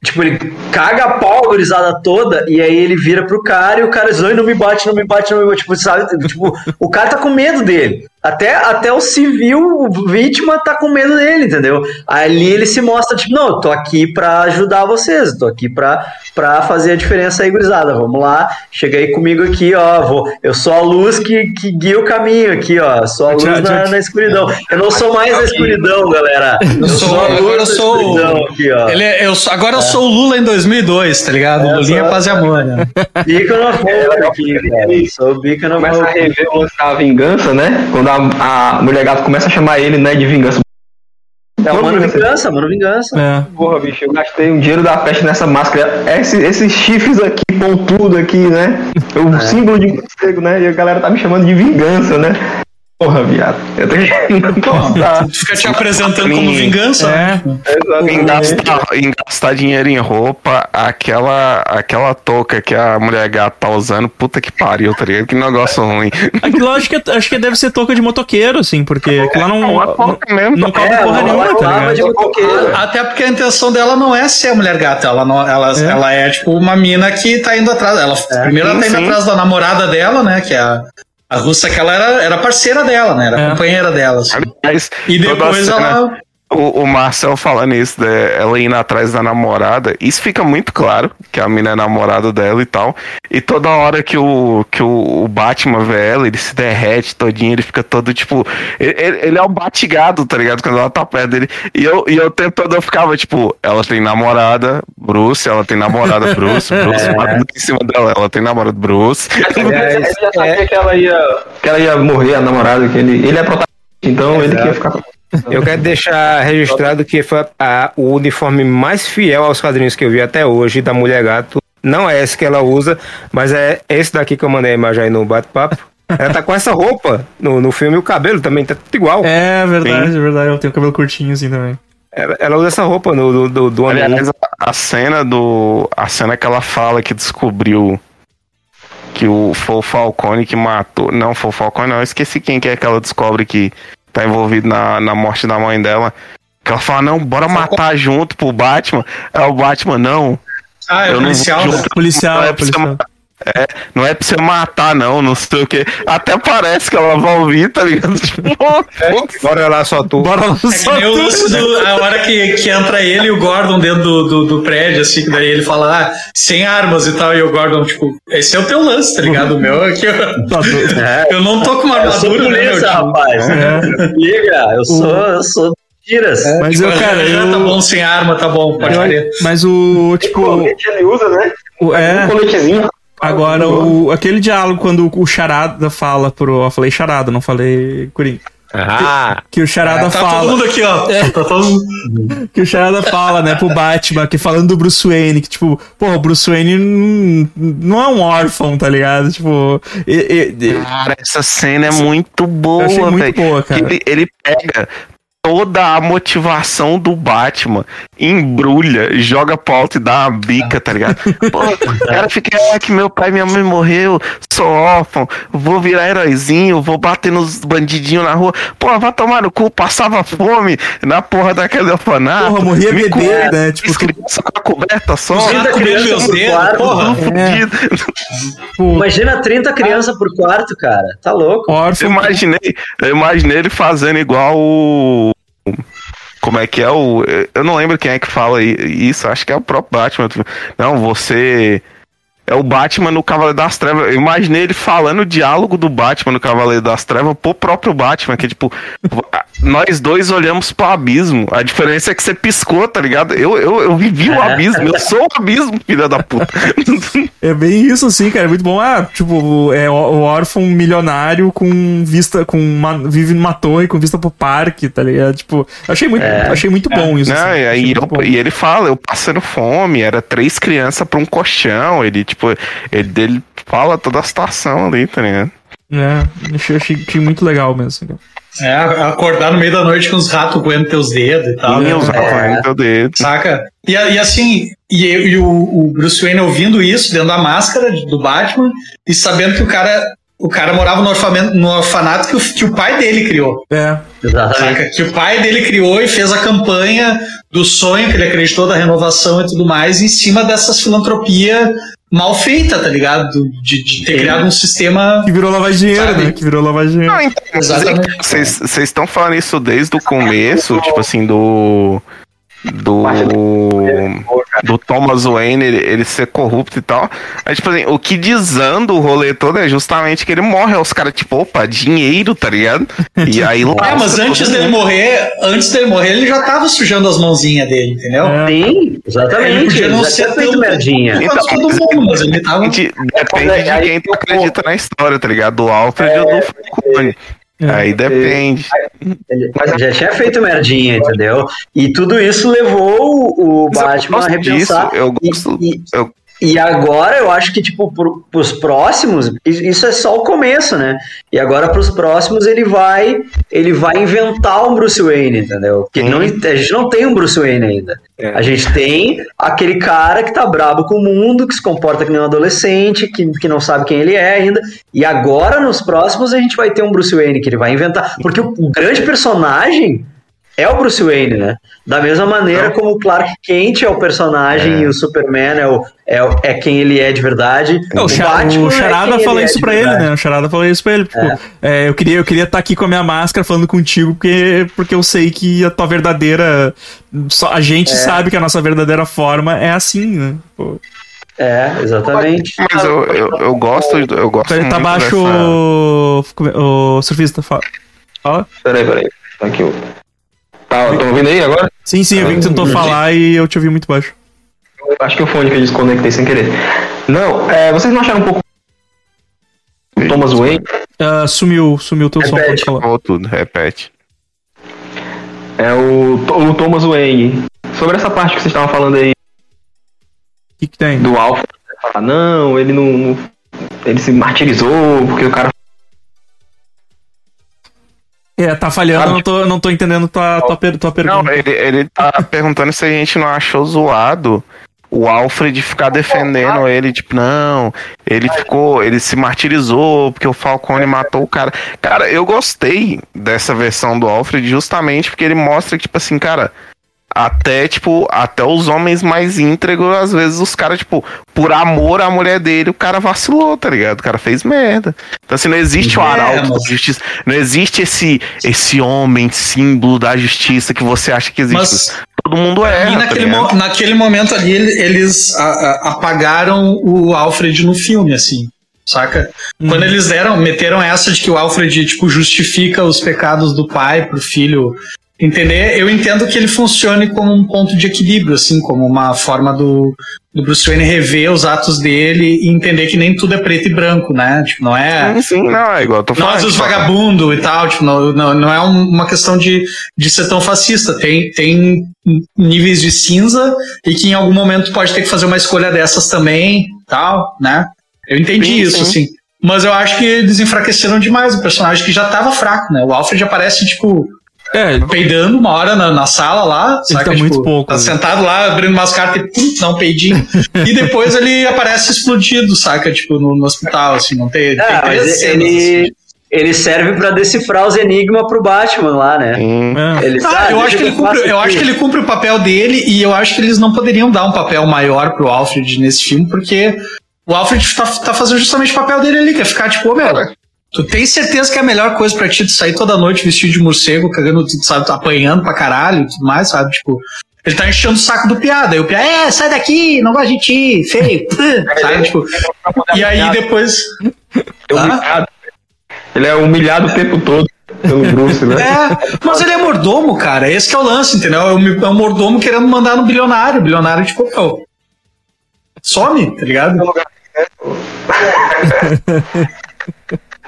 S3: tipo ele caga a pau a gurizada toda e aí ele vira pro cara e o cara diz "Ai, não me bate não me bate não me bate. Tipo sabe? Tipo o cara tá com medo dele até, até o civil o vítima tá com medo dele entendeu ali ele se mostra tipo não eu tô aqui pra ajudar vocês eu tô aqui pra pra fazer a diferença aí, gurizada. Vamos lá, chega aí comigo aqui, ó. Vou, eu sou a luz que, que guia o caminho aqui, ó. Sou a luz
S1: Já-
S3: na,
S1: já-
S3: na escuridão. Eu não sou mais a escuridão, galera. Eu
S5: sou-
S3: sou a
S5: agora
S3: luz
S5: eu
S3: da
S5: sou-
S3: escuridão aqui, ó.
S5: Ele é- eu, sou- agora eu sou o Lula em 2002, tá ligado?
S3: É,
S5: Lulinha
S3: só-
S5: paz e amor, né?
S3: Bica no fogo aqui, cara. Sou bica no
S6: Começa a
S3: fogo.
S6: rever o lance da vingança, né? Quando a, a mulher gato começa a chamar ele, né, de vingança.
S3: É o Mano Vingança, Mano Vingança.
S1: É.
S6: Porra, bicho, eu gastei um dinheiro da festa nessa máscara. Esse- esses chifres aqui, pontudo aqui, né? É o símbolo de morcego, né? E a galera tá me chamando de vingança, né? Porra, viado. Eu tô querendo gostar.
S5: Fica te apresentando como vingança. né?
S1: É.
S4: Em gastar, em gastar dinheiro em roupa, aquela, aquela touca que a mulher gata tá usando, puta que pariu, tá ligado? Que negócio ruim.
S1: Aquilo acho que, acho que deve ser touca de motoqueiro, assim, porque aquilo não. Não,
S4: touca mesmo.
S1: não
S3: É,
S1: porra
S3: uma
S1: nenhuma, tá ligado?
S5: Até porque a intenção dela não é ser a mulher gata, ela, não, ela,
S1: É.
S5: ela é tipo uma mina que tá indo atrás. Ela, primeiro ela tá indo
S4: sim.
S5: atrás da namorada dela, né? Que é a, a russa que ela era, era parceira dela, né? Era
S1: É.
S5: companheira dela. assim.
S4: Aliás,
S5: E depois
S4: cena-
S5: ela.
S4: O, o Marcel falando isso, né, ela indo atrás da namorada, isso fica muito claro, que a mina é namorada dela e tal. E toda hora que o, que o, o Batman vê ela, ele se derrete todinho, ele fica todo tipo. Ele, ele- é o batigado, tá ligado? Quando ela tá perto dele. E eu, e eu o tempo todo eu ficava, tipo, ela tem namorada, Bruce, ela tem namorada, Bruce, [LAUGHS] Bruce, é. em cima dela, ela tem namorado, Bruce.
S6: Ele já sabia que ela ia, que ela ia morrer, a namorada, que ele, ele é protagonista, então ele que ia ficar.
S2: Eu quero deixar registrado que foi a- o uniforme mais fiel aos quadrinhos que eu vi até hoje da Mulher Gato. Não é esse que ela usa, mas é esse daqui que eu mandei a imagem aí no bate-papo. Ela tá com essa roupa no, no filme e o cabelo também tá tudo igual.
S1: É verdade, é verdade. Eu tenho cabelo curtinho assim também.
S2: Ela, ela usa essa roupa no, do, do, do Homem.
S4: Aliás, a, a cena do. A cena que ela fala que descobriu que o foi o Falcone que matou. Não, foi o Falcone, não. Eu esqueci quem que é que ela descobre que tá envolvido na, na morte da mãe dela. Que ela fala, não, bora matar junto pro Batman. É o Batman, não.
S5: Ah, é
S4: Eu
S5: o
S4: não
S5: policial.
S4: vou
S5: né?
S4: junto.
S1: Policial,
S4: Não é você
S1: policial.
S4: É, não é pra você matar, não, não sei o que. Até parece que ela vai ouvir, tá ligado? [LAUGHS] Tipo, pô,
S2: Bora lá, só tu.
S1: Bora lá,
S5: É que
S1: só
S5: o
S1: tu.
S5: do, a hora que, que entra ele e o Gordon dentro do, do, do prédio, assim, que daí ele fala, ah, sem armas e tal, e o Gordon, tipo, esse é o teu lance, tá ligado? O meu aqui, eu, [LAUGHS]
S1: Tá doido. [LAUGHS]
S5: eu não tô com uma
S3: Eu sou
S5: armadura, né, meu
S3: polícia,
S5: tipo,
S3: rapaz.
S1: É.
S3: Liga, eu sou, eu sou tiras.
S1: Mas eu, cara,
S5: ah, tá
S1: eu.
S5: bom, sem arma, tá bom, pode
S1: eu-
S5: crer.
S1: mas o. Tipo.
S6: colete ele usa, né?
S1: o-
S6: Um
S1: é.
S6: coletezinho.
S1: Agora, o, aquele diálogo quando o Charada fala pro. Eu falei Charada, não falei Coringa.
S2: Ah,
S1: Que o Charada
S5: Tá todo
S1: fala.
S5: mundo aqui, ó. Tá todo mundo...
S1: Que o Charada fala, né, pro Batman, que falando do Bruce Wayne, que tipo, pô, o Bruce Wayne não, é um órfão, tá ligado? Tipo, e- e-
S4: Cara, essa cena é muito boa,
S1: eu achei muito boa, cara.
S4: Ele, ele pega toda a motivação do Batman, embrulha, joga pro alto e dá uma bica, tá ligado? [LAUGHS] Pô, o cara fica, ah, que meu pai e minha mãe morreu, sou órfão, vou virar heróizinho, vou bater nos bandidinhos na rua. Porra, vai tomar no cu, passava fome na porra daquele orfanato.
S1: Porra, morria bebê, né? Tipo,
S4: criança com a coberta só.
S5: Comendo
S3: criança
S5: meus
S3: por
S5: dedos,
S3: quarto,
S5: porra.
S1: É.
S3: Imagina 30 crianças por quarto, cara. Tá louco.
S4: Eu imaginei, eu imaginei ele fazendo igual o. Como é que é o. Eu não lembro quem é que fala isso, acho que é o próprio Batman. Não, você. É o Batman no Cavaleiro das Trevas. Eu imaginei ele falando o diálogo do Batman no Cavaleiro das Trevas pro próprio Batman, que é tipo, nós dois olhamos pro abismo. A diferença é que você piscou, tá ligado? Eu, eu, eu vivi o abismo, eu sou o abismo, filha da puta. [LAUGHS]
S1: É bem isso, assim, cara. É muito bom. Ah, tipo, é o órfão milionário com vista, com uma, vive numa torre com vista pro parque, tá ligado? Tipo, achei muito, achei muito bom isso.
S4: Não,
S1: assim.
S4: e, aí
S1: Achei muito
S4: eu-
S1: bom.
S4: e ele fala, eu passando fome, era três crianças pra um colchão. Ele, tipo, ele, ele fala toda a situação ali, tá ligado?
S1: É, achei, achei, muito legal mesmo. cara.
S5: É, acordar no meio da noite com os ratos coendo teus dedos e tal. né?
S4: os é. teu dedo.
S5: Saca? E, e assim, e, e o, o Bruce Wayne ouvindo isso dentro da máscara do Batman e sabendo que o cara, o cara morava no, orfamento, no orfanato que o, que o pai dele criou.
S1: É,
S3: Exatamente.
S5: Saca? Que o pai dele criou e fez a campanha do sonho que ele acreditou da renovação e tudo mais em cima dessas filantropia mal feita, tá ligado? De, de ter
S3: Sim.
S5: criado um sistema.
S1: que virou lavar dinheiro,
S5: Sabe?
S1: né? Que virou lavar dinheiro.
S4: Não, então, é
S5: Exatamente.
S4: vocês estão falando isso desde o começo, tipo assim, do. Do. Do Thomas Wayne, ele, ele ser corrupto e tal. Mas, tipo assim, o que desanda o rolê todo é justamente que ele morre. Os caras, tipo, opa, dinheiro, tá ligado? E aí lá. [LAUGHS]
S5: É, mas antes dele morrer, antes dele morrer, ele já tava sujando as mãozinhas dele, entendeu?
S1: É.
S3: Sim,
S5: Ele
S3: exatamente.
S5: podia não
S3: Ele já
S5: ser tão-
S3: merdinha.
S4: Então,
S5: todo mundo, mas ele tava.
S4: Depende, depende de quem tu acredita na história, tá ligado? Do Alfred ou do Falcone.
S1: É.
S4: Aí depende.
S3: Ele já tinha feito merdinha, entendeu? E tudo isso levou o o
S4: Mas eu
S3: Batman a repensar.
S4: disso, eu
S3: E-
S4: gosto-
S3: E,
S4: eu-
S3: e agora eu acho que, tipo, pro, pros próximos, isso é só o começo, né? E agora pros próximos ele vai ele vai inventar um Bruce Wayne, entendeu? Porque não, a gente não tem um Bruce Wayne ainda.
S6: É.
S3: A gente tem aquele cara que tá brabo com o mundo, que se comporta que nem um adolescente, que, que não sabe quem ele é ainda. E agora, nos próximos, a gente vai ter um Bruce Wayne que ele vai inventar. Porque o, o grande personagem é o Bruce Wayne, né? Da mesma maneira como o Clark Kent é o personagem e o Superman é, o, é, é quem ele é de verdade.
S1: É, o,
S3: Batman
S1: o
S3: é
S1: Charada
S3: quem
S1: falou
S3: é
S1: isso
S3: de
S1: pra ele, né? O Charada falou isso pra ele. Tipo, é, eu queria eu queria estar aqui com a minha máscara falando contigo, porque, porque eu sei que a tua verdadeira. Só, a gente
S3: É.
S1: sabe que a nossa verdadeira forma é assim, né? Pô,
S3: É, exatamente.
S4: Mas eu, eu, eu gosto, eu gosto
S1: peraí, tá baixo
S4: dessa-
S1: o... o surfista. Fala. fala.
S6: Peraí, peraí. Tá aqui. Tá, estão ouvindo aí agora?
S1: Sim, sim, eu vi que tentou falar e eu te ouvi muito baixo.
S6: Acho que o fone que eu desconectei sem querer. Não, é, vocês não acharam um pouco o Thomas Wayne?
S1: Ah, sumiu, sumiu teu som,
S3: Repete.
S1: pode falar.
S4: Falou tudo, repete.
S6: É o, o Thomas Wayne. Sobre essa parte que vocês estavam falando aí
S1: O que, que tem?
S6: do Alpha, falar, não, ele não, não- Ele se martirizou porque o cara.
S1: É, tá falhando, eu não tô, não tô entendendo tua, tua, tua pergunta.
S4: Não, ele, ele tá [LAUGHS] perguntando se a gente não achou zoado o Alfred ficar defendendo ele, tipo, não, ele ficou, ele se martirizou porque o Falcone matou o cara. Cara, eu gostei dessa versão do Alfred justamente porque ele mostra que, tipo assim, cara, até, tipo, até os homens mais íntegros, às vezes os caras, tipo, por amor à mulher dele, o cara vacilou, tá ligado? O cara fez merda. Então, assim, não existe o
S5: É,
S4: arauto
S5: mas-
S4: da justiça. Não existe esse, esse homem símbolo da justiça que você acha que existe.
S5: Mas
S4: Todo mundo é.
S5: e naquele, mo- naquele momento ali, ele- eles a- a- apagaram o Alfred no filme, assim. Saca? Quando eles deram, meteram essa de que o Alfred, tipo, justifica os pecados do pai pro filho entender, eu entendo que ele funcione como um ponto de equilíbrio, assim, como uma forma do, do Bruce Wayne rever os atos dele e entender que nem tudo é preto e branco, né? Tipo, não é.
S4: Sim, sim, não, é igual eu tô falando.
S5: Nós, os
S4: tipo,
S5: vagabundo e tal, tipo, não, não, não é um- uma questão de, de ser tão fascista. Tem, tem níveis de cinza e que em algum momento pode ter que fazer uma escolha dessas também, tal, né? Eu entendi
S4: Sim,
S5: isso,
S4: sim.
S5: assim. Mas eu acho que eles enfraqueceram demais o personagem que já tava fraco, né? O Alfred aparece, tipo,
S1: É,
S5: peidando uma hora na, na sala lá,
S1: Ele
S5: saca?
S1: tá muito
S5: Tipo,
S1: pouco,
S5: Tá
S1: né?
S5: sentado lá, abrindo umas cartas e pum, dá um peidinho. [LAUGHS] e depois ele aparece explodido, saca? Tipo, no, no hospital, assim, não tem. tem
S3: Ah,
S5: três
S3: mas
S5: cenas, assim.
S3: ele, ele serve pra decifrar os enigmas pro Batman lá, né?
S1: É.
S3: Ele
S5: Ah, eu acho que ele cumpre, eu acho que ele cumpre o papel dele e eu acho que eles não poderiam dar um papel maior pro Alfred nesse filme, porque o Alfred tá, tá fazendo justamente o papel dele ali, que é ficar tipo, ô meu, tu tem certeza que é a melhor coisa pra ti tu sair toda noite vestido de morcego, cagando, sabe, apanhando pra caralho e tudo mais, sabe? Tipo, ele tá enchendo o saco do piada. Aí o piada, é, sai daqui, não gosto de ti, feio. [LAUGHS] sabe? Tipo, e aí depois.
S6: É humilhado. Ele é humilhado o tempo todo pelo Bruce, né? [LAUGHS]
S5: É, mas ele é mordomo, cara. Esse que é o lance, entendeu? É um, é um mordomo querendo mandar no bilionário. O bilionário, tipo, meu, some, tá ligado? [LAUGHS]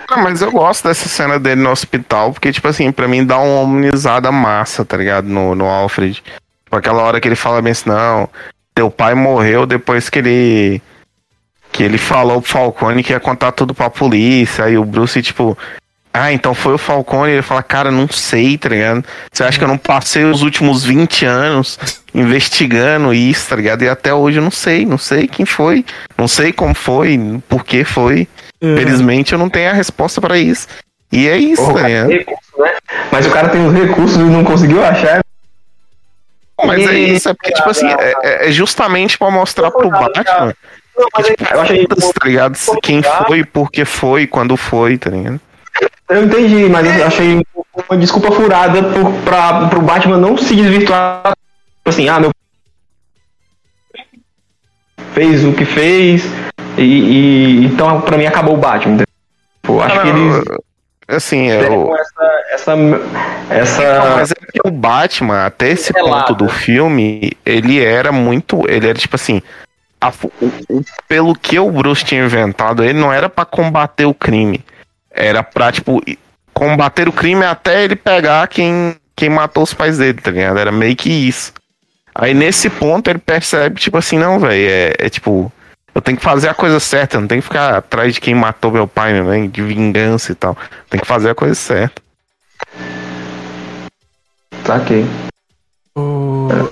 S4: Não, mas eu gosto dessa cena dele no hospital, porque, tipo assim, pra mim dá uma humanizada massa, tá ligado? No, no Alfred. Tipo, aquela hora que ele fala bem assim, não, teu pai morreu depois que ele. Que ele falou pro Falcone que ia contar tudo pra polícia. Aí o Bruce, tipo. Ah, então foi o Falcone. Ele fala, cara, não sei, tá ligado? Você acha que eu não passei os últimos 20 anos investigando isso, tá ligado? E até hoje eu não sei, não sei quem foi. Não sei como foi, por que foi. Felizmente eu não tenho a resposta pra isso. E é isso,
S6: Porra,
S4: tá
S6: recurso, né? Mas o cara tem os recursos e não conseguiu achar.
S4: Mas é isso, é porque, tipo assim, é, é- é justamente pra mostrar pro Batman
S6: Não, mas
S4: que, tipo,
S6: eu achei.
S4: tá ligado? Quem foi, por que foi, quando foi, tá ligado?
S6: Eu entendi, mas eu achei uma desculpa furada por, pra, pro Batman não se desvirtuar. Tipo Assim, ah, meu. Fez o que fez. E, e- então pra mim acabou o Batman. entendeu? Tipo, acho
S4: Ah,
S6: que eles
S4: Assim,
S6: deram
S4: o.
S6: essa. essa,
S4: Não,
S6: essa
S4: mas é que o Batman, até esse ponto do filme, ele era muito. Ele era tipo assim. a o- pelo que o Bruce tinha inventado, ele não era pra combater o crime. Era pra, tipo, combater o crime até ele pegar quem, quem matou os pais dele, tá ligado? Era meio que isso. Aí nesse ponto ele percebe, tipo assim, não, velho, é, é tipo. Eu tenho que fazer a coisa certa, eu não tenho que ficar atrás de quem matou meu pai, minha mãe, de vingança e tal. Tem que fazer a coisa certa.
S6: Saquei.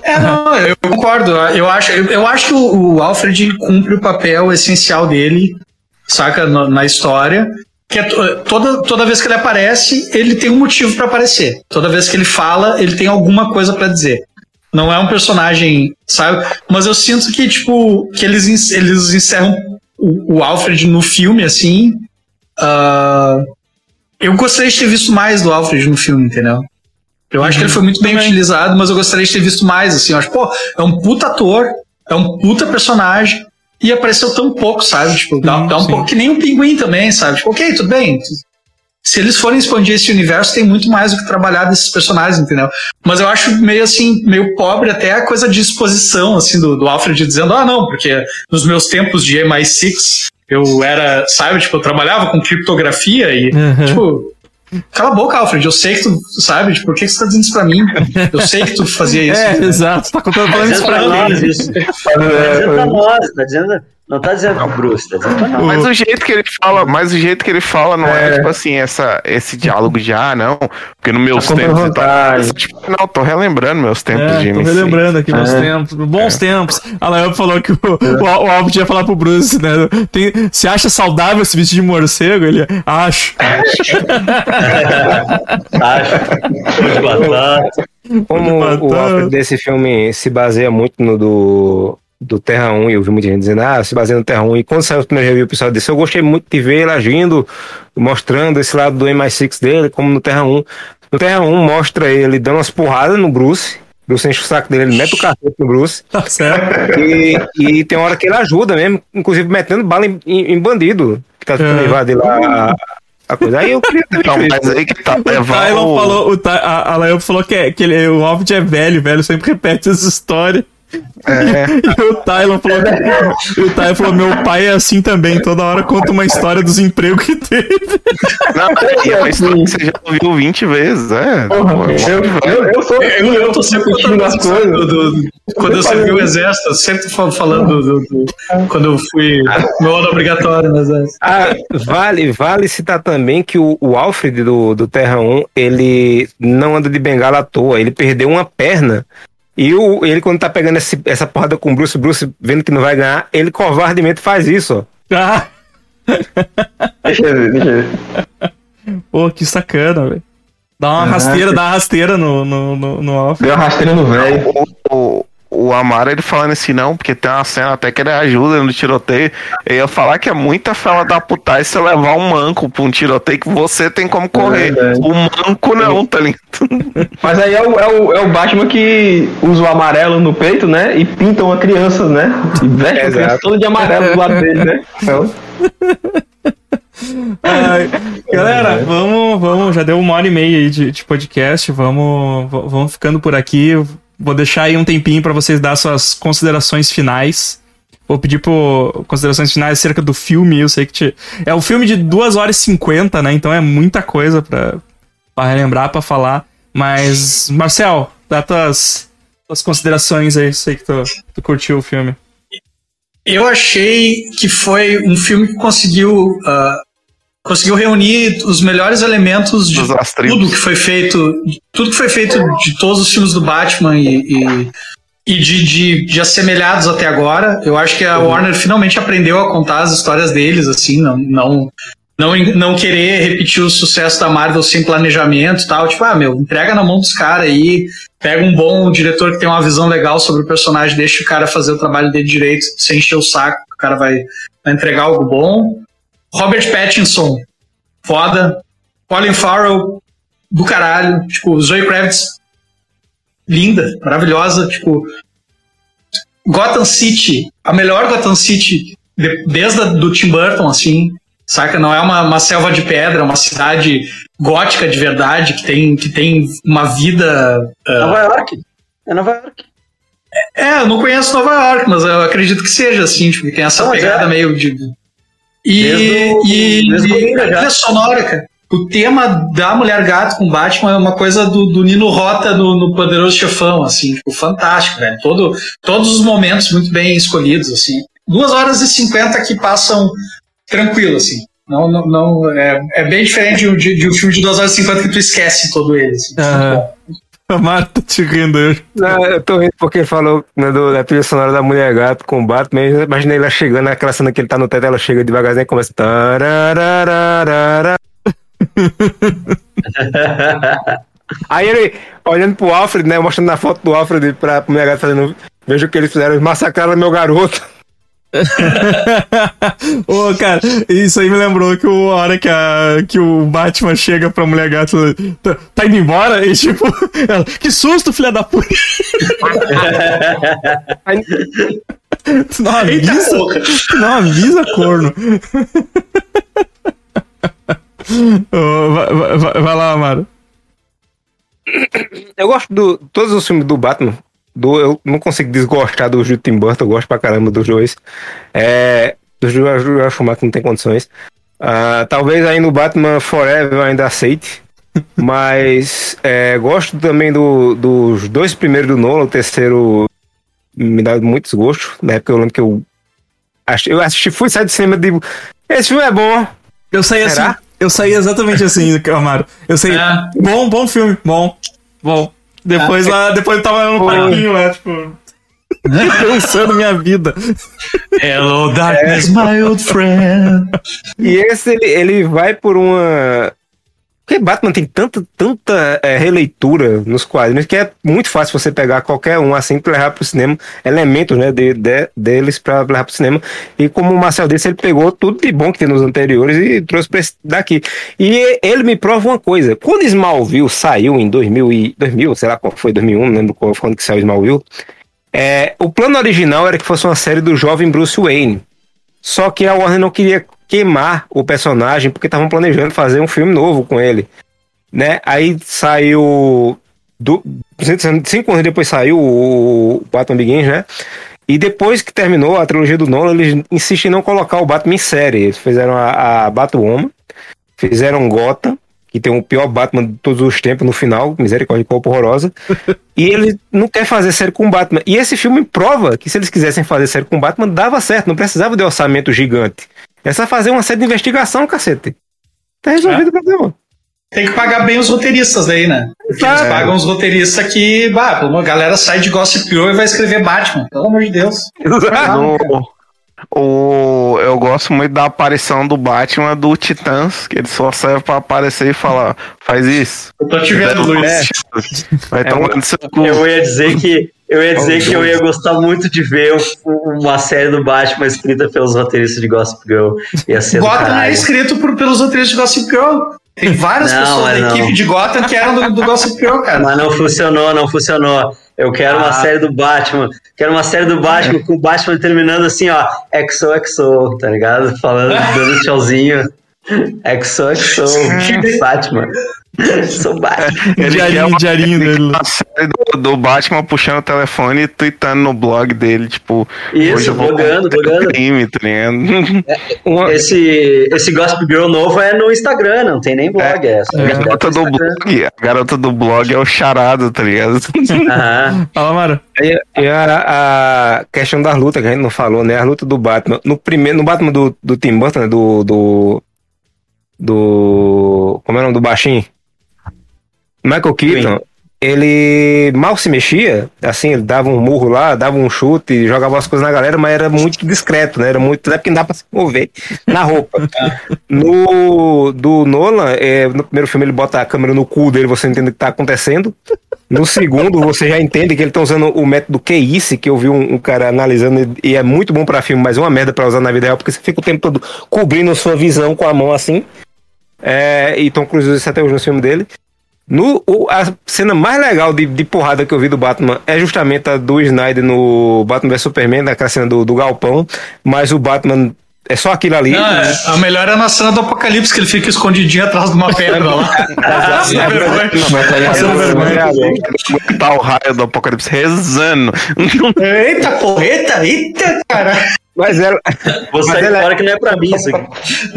S5: É, não, eu concordo. Eu acho, eu, acho que o, Alfred cumpre o papel essencial dele, saca, na história. Que é to- toda, toda vez que ele aparece, ele tem um motivo pra aparecer. Toda vez que ele fala, ele tem alguma coisa pra dizer. Não é um personagem, sabe? Mas eu sinto que, tipo, que eles, eles encerram o, o Alfred no filme, assim. ah, eu gostaria de ter visto mais do Alfred no filme, entendeu? Eu acho que ele foi muito bem
S1: Também.
S5: utilizado, mas eu gostaria de ter visto mais, assim. Eu acho, pô, é um puta ator, é um puta personagem, e apareceu tão pouco, sabe? Tipo, dá,
S1: Sim,
S5: dá um
S1: sim.
S5: pouco que nem um pinguim também, sabe? Tipo, ok, tudo bem. Se eles forem expandir esse universo, tem muito mais do que trabalhar desses personagens, entendeu? Mas eu acho meio assim, meio pobre até a coisa de exposição, assim, do, do Alfred dizendo, ah, não, porque nos meus tempos de MI6 eu era, sabe, tipo, eu trabalhava com criptografia e,
S1: Uhum.
S5: tipo, cala a boca, Alfred, eu sei que tu, sabe, tipo, por que, que você tá dizendo isso pra mim? Eu sei que tu fazia [LAUGHS] isso.
S1: É,
S5: entendeu?
S1: exato. Tá contando falando isso
S3: Dizendo
S1: pra
S3: pra nós isso. Tá dizendo pra nós, tá dizendo. Não tá dizendo pro Bruce, tá dizendo.
S4: Mas o jeito que ele fala, mas o jeito que ele fala não é,
S6: É.
S4: tipo assim, essa, esse diálogo de ah, não, porque no meus
S6: Tá
S4: tempos e tal.
S6: vantagem.
S4: Tipo, não, tô relembrando meus tempos
S1: É,
S4: de
S1: tô
S4: MC.
S1: relembrando aqui meus
S6: É.
S1: tempos, bons tempos. A Lael falou que o, o, o Albert ia falar pro Bruce, né? Tem, se acha saudável se vestir de morcego? Ele, acho. [LAUGHS]
S3: Acho. Batata.
S2: Como o Alfred desse filme se baseia muito no do, do Terra 1, e eu vi muita gente dizendo, ah, se baseia no Terra 1. E quando saiu o primeiro review, o pessoal disse, eu gostei muito de ver ele agindo, mostrando esse lado do MI6 dele, como no Terra 1. No Terra 1 mostra ele dando umas porradas no Bruce. Bruce enche o saco dele, ele mete o cacete no Bruce.
S1: Tá certo.
S2: E, e tem hora que ele ajuda mesmo, inclusive metendo bala em, em- em bandido, que tá tentando
S1: É.
S2: invadir lá a, a coisa. Aí eu queria ter [LAUGHS]
S4: Então,
S2: visto
S4: mas aí que tá.
S1: O
S4: Levar
S1: Tylon
S4: o...
S1: falou, o a, a Lael falou que, é- que ele, o Albert é velho, velho, sempre repete essa história.
S4: É. [LAUGHS]
S1: E o Tylon falou, o Tylon falou, meu pai é assim também, toda hora conta uma história dos empregos que teve.
S4: Não, e é uma história que você já ouviu 20 vezes, é.
S6: Porra, eu, eu, eu sou
S5: Eu, eu tô sempre contando
S6: as coisas.
S5: do, do- quando eu servi o exército, eu sempre falando do, do- quando eu fui meu ano obrigatório no exército.
S2: Ah, vale, vale citar também que o, o Alfred do, do Terra 1, ele não anda de bengala à toa, ele perdeu uma perna. E o, ele, quando tá pegando esse- essa porrada com o Bruce, Bruce vendo que não vai ganhar, ele covardemente faz isso, ó.
S1: Ah,
S6: Deixa eu ver, deixa eu ver.
S1: pô, que sacana, velho. Dá uma
S6: Caraca.
S1: rasteira, dá uma rasteira no, no, no, no Alf.
S6: Deu uma rasteira no velho.
S4: O, o, Amaro, ele falando assim, não, porque tem uma cena até que ele ajuda no tiroteio. Eu ia falar que é muita fala da putagem você levar um manco pra um tiroteio que você tem como correr.
S6: verdade.
S4: o manco não, tá ligado? [LAUGHS]
S6: Mas aí é o, é, o, é o Batman que usa o amarelo no peito, né? E pinta uma criança, né? E veste a criança toda de amarelo do lado dele, né? Então, [LAUGHS]
S1: Ai, galera, vamos, vamos, já deu uma hora e meia aí de, de podcast, vamos, vamos ficando por aqui. Vou deixar aí um tempinho pra vocês dar suas considerações finais. Vou pedir por considerações finais acerca do filme. Eu sei que te... é um filme de 2 horas e 50, né? Então é muita coisa pra, pra relembrar, pra falar. Mas, Marcel, dá tuas, tuas considerações aí. Sei que tu, tu curtiu o filme.
S5: Eu achei que foi um filme que conseguiu ah, conseguiu reunir os melhores elementos de tudo que foi feito, tudo que foi feito de todos os filmes do Batman e, e, e de, de, de assemelhados até agora. Eu acho que a Warner finalmente aprendeu a contar as histórias deles, assim, não, não, não, não querer repetir o sucesso da Marvel sem planejamento e tal. Tipo, ah, meu, entrega na mão dos caras aí, pega um bom diretor que tem uma visão legal sobre o personagem, deixa o cara fazer o trabalho dele direito, sem encher o saco, o cara vai, vai entregar algo bom. Robert Pattinson, foda. Colin Farrell, do caralho. Tipo, Zoe Kravitz, linda, maravilhosa. Tipo, Gotham City, a melhor Gotham City de- desde a, do Tim Burton, assim. Saca? Não é uma, uma selva de pedra, é uma cidade gótica de verdade, que tem, que tem uma vida. ah,
S3: Nova York. É Nova York.
S5: é, eu não conheço Nova York, mas eu acredito que seja assim, tipo, que tem essa
S3: Não,
S5: pegada
S3: é.
S5: meio de. E,
S3: Desde o-
S5: e,
S3: desde
S5: e a trilha sonora, cara. O tema da Mulher Gato com Batman é uma coisa do, do Nino Rota no, no Poderoso Chefão, assim, tipo, fantástico, velho. Todo, todos os momentos muito bem escolhidos, assim. Duas horas e cinquenta que passam tranquilo, assim. Não, não, não, é, é bem diferente de, um- de, de um filme de duas horas e cinquenta que tu esquece todo ele, assim.
S1: Aham. A Marta te rindo. eu-
S2: Não, eu tô rindo porque ele falou né, do- da trilha sonora da Mulher Gato com o Batman. Imaginei ela chegando naquela cena que ele tá no teto, ela chega devagarzinho e começa. Aí ele, olhando pro Alfred, né? Mostrando na foto do Alfred pra Mulher Gato fazendo. Veja o que eles fizeram, massacraram meu garoto. [LAUGHS]
S1: Ô, cara, isso aí me lembrou que o- a hora que, a, que o Batman chega pra mulher gato tá, tá indo embora e tipo, [LAUGHS] ela, que susto, filha da puta. [LAUGHS] Tu não avisa, tu não avisa, corno. Vai, vai- vai- vai lá, Amaro.
S2: Eu gosto de todos os filmes do Batman. Do, eu não consigo desgostar do Júlio Tim Burton, eu gosto pra caramba dos dois. É, do Joel Schumacher não tem condições. Ah, talvez aí no Batman Forever eu ainda aceite. [LAUGHS] Mas é, gosto também do- dos dois primeiros do Nolan, o terceiro me dá muito desgosto. Na época eu lembro que eu, ach- eu assisti, fui sair do cinema e digo: Esse filme é bom.
S1: Eu saí
S2: Será?
S1: assim. Eu saí exatamente assim, Amaro. Eu saí.
S5: É.
S1: Bom, bom filme. Bom. Bom. Depois lá, depois eu tava no
S2: Foi.
S1: parquinho lá, tipo. [LAUGHS] [LAUGHS] Pensando minha vida.
S5: Hello, darkness, my old friend.
S2: E esse ele, ele vai por uma. Porque Batman tem tanta, tanta é, releitura nos quadrinhos que é muito fácil você pegar qualquer um assim pra levar pro cinema, elementos né, de, de- deles pra levar pro cinema. E como o Marcel disse, ele pegou tudo de bom que tem nos anteriores e trouxe esse daqui. E ele me prova uma coisa: quando Smallville saiu em 2000, e, 2000 sei lá qual foi, 2001, não lembro qual foi quando que saiu Smallville. É, o plano original era que fosse uma série do jovem Bruce Wayne. Só que a Warner não queria queimar o personagem porque estavam planejando fazer um filme novo com ele, né? Aí saiu do, cinco anos depois saiu o Batman Begins, né? E depois que terminou a trilogia do Nolan, eles insistem em não colocar o Batman em série. Eles fizeram a, a Batwoman, fizeram Gotham, que tem o pior Batman de todos os tempos no final, misericórdia de corpo horrorosa. [LAUGHS] e ele não quer fazer série com o Batman. E esse filme prova que se eles quisessem fazer série com o Batman, dava certo, não precisava de orçamento gigante. É só fazer uma série de investigação, cacete. Tá resolvido é. o problema.
S5: Tem que pagar bem os roteiristas daí, né? Porque eles pagam os roteiristas que, bah, uma galera sai de Gossip Girl e vai escrever Batman. Pelo amor de Deus.
S4: No, o, eu gosto muito da aparição do Batman do Titãs, que ele só serve pra aparecer e falar, faz isso.
S5: Eu tô te vendo, Luiz.
S3: Vai é, tomando seu cu. Eu ia dizer que eu ia dizer que eu ia gostar muito de ver uma série do Batman escrita pelos roteiristas de Gossip Girl. Ia ser
S5: Gotham é escrito por, pelos roteiristas de Gossip Girl. Tem várias não, pessoas da não. equipe de Gotham que eram do, do Gossip Girl, cara.
S3: Mas não funcionou, não funcionou. Eu quero ah. uma série do Batman. Quero uma série do Batman com o Batman terminando assim, ó. Exo, exo, tá ligado? Falando, dando tchauzinho. Exo, exo. [LAUGHS] Batman. [LAUGHS] Sou Batman.
S1: Ele diarinho, uma, diarinho dele.
S4: série do, do, Batman puxando o telefone e tweetando no blog dele, tipo.
S3: Isso, blogando, blogando. Crime, tá é, esse, esse Gossip Girl novo é no Instagram, não tem nem blog. É,
S4: é. A, garota do blog, a garota do blog é o charado, tá ligado?
S1: Aham. [LAUGHS] Fala, Mara.
S2: E, e a, a, questão das lutas que a gente não falou, né? A luta do Batman. No primeiro, no Batman do, do Tim Burton, né? do, do. Do. Como é o nome do baixinho? Michael Keaton, Sim. ele mal se mexia, assim, ele dava um murro lá, dava um chute, jogava as coisas na galera, mas era muito discreto, né? Era muito. Até porque não dá pra se mover na roupa. [LAUGHS] no do Nolan, é, no primeiro filme ele bota a câmera no cu dele, você entende o que tá acontecendo. No segundo, você já entende que ele tá usando o método QICE, que eu vi um, um cara analisando, e é muito bom para filme, mas é uma merda para usar na vida real, porque você fica o tempo todo cobrindo sua visão com a mão assim. É, e Tom Cruise isso até hoje no filme dele. No, o, a cena mais legal de, de porrada que eu vi do Batman é justamente a do Snyder no Batman vs Superman, naquela cena do, do galpão, mas o Batman é só aquilo ali. Não,
S5: é, a melhor é na cena do Apocalipse, que ele fica escondidinho atrás de uma pedra lá. [LAUGHS]
S4: Tá o raio do Apocalipse rezando.
S5: Eita, porreta, eita, cara.
S3: Mas ela. Vou sair ela, fora que não é pra mim isso aqui.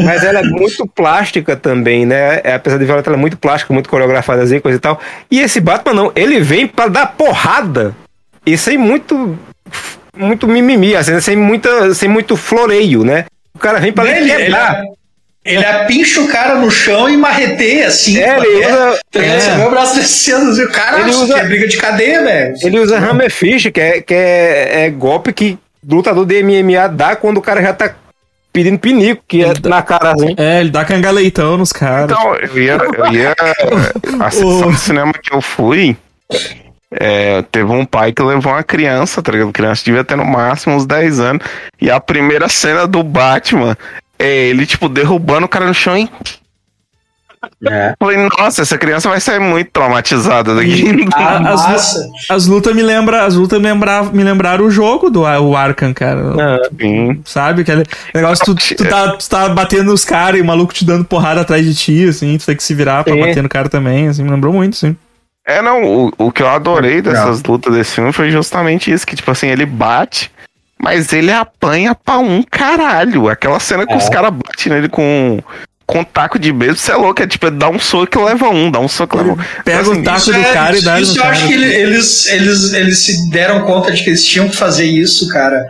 S2: Mas ela é muito plástica também, né? É, apesar de Violeta, ela é muito plástica, muito coreografada e coisa e tal. E esse Batman não, ele vem pra dar porrada. E sem muito. Muito mimimi, assim, sem, muita, sem muito floreio, né? O cara vem pra ele, quebrar.
S5: Ele, ele apincha o cara no chão e marreteia assim.
S2: É, ele usa.
S5: É. Você vê o braço descendo assim, o cara ele usa, que é briga de cadeia, velho.
S2: Ele usa Hammerfish, que, é, que é, é golpe que lutador de MMA dá quando o cara já tá pedindo pinico, que é na cara assim.
S1: É, ele dá cangaleitão nos caras.
S4: Então, eu ia. Eu ia [LAUGHS] a sessão de cinema que eu fui. É, teve um pai que levou uma criança, tá ligado? A criança devia ter no máximo uns 10 anos. E a primeira cena do Batman é ele, tipo, derrubando o cara no chão e é. Falei, nossa, essa criança vai sair muito traumatizada daqui. [LAUGHS]
S1: A, as, as lutas me lembram, as lutas me, lembra, me lembraram o jogo do o Arkham, cara. É, sim. Sabe? Aquele negócio, tu, tu, tá, tu tá batendo nos caras e o maluco te dando porrada atrás de ti, assim, tu tem que se virar pra sim. bater no cara também, assim, me lembrou muito, sim.
S4: É, não, o, o que eu adorei dessas lutas desse filme foi justamente isso, que, tipo assim, ele bate, mas ele apanha pra um caralho. Aquela cena que é. os caras batem nele com com taco de beijo, você é louco, é tipo, dá um soco e leva um, dá um soco e leva um.
S1: Pega assim, o taco do é, cara e dá
S5: Isso eu acho que eles, eles, eles se deram conta de que eles tinham que fazer isso, cara.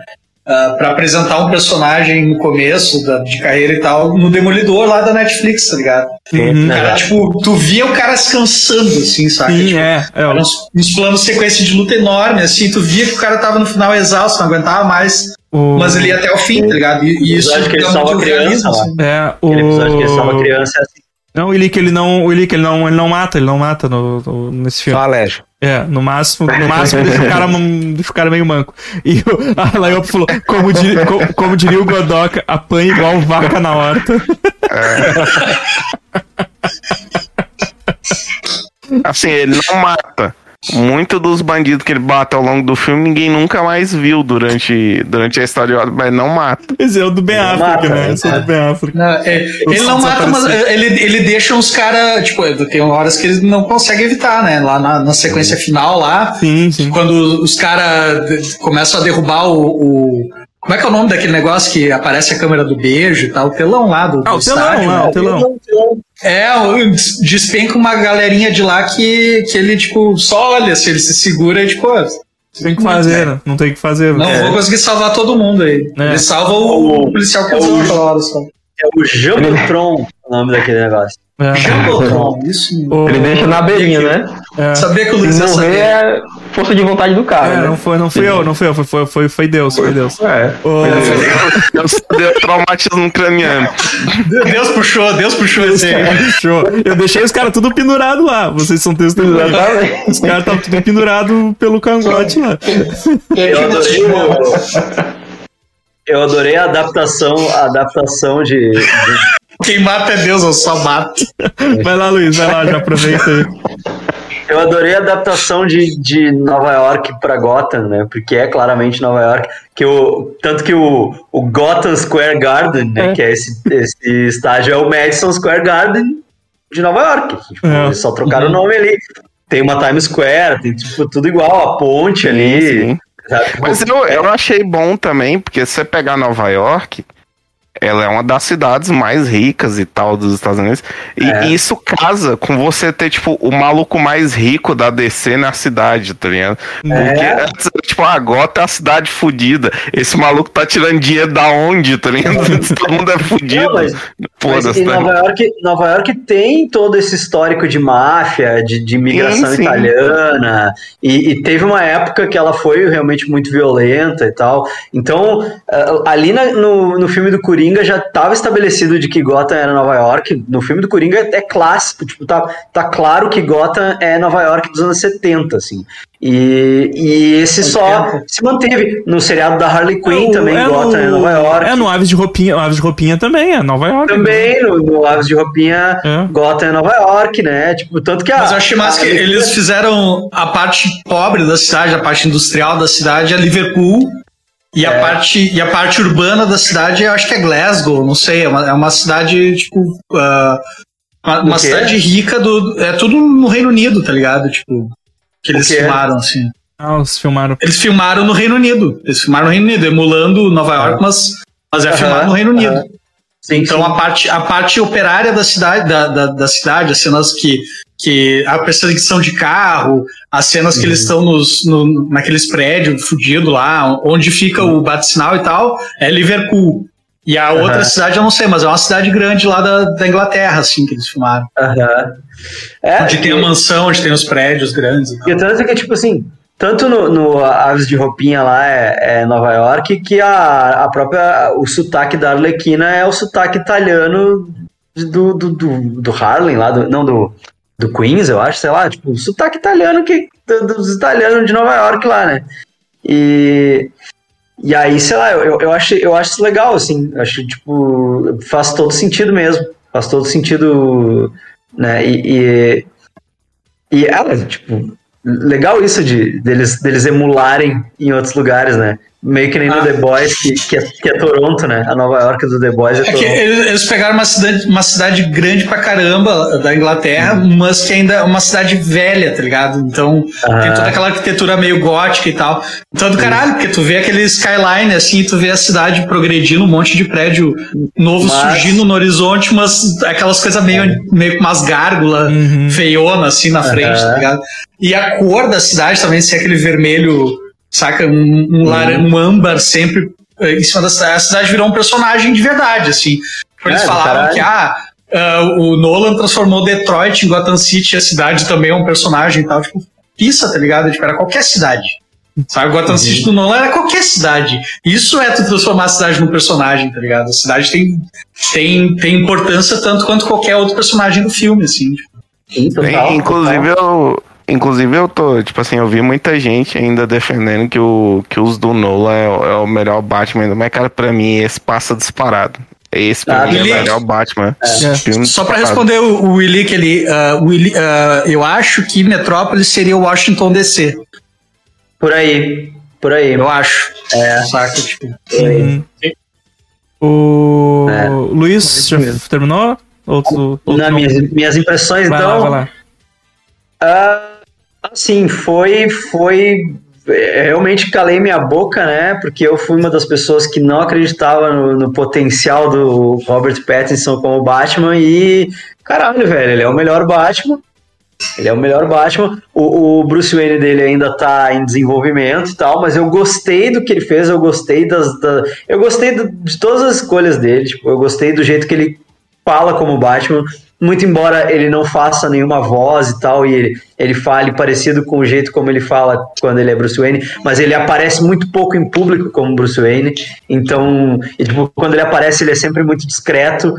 S5: Uh, ah, para apresentar um personagem no começo da, de carreira e tal, no Demolidor lá da Netflix, tá ligado? Uhum. Cara, tipo, tu via o cara se cansando, assim, sabe?
S1: Sim,
S5: tipo,
S1: é. é
S5: uns, uns planos sequência de luta enorme, assim, tu via que o cara tava no final exausto, não aguentava mais. O... Mas ele ia até o fim, tá ligado? E, e isso
S3: que ele salva criança,
S1: assim. É, o...
S3: Aquele episódio que ele salva criança é assim.
S1: Não, o Illick, ele não, o Illick, ele não, ele não mata, ele não mata no, no nesse filme.
S2: Só
S1: É, no máximo, no máximo deixa o cara, deixa o cara meio manco. E o, a Laiopa falou, como, dir, como, como, diria o Godoka, apanha igual vaca na horta.
S4: É. [LAUGHS] Assim, ele não mata, muito dos bandidos que ele bate ao longo do filme, ninguém nunca mais viu durante, durante a história, mas não mata.
S1: Esse é o do Ben
S3: Ele
S1: Affleck,
S3: mata,
S1: né? Esse é o do Ben Affleck.
S5: Não, é, ele não mata, mas ele, ele deixa uns caras. Tipo, tem horas que ele não consegue evitar, né? Lá na, na sequência final lá.
S1: Sim, sim.
S5: Quando os caras começam a derrubar o, o- Como é que é o nome daquele negócio que aparece a câmera do beijo e tal? O telão lá do,
S1: Ah,
S5: do
S1: o telão,
S5: estádio,
S1: lá,
S5: né?
S1: o telão.
S5: É, despenca uma galerinha de lá que, que ele, tipo, só olha, se ele se segura e, tipo, ó,
S1: Tem que fazer, né? Não tem que fazer.
S5: não
S1: É.
S5: vou conseguir salvar todo mundo aí.
S1: É.
S5: Ele salva o, o policial que
S3: É o-
S5: hora só.
S3: É o Jumbotron o nome daquele negócio.
S1: É. [LAUGHS]
S5: Isso.
S1: O-
S6: Ele deixa na beirinha, né?
S1: é.
S5: Sabia que o Luiz
S6: morrer é força de vontade do cara,
S1: É,
S6: né?
S1: não foi, não fui eu, não fui eu, foi, foi, foi, Deus, foi Deus.
S6: É.
S1: O-
S4: Deu, deu traumatismo craniano.
S5: Deus puxou, Deus puxou esse aí.
S1: Show. Eu deixei os caras tudo pendurado lá. Vocês são testemunhas.
S6: Exatamente.
S1: Os caras estavam tudo pendurado pelo cangote lá.
S3: Eu adorei o- Eu adorei a adaptação, a adaptação de, de-
S5: Quem mata é Deus, eu só mato. [LAUGHS]
S1: Vai lá, Luiz, vai lá, já aproveita aí.
S3: Eu adorei a adaptação de, de Nova York para Gotham, né? Porque é claramente Nova York. Que o, tanto que o, o Gotham Square Garden, né?
S1: É.
S3: Que é esse, esse estádio, é o Madison Square Garden de Nova York. Tipo,
S1: É.
S3: Eles só trocaram o nome ali. Tem uma Times Square, tem tipo, tudo igual, a ponte ali.
S4: sim.
S3: sabe?
S4: Mas eu, eu achei bom também, porque se você pegar Nova York, ela é uma das cidades mais ricas e tal dos Estados Unidos. E
S3: É.
S4: isso casa com você ter, tipo, o maluco mais rico da DC na cidade, tá ligado? Porque,
S3: É.
S4: antes, tipo, a Gota é a cidade fodida. Esse maluco tá tirando dinheiro da onde, tá ligado? [LAUGHS] Todo mundo é fudido.
S3: Não, mas- Mas em
S4: né?
S3: Nova York, Nova York tem todo esse histórico de máfia, de, de imigração
S4: Sim, sim.
S3: italiana, e, e teve uma época que ela foi realmente muito violenta e tal. Então, ah, ali na- no, no filme do Coringa já estava estabelecido de que Gotham era Nova York. No filme do Coringa é clássico, tipo, tá, tá claro que Gotham é Nova York dos anos 70, assim. E, e esse só se manteve. No seriado da Harley Quinn
S1: É,
S3: também,
S1: no-
S3: Gotham é Nova York.
S1: É no Aves de Roupinha, o Aves de Roupinha também, é Nova York.
S3: Também, no, no Aves de Roupinha,
S1: É.
S3: Gotham é Nova York, né? Tipo, tanto que a.
S5: Mas eu achei massa que
S3: a-
S5: eles fizeram a parte pobre da cidade, a parte industrial da cidade é Liverpool. E a,
S3: É.
S5: parte, e a parte urbana da cidade, eu acho que é Glasgow, não sei, é uma, é uma cidade, tipo. ah, uma uma cidade rica do. É tudo no Reino Unido, tá ligado? Tipo. Que eles filmaram, assim.
S1: Ah, os filmaram.
S5: Eles filmaram no Reino Unido. Eles filmaram no Reino Unido, emulando Nova York, mas, mas é filmado no Reino Unido.
S3: aham. Sim,
S5: Então
S3: sim.
S5: a parte, a parte operária da cidade, da, da, da cidade, as cenas que, que a perseguição de carro, as cenas que eles estão nos, no, naqueles prédios fudidos lá, onde fica o bate-sinal e tal, é Liverpool. E a outra
S3: Aham.
S5: cidade eu não sei, mas é uma cidade grande lá da, da Inglaterra, assim, que eles filmaram.
S3: É,
S5: Onde tem a mansão, onde tem os prédios grandes e.
S3: E tanto que, tipo assim, tanto no, no Aves de Roupinha lá é, é Nova York, que a, a própria. O sotaque da Arlequina é o sotaque italiano do, do, do, do Harlem lá, do, não, do, do Queens, eu acho, sei lá, tipo, o sotaque italiano que, do- dos italianos de Nova York lá, né? E. E aí, sei lá, eu, eu, acho, eu acho isso legal, assim. Acho, tipo, faz todo sentido mesmo. Faz todo sentido, né? E, e, e ela, tipo, legal isso de deles, deles emularem em outros lugares, né? Meio que nem no
S5: Ah.
S3: The Boys, que, que, é, que é Toronto, né? A Nova York do The Boys é,
S5: É
S3: Toronto.
S5: eles eles pegaram uma cidade, uma cidade grande pra caramba da Inglaterra, mas que ainda é uma cidade velha, tá ligado? Então
S3: Aham.
S5: tem toda aquela arquitetura meio gótica e tal. Então é do caralho, porque tu vê aquele skyline assim, tu vê a cidade progredindo, um monte de prédio novo
S3: Mas-
S5: surgindo no horizonte, mas aquelas coisas meio, meio com umas gárgulas
S1: Uhum.
S5: feiona assim na frente, tá ligado? E a cor da cidade também, se é aquele vermelho, saca? Um, um, laran- um âmbar sempre eh, em cima da cidade. A cidade virou um personagem de verdade, assim. Eles
S3: É,
S5: falavam
S3: caralho.
S5: que ah, ah, o Nolan transformou Detroit em Gotham City, a cidade também é um personagem e tal. Tipo, pissa, tá ligado? Tipo, era qualquer cidade. Sabe, Gotham
S3: Uhum.
S5: City do Nolan era qualquer cidade. Isso é tu transformar a cidade num personagem, tá ligado? A cidade tem, tem, tem importância tanto quanto qualquer outro personagem do filme, assim. tipo.
S3: Sim, total,
S4: Bem, inclusive
S3: total.
S4: eu. Inclusive eu tô, tipo assim, eu vi muita gente ainda defendendo que, o, que os do Nolan é, o- é o melhor Batman, mas cara, pra mim esse passa disparado. Esse pra
S3: Ah,
S4: mim é o melhor Batman.
S1: É.
S5: Só pra
S4: disparado.
S5: responder o, o Willi, que ele. ah, o Willi, ah, eu acho que Metrópolis seria o Washington DC.
S3: Por aí. Por aí.
S5: Eu acho.
S3: É.
S5: Saca? Tipo,
S1: Hum. O
S3: É.
S1: Luiz, já terminou? Outro, outro
S3: Na minhas, minhas impressões,
S1: Vai
S3: então.
S1: lá, vai lá.
S3: Ah, assim, foi, foi. é, Realmente calei minha boca, né? Porque eu fui uma das pessoas que não acreditava no, no potencial do Robert Pattinson como Batman e. Caralho, velho, ele é o melhor Batman. Ele é o melhor Batman. O, o Bruce Wayne dele ainda tá em desenvolvimento e tal, mas eu gostei do que ele fez, eu gostei das. da- eu gostei do- de todas as escolhas dele. Tipo, eu gostei do jeito que ele fala como Batman. Muito embora ele não faça nenhuma voz e tal, e ele, ele fale parecido com o jeito como ele fala quando ele é Bruce Wayne, mas ele aparece muito pouco em público como Bruce Wayne. Então, e, tipo, quando ele aparece, ele é sempre muito discreto.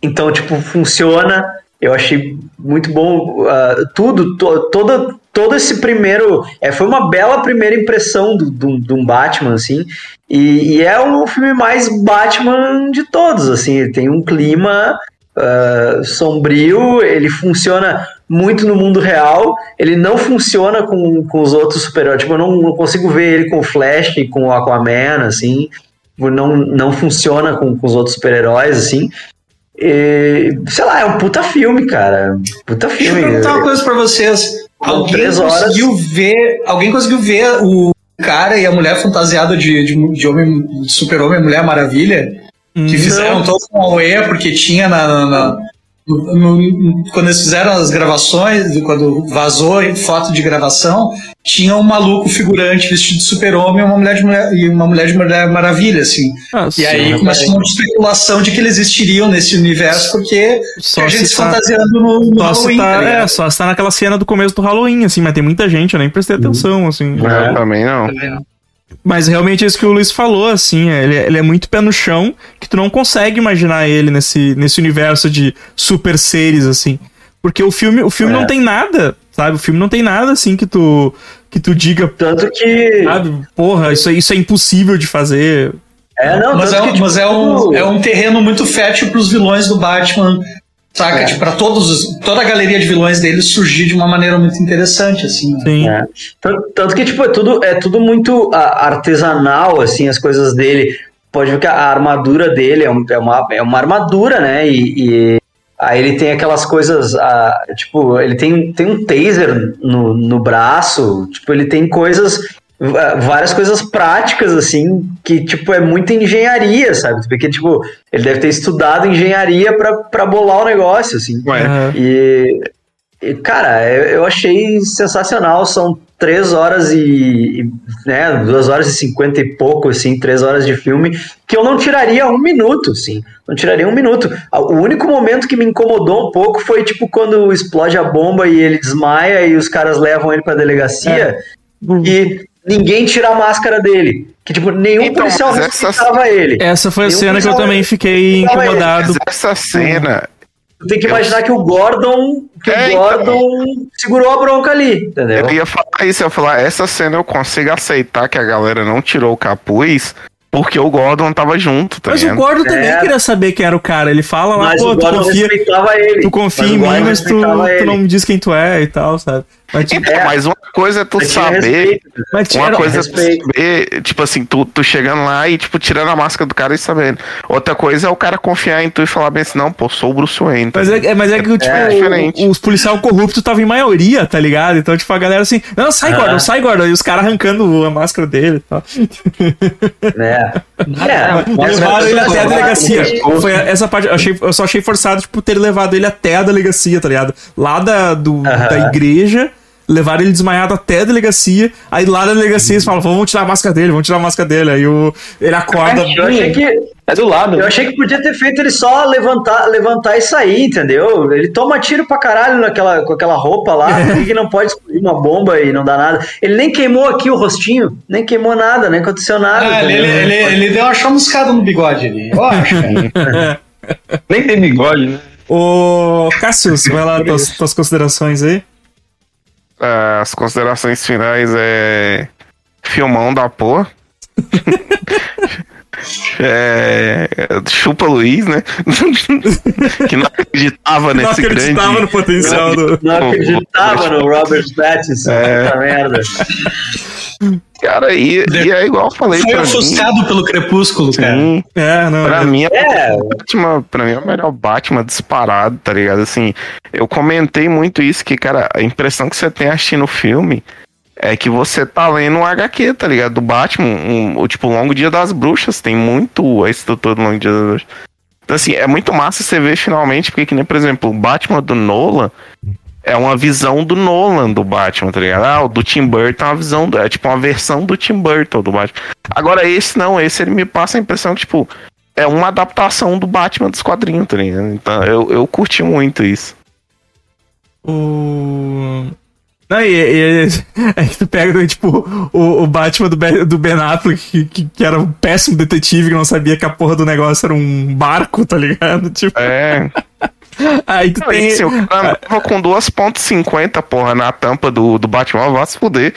S3: Então, tipo, funciona. Eu achei muito bom ah, tudo, to, toda, todo esse primeiro. É, foi uma bela primeira impressão do, do, de um Batman, assim. E, e é o filme mais Batman de todos, assim. Ele tem um clima ah, sombrio, ele funciona muito no mundo real. Ele não funciona com, com os outros super-heróis. Tipo, eu não, não consigo ver ele com o Flash, com o Aquaman, assim. Tipo, Não, não funciona com, com os outros super-heróis, assim. E, sei lá, é um puta filme, cara. Puta
S5: Deixa eu
S3: filme.
S5: perguntar uma coisa pra vocês. Alguém conseguiu ver. Alguém conseguiu ver o cara e a mulher fantasiada de, de, de homem, super-homem mulher maravilha? Que fizeram todo um auê porque tinha na. na- na- no- no- quando eles fizeram as gravações, quando vazou foto de gravação, tinha um maluco figurante vestido de super-homem e uma mulher de mulher, e uma mulher de mulher maravilha, assim.
S1: Ah,
S5: E
S1: sim,
S5: aí começou uma especulação de que eles existiriam nesse universo, porque
S1: Só
S5: tinha gente
S1: se
S5: se
S1: tá-
S5: fantasiando no, no
S1: Só se,
S5: Halloween,
S1: tá,
S5: tá
S1: é, só se tá naquela cena do começo do Halloween, assim, mas tem muita gente, eu nem prestei atenção, assim.
S4: Eu também não.
S1: Mas realmente é isso que o Luiz falou, assim, é, ele, ele é muito pé no chão, que tu não consegue imaginar ele nesse, nesse universo de super seres, assim. Porque o filme, o filme
S3: É.
S1: não tem nada, sabe? O filme não tem nada, assim, que tu, que tu diga,
S3: Tanto que.
S1: sabe? Porra, isso, é- isso é impossível de fazer.
S3: É, não,
S5: Mas, é, um-
S3: que, tipo,
S5: mas é, um, é um terreno muito fértil pros vilões do Batman, saca?
S3: É.
S5: Tipo, pra todos, os- toda a galeria de vilões dele surgir de uma maneira muito interessante, assim. né?
S1: Sim.
S3: É. Tanto, tanto que, tipo, é tudo, é tudo muito artesanal, assim, as coisas dele. Pode ver que a armadura dele é, um- é uma, é uma armadura, né? E, e aí ele tem aquelas coisas, ah, tipo, ele tem, tem um taser no, no braço, tipo, ele tem coisas, várias coisas práticas, assim, que, tipo, é muita engenharia, sabe? Porque, tipo, ele deve ter estudado engenharia pra, pra bolar o negócio, assim.
S4: Ué.
S3: E, e, cara, eu, achei sensacional. São três horas e, e, né, duas horas e cinquenta e pouco, assim, três horas de filme, que eu não tiraria um minuto, assim, não tiraria um minuto. O único momento que me incomodou um pouco foi, tipo, quando explode a bomba e ele desmaia e os caras levam ele pra delegacia e ninguém tira a máscara dele. Que, tipo, nenhum
S4: Então,
S3: policial
S4: mas essa-
S3: respeitava ele.
S1: Essa foi a
S3: Tem um
S1: cena que eu também fiquei incomodado.
S4: mas essa cena.
S3: Tu tem que imaginar que o Gordon, que
S4: É,
S3: o
S4: então.
S3: Gordon segurou a bronca ali, entendeu?
S4: Eu ia falar isso, eu ia falar, essa cena eu consigo aceitar que a galera não tirou o capuz, porque o Gordon tava junto, tá
S1: Mas o
S4: ligado?
S1: Gordo também
S3: É.
S1: queria saber quem era o cara. Ele fala lá,
S3: Mas
S1: pô,
S3: o
S1: tu
S3: Gordon
S1: confia,
S3: respeitava ele.
S1: tu confia
S3: Mas
S1: em
S3: o
S1: mim,
S3: Gordon
S1: mas tu,
S3: respeitava
S1: tu não me diz quem tu é e tal, sabe? Mas, tipo,
S4: Então,
S3: É.
S4: mas uma coisa é tu saber.
S3: respeito.
S1: tinha-
S4: Uma coisa é tu
S3: respeito.
S4: saber, tipo assim, tu, tu chegando lá e, tipo, tirando a máscara do cara e sabendo. Outra coisa é o cara confiar em tu e falar bem assim, não, pô, sou o Bruce Wayne. tá
S1: Mas é, é- mas é que, tipo,
S4: É
S1: os policial corruptos estavam em maioria, tá ligado? Então, tipo, a galera assim, não, sai,
S3: Ah.
S1: Gordon, sai, Gordon. E os caras arrancando a máscara dele e tal.
S3: né? É, [LAUGHS] mas-
S1: levaram ele até a delegacia.
S3: Mas-
S1: Foi essa parte, eu, achei, eu só achei forçado, tipo, ter levado ele até a delegacia, tá ligado? Lá da, do,
S3: Aham.
S1: da igreja, levaram ele desmaiado até a delegacia. Aí lá da delegacia eles falam, vamos tirar a máscara dele, vamos tirar a máscara dele. Aí o, ele acorda.
S3: Eu achei que
S6: É do lado.
S3: eu achei que podia ter feito ele só levantar, levantar e sair, entendeu? Ele toma tiro pra caralho naquela, com aquela roupa lá, por que não pode explodir uma bomba e não dá nada? Ele nem queimou aqui o rostinho, nem queimou nada, nem aconteceu nada.
S5: Ah, ele, ele, ele, ele deu uma chamuscada no bigode ali. Eu acho. [LAUGHS] [LAUGHS]
S6: Nem tem bigode, né?
S1: Ô, Cassius, vai lá, tuas, tuas considerações aí.
S4: As considerações finais é. Filmão da porra. [LAUGHS] é, chupa Luiz, né? [LAUGHS] que não acreditava
S1: Não
S4: nesse
S1: acreditava
S4: grande.
S1: no potencial do.
S3: Não acreditava no Robert Pattinson.
S4: É.
S3: Puta merda.
S4: Cara, e, e é igual eu falei
S5: Foi ofuscado pelo crepúsculo, cara.
S4: Sim,
S1: É, não.
S4: pra
S1: é-
S4: mim é
S3: É,
S4: Batman, pra mim é o melhor Batman disparado, tá ligado? Assim, eu comentei muito isso, que, cara, a impressão que você tem assistindo o filme é que você tá lendo um HQ, tá ligado? Do Batman, um, o tipo, Longo Dia das Bruxas, tem muito a estrutura do Longo Dia das Bruxas. Então, assim, é muito massa você ver finalmente, porque que nem, por exemplo, o Batman do Nolan é uma visão do Nolan do Batman, tá ligado? Ah, o do Tim Burton é uma visão, do- é tipo uma versão do Tim Burton do Batman. Agora, esse não, esse ele me passa a impressão que, tipo, é uma adaptação do Batman dos quadrinhos, tá ligado? Então eu, eu curti muito isso.
S1: O. Não, e, e- [LAUGHS] que tu pega, tipo, o, o Batman do, Ben- do Ben Affleck, que, que, que era um péssimo detetive, que não sabia que a porra do negócio era um barco, tá ligado? [LAUGHS] Tipo,
S4: É. [LAUGHS]
S1: aí tu
S4: Não,
S1: tem.
S4: e assim, o cara andava com 2.50, porra, na tampa do, do Batman, vai se fuder.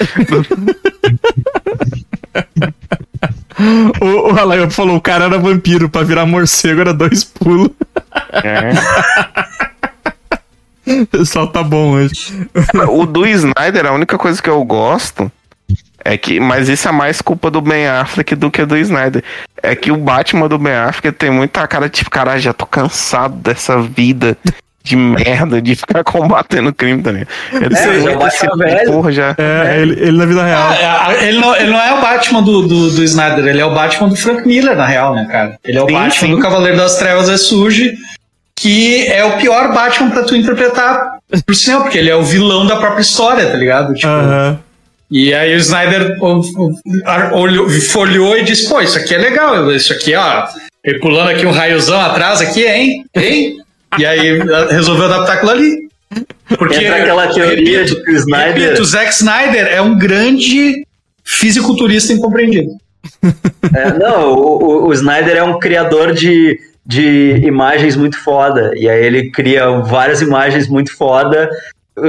S1: O, o Alain falou, o cara era vampiro, pra virar morcego era dois pulos.
S4: É. [LAUGHS]
S1: O pessoal tá bom hoje.
S4: O do Snyder, a única coisa que eu gosto é que, mas isso é mais culpa do Ben Affleck do que do Snyder. É que o Batman do Ben Affleck tem muita cara de, cara, já tô cansado dessa vida de merda, de ficar combatendo crime também. Ele
S3: É, já
S4: esse
S3: a velha.
S4: porra já.
S1: É, Ele, ele na vida real.
S5: Ah, ele, não, ele não é o Batman do, do, do Snyder, ele é o Batman do Frank Miller, na real, né, cara? Ele é o
S4: Sim,
S5: Batman
S4: sim.
S5: do Cavaleiro das Trevas é Surge, que é o pior Batman pra tu interpretar pro cinema, porque ele é o vilão da própria história, tá ligado? Tipo,
S1: Aham.
S5: E aí o Snyder olhou, folheou e disse, pô, isso aqui é legal, isso aqui, ó, ele pulando aqui um raiozão atrás aqui, hein? Hein? E aí resolveu adaptar aquilo ali. Porque,
S3: Entra aquela teoria
S5: repito,
S3: de que o Snyder-
S5: Repito, o Zack Snyder é um grande fisiculturista incompreendido.
S3: É, não, o, o- o Snyder é um criador de, de imagens muito foda. E aí ele cria várias imagens muito foda,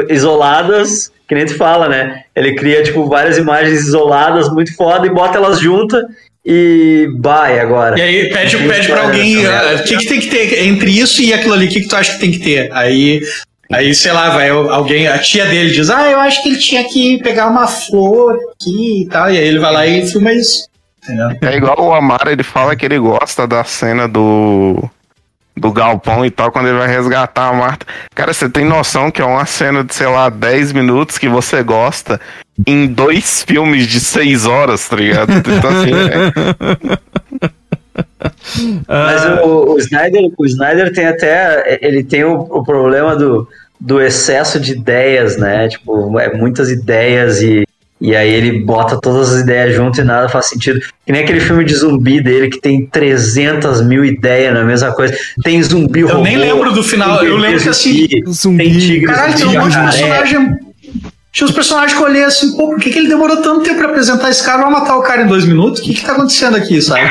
S3: isoladas, que nem tu fala, né? Ele cria, tipo, várias imagens isoladas muito foda e bota elas juntas e vai agora.
S5: E aí pede, pede pra alguém, ah, o que, que tem que ter entre isso e aquilo ali, o que, que tu acha que tem que ter? Aí, aí, sei lá, vai alguém, a tia dele diz, ah, eu acho que ele tinha que pegar uma flor aqui e tal, e aí ele vai lá e filma isso.
S4: É igual o Amaro, ele fala que ele gosta da cena do do galpão e tal, quando ele vai resgatar a Marta. Cara, você tem noção que é uma cena de, sei lá, 10 minutos que você gosta em dois filmes de 6 horas, tá ligado? Então, assim, é, [LAUGHS]
S3: Mas o, o Snyder, o Snyder tem até. Ele tem o, o problema do, do excesso de ideias, né? Tipo, é muitas ideias e, e aí ele bota todas as ideias junto e nada faz sentido. Que nem aquele filme de zumbi dele que tem 300 mil ideias na mesma coisa. Tem zumbi
S5: Eu
S3: robô,
S5: nem lembro do final, eu lembro que assim,
S3: zumbi. Tem tigre,
S5: caralho, tem um monte de personagem. Tinha os personagens que eu olhei assim, pô, por que, que ele demorou tanto tempo pra apresentar esse cara? Vai matar o cara em dois minutos? O que, que tá acontecendo aqui, sabe? [LAUGHS]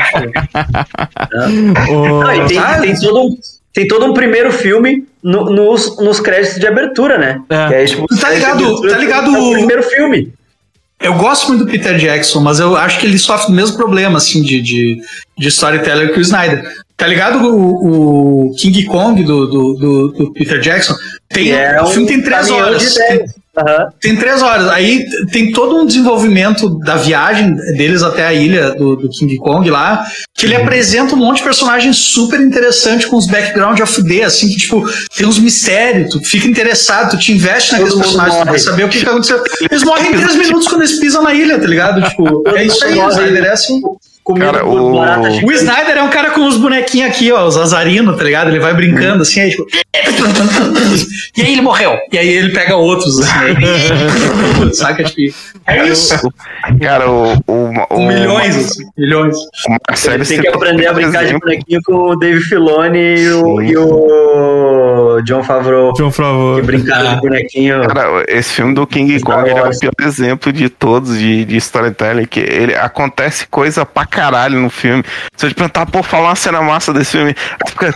S5: Tipo,
S1: o-
S3: Não, tem, tem todo um, tem todo um primeiro filme no- nos, nos créditos de abertura, né?
S1: É.
S3: Que aí, tipo,
S5: Tá ligado-
S3: abertura
S5: tá ligado
S3: é o
S5: o-
S3: primeiro filme.
S5: Eu gosto muito do Peter Jackson, mas eu acho que ele sofre do mesmo problema, assim, de, de, de storyteller que o Snyder. Tá ligado o, o King Kong do, do, do, do Peter Jackson? Tem,
S3: é
S5: o filme
S3: um
S5: tem três horas.
S3: de
S5: Tem,
S3: Aham.
S5: tem três horas. Aí tem todo um desenvolvimento da viagem deles até a ilha do, do King Kong lá, que ele apresenta um monte de personagens super interessantes com os background a fuder, assim, que tipo, tem uns mistérios, tu fica interessado, tu te investe naqueles personagens,
S3: morre.
S5: quer saber o que, que aconteceu. Eles morrem em três minutos quando eles pisam na ilha, tá ligado? Tipo, é isso aí, o Snyder é assim.
S3: Comido
S4: Cara,
S3: por
S4: o-
S3: barata
S5: O. Snyder é um cara com os bonequinhos aqui, ó, os azarinos, tá ligado? Ele vai brincando assim, aí tipo. [LAUGHS] E aí ele morreu. E aí ele pega outros, assim. aí- [LAUGHS] Saca? Tipo, é isso.
S4: cara, o, o, o,
S5: Com milhões, assim, milhões.
S3: Ele tem que aprender a brincar de bonequinho com o Dave Filoni e o,
S4: Sim.
S3: e o John Favreau,
S1: John Favreau.
S3: que brincaram de bonequinho.
S4: Cara, esse filme do King Kong ele é o pior exemplo de todos de, de storytelling, que ele acontece coisa pra caralho no filme. Se eu te perguntar, pô, falar uma cena massa desse filme, fica,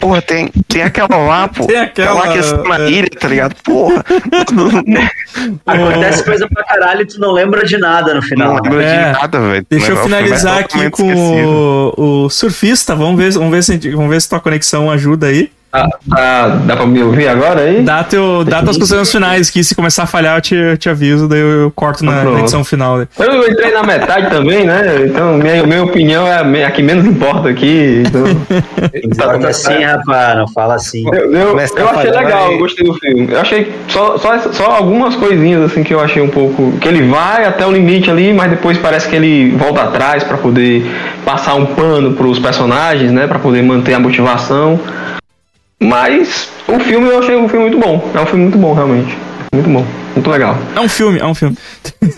S4: porra, tem, tem aquela lá, [LAUGHS] pô.
S1: Tem aquela,
S4: lá que na
S1: é.
S4: ilha, tá ligado? Porra. [LAUGHS]
S3: Acontece coisa pra caralho e tu não lembra de nada no final.
S4: não lembro
S1: É.
S4: de nada, velho.
S1: Deixa eu
S4: filme é
S1: finalizar aqui com o, o surfista. Vamos ver, vamos, ver se, a gente- vamos ver se tua conexão ajuda aí.
S6: Ah, ah, dá pra me ouvir agora aí?
S1: Dá, teu, dá tuas considerações finais, que se começar a falhar eu te, eu te aviso, daí eu corto na, na edição final. né?
S6: Eu entrei na metade também, né? Então minha, minha opinião é a que menos importa aqui. Então, [LAUGHS]
S3: Importa assim, rapaz, não fala assim.
S6: eu, eu, eu achei legal,
S2: e-
S6: eu gostei do filme. Eu achei só, só, só algumas coisinhas assim que eu achei um pouco. Que ele vai até o limite ali, mas depois parece que ele volta atrás pra poder passar um pano pros personagens, né? Pra poder manter a motivação. Mas o filme eu achei um filme muito bom. É um filme muito bom, realmente. Muito bom. Muito legal.
S1: É um filme, é um filme.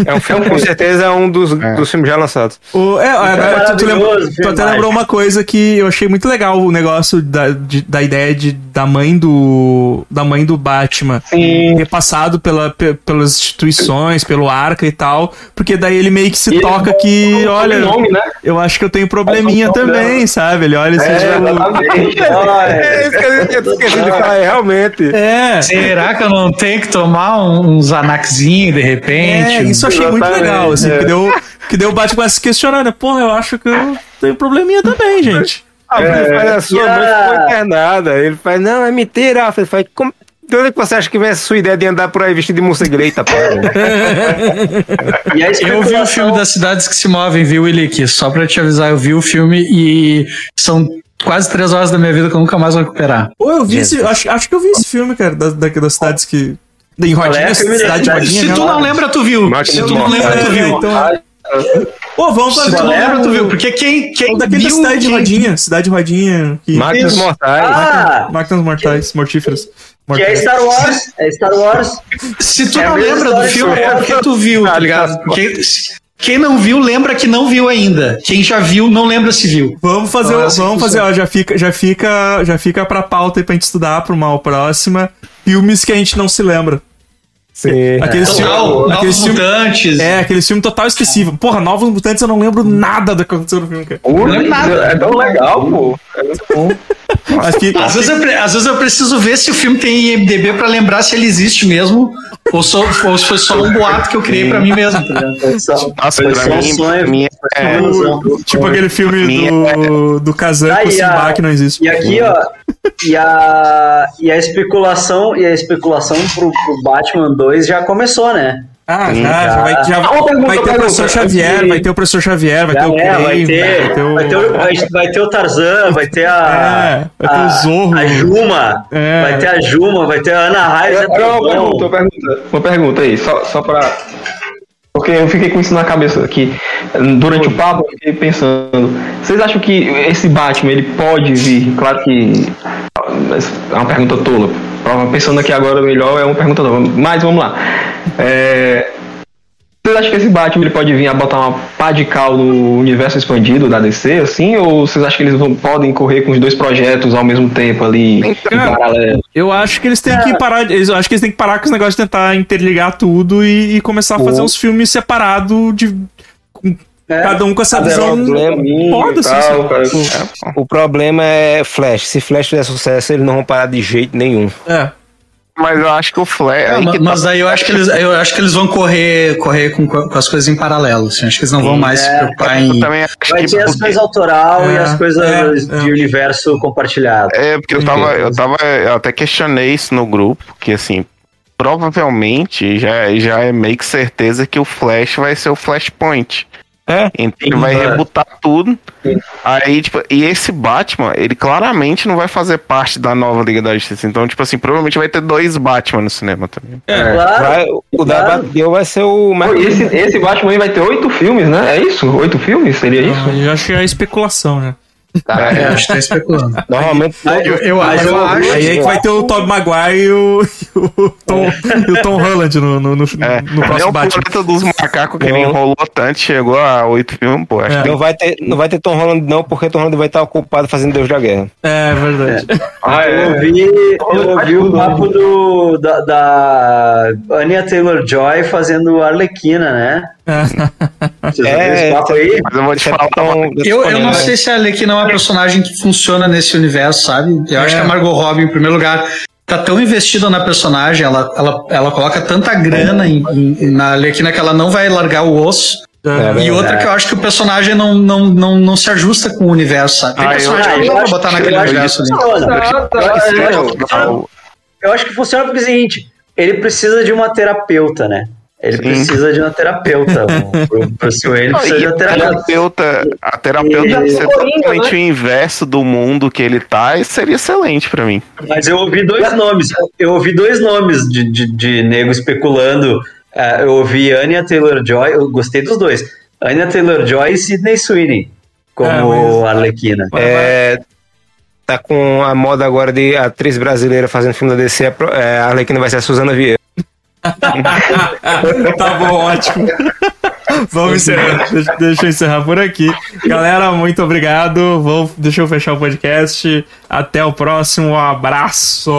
S2: É um filme, com [LAUGHS] certeza, é um dos, dos filmes já lançados.
S1: O, é, é, tu, tu, lembrou,
S3: maravilhoso,
S1: tu até lembrou uma coisa que eu achei muito legal o negócio da, de- da ideia de, da mãe do da mãe do Batman
S6: Sim.
S1: ter passado pela, pe- pelas instituições, pelo Arca e tal, porque daí ele meio que se
S6: E
S1: toca
S6: ele
S1: que,
S6: não
S1: olha,
S6: nome, né?
S1: eu acho que eu tenho probleminha
S6: É, não
S1: também,
S6: problema.
S1: sabe? Ele olha assim,
S6: É,
S1: tipo. [LAUGHS]
S2: É isso que eu tinha esquecido de falar, é, realmente.
S1: é,
S5: Será que eu não tenho que tomar um- uns anaxinhos de repente?
S1: É, isso eu achei muito legal, assim,
S6: é.
S1: que deu, que deu o Batman se questionando? Porra, eu acho que eu tenho probleminha também, gente.
S2: Ah, ele faz a sua mãe
S3: a-
S2: ficou internada. Ele faz, não, é mentira. Ele faz, como... De onde é que você acha que vem essa sua ideia de andar por aí vestido de morcego? Eita, para.
S3: E a
S5: Eu vi o filme das cidades que se movem, viu, Willick? Só pra te avisar, eu vi o filme e são quase três horas da minha vida que eu nunca mais vou recuperar.
S1: Pô, eu vi esse, acho, acho que eu vi esse filme, cara, das, da- das cidades que. Em Rodinha,
S3: é?
S1: Cidade de. Rodinha.
S5: Se
S1: né?
S5: tu não lembra, tu viu. Se tu não lembra, tu
S1: É,
S5: viu.
S1: então. Pô, vamos
S5: Se
S1: fazer.
S5: tu não lembra, tu viu. Porque quem, quem
S1: daquele da
S5: viu...
S1: cidade de Rodinha. Cidade de Rodinha. Que,
S2: Máquinas mortais.
S3: Ah,
S1: Máquinas mortais, mortíferas.
S3: que é. Star Wars. É Star Wars.
S5: Se tu
S3: É a
S5: não lembra do filme, é porque tu viu, tá ligado? Quem não viu, lembra que não viu ainda. Quem já viu, não lembra se viu.
S1: Vamos fazer, o-
S5: que
S1: vamos fazer, ó, já fica, já fica, já fica pra pauta aí pra gente estudar pra uma próxima. Filmes que a gente não se lembra.
S2: Sim.
S1: Aqueles
S5: Total,
S1: filmes, aqueles
S5: Novos
S1: filmes,
S5: Mutantes.
S1: é, aqueles filmes total esquecível. Porra, Novos Mutantes eu não lembro nada do que aconteceu no filme, cara.
S6: Pô,
S5: Não é nada.
S6: É tão legal, pô. É muito bom.
S1: Que,
S5: Às vezes, eu, às vezes eu preciso ver se o filme tem IMDB pra lembrar se ele existe mesmo ou, só, ou se foi só um boato que eu criei pra mim mesmo. tá
S4: Nossa,
S3: foi
S4: pra
S3: só
S4: mim,
S3: sonho.
S4: pra mim
S3: foi só
S4: é-
S1: tipo aquele filme
S4: Minha-
S1: do, do Kazan com o
S3: a-
S1: Simba que não existe.
S3: E aqui, ó, e a, e a especulação, e a especulação pro, pro Batman 2 já começou, né?
S1: Ah, já, já vai, já
S6: Ah, pergunta,
S1: vai ter o
S6: pergunta,
S1: professor Xavier, vai ter o professor Xavier, vai
S3: Já
S1: ter o
S3: é, vai ter,
S1: vai ter o...
S3: vai ter o, vai, vai ter o Tarzan, vai ter a.
S1: É, vai ter o
S3: a,
S1: Zorro.
S3: A Juma,
S1: É.
S3: vai ter a Juma, vai ter a Ana Raiz.
S6: Agora uma pergunta, uma pergunta, uma pergunta aí, só, só pra. Porque eu fiquei com isso na cabeça aqui. Durante o papo, eu fiquei pensando. Vocês acham que esse Batman ele pode vir? Claro que é uma pergunta tola. Pensando aqui agora melhor é uma pergunta tola. Mas vamos lá. É, Vocês acham que esse Batman ele pode vir a botar uma pá de cal no universo expandido da DC, assim? Ou vocês acham que eles vão, podem correr com os dois projetos ao mesmo tempo ali, em paralelo?
S1: Eu acho que eles têm que parar. Eles, eu acho que eles têm que parar com os negócios de tentar interligar tudo e, e começar a fazer uns filmes separados de. com
S3: É.
S1: Cada um com essa visão. Foda-se.
S6: tal, cara.
S1: assim,
S2: O problema é Flash. Se Flash fizer sucesso, eles não vão parar de jeito nenhum.
S1: É.
S4: Mas eu acho que o Flash.
S5: É,
S4: aí
S5: ma-
S4: que tá-
S5: mas daí eu acho que eles, eu acho que eles vão correr, correr com, com as coisas em paralelo. assim. Acho que eles não vão mais se
S3: É.
S5: preocupar
S4: eu
S5: em.
S4: também acho
S3: Vai
S4: que
S3: ter as coisas autoral e
S1: É,
S3: as coisas
S1: é, é.
S3: de universo compartilhado.
S4: É, porque eu tava, eu tava, eu até questionei isso no grupo, que assim, provavelmente já, já é meio que certeza que o Flash vai ser o Flashpoint.
S2: É?
S4: Então ele vai
S3: é.
S4: rebutar tudo. Aí, tipo, e esse Batman, ele claramente não vai fazer parte da nova Liga da Justiça. Então, tipo assim, provavelmente vai ter dois Batman no cinema também.
S3: Claro.
S2: Vai, o da
S3: claro.
S2: Batgirl vai ser o
S6: esse, esse Batman aí vai ter oito filmes, né? É isso? Oito filmes? Seria isso?
S1: Eu acho que é especulação, né?
S5: É, a gente tá especulando.
S2: Normalmente
S5: Eu, eu,
S3: Mas
S5: eu
S3: eu-
S5: acho.
S1: Aí é que vai ter o Tobey Maguire e o, e o Tom, e o Tom Holland no, no, no,
S4: É,
S1: no próximo
S4: o
S1: Batman.
S4: planeta dos macacos que ele enrolou tanto, chegou a oito filmes, pô. Acho
S1: É.
S4: que
S2: não vai ter, não vai ter Tom Holland não, porque Tom Holland vai estar ocupado fazendo Deus da Guerra.
S1: É verdade.
S6: Ah,
S3: Eu
S6: é.
S3: ouvi, eu ouvi o papo do, da, da Anya Taylor-Joy fazendo Arlequina, né? Aí?
S4: Mas eu vou te
S2: é
S4: falar,
S2: tão-
S5: Eu, eu não sei se a Arlequina é uma personagem que funciona nesse universo, sabe? Eu acho
S1: É.
S5: que a Margot Robbie, em primeiro lugar, tá tão investida na personagem, ela, ela, ela coloca tanta grana em, em- na Arlequina que ela não vai largar o osso.
S1: É,
S5: E outra que eu acho que o personagem não, não, não, não se ajusta com o universo, sabe? Tem
S4: Ah, eu-
S5: personagem que
S3: eu
S5: não dá pra
S3: acho-
S5: botar
S3: eu
S5: naquele
S3: acho que
S5: universo ali.
S3: funciona.
S6: Tá,
S3: Eu acho que funciona. Eu acho que funciona porque é o seguinte, ele precisa de uma terapeuta, né? Ele
S4: Sim.
S3: precisa de uma terapeuta. O o Bruce Wayne precisa de uma terapeuta.
S4: a terapeuta
S3: E-
S4: deve ser totalmente
S6: né?
S4: o inverso do mundo que ele tá, e seria excelente pra mim.
S3: Mas eu ouvi dois nomes. Eu ouvi dois nomes de, de, de nego especulando. Ah, eu ouvi Anya Taylor-Joy, eu gostei dos dois. Anya Taylor-Joy e Sidney Sweeney como Arlequina.
S2: É, tá com a moda agora de atriz brasileira fazendo filme da DC, é, a Arlequina vai ser a Suzana Vieira. [LAUGHS]
S1: tá bom, ótimo. Vamos encerrar. Deixa, deixa eu encerrar por aqui. Galera, muito obrigado. Vou, deixa eu fechar o podcast. Até o próximo. Um abraço.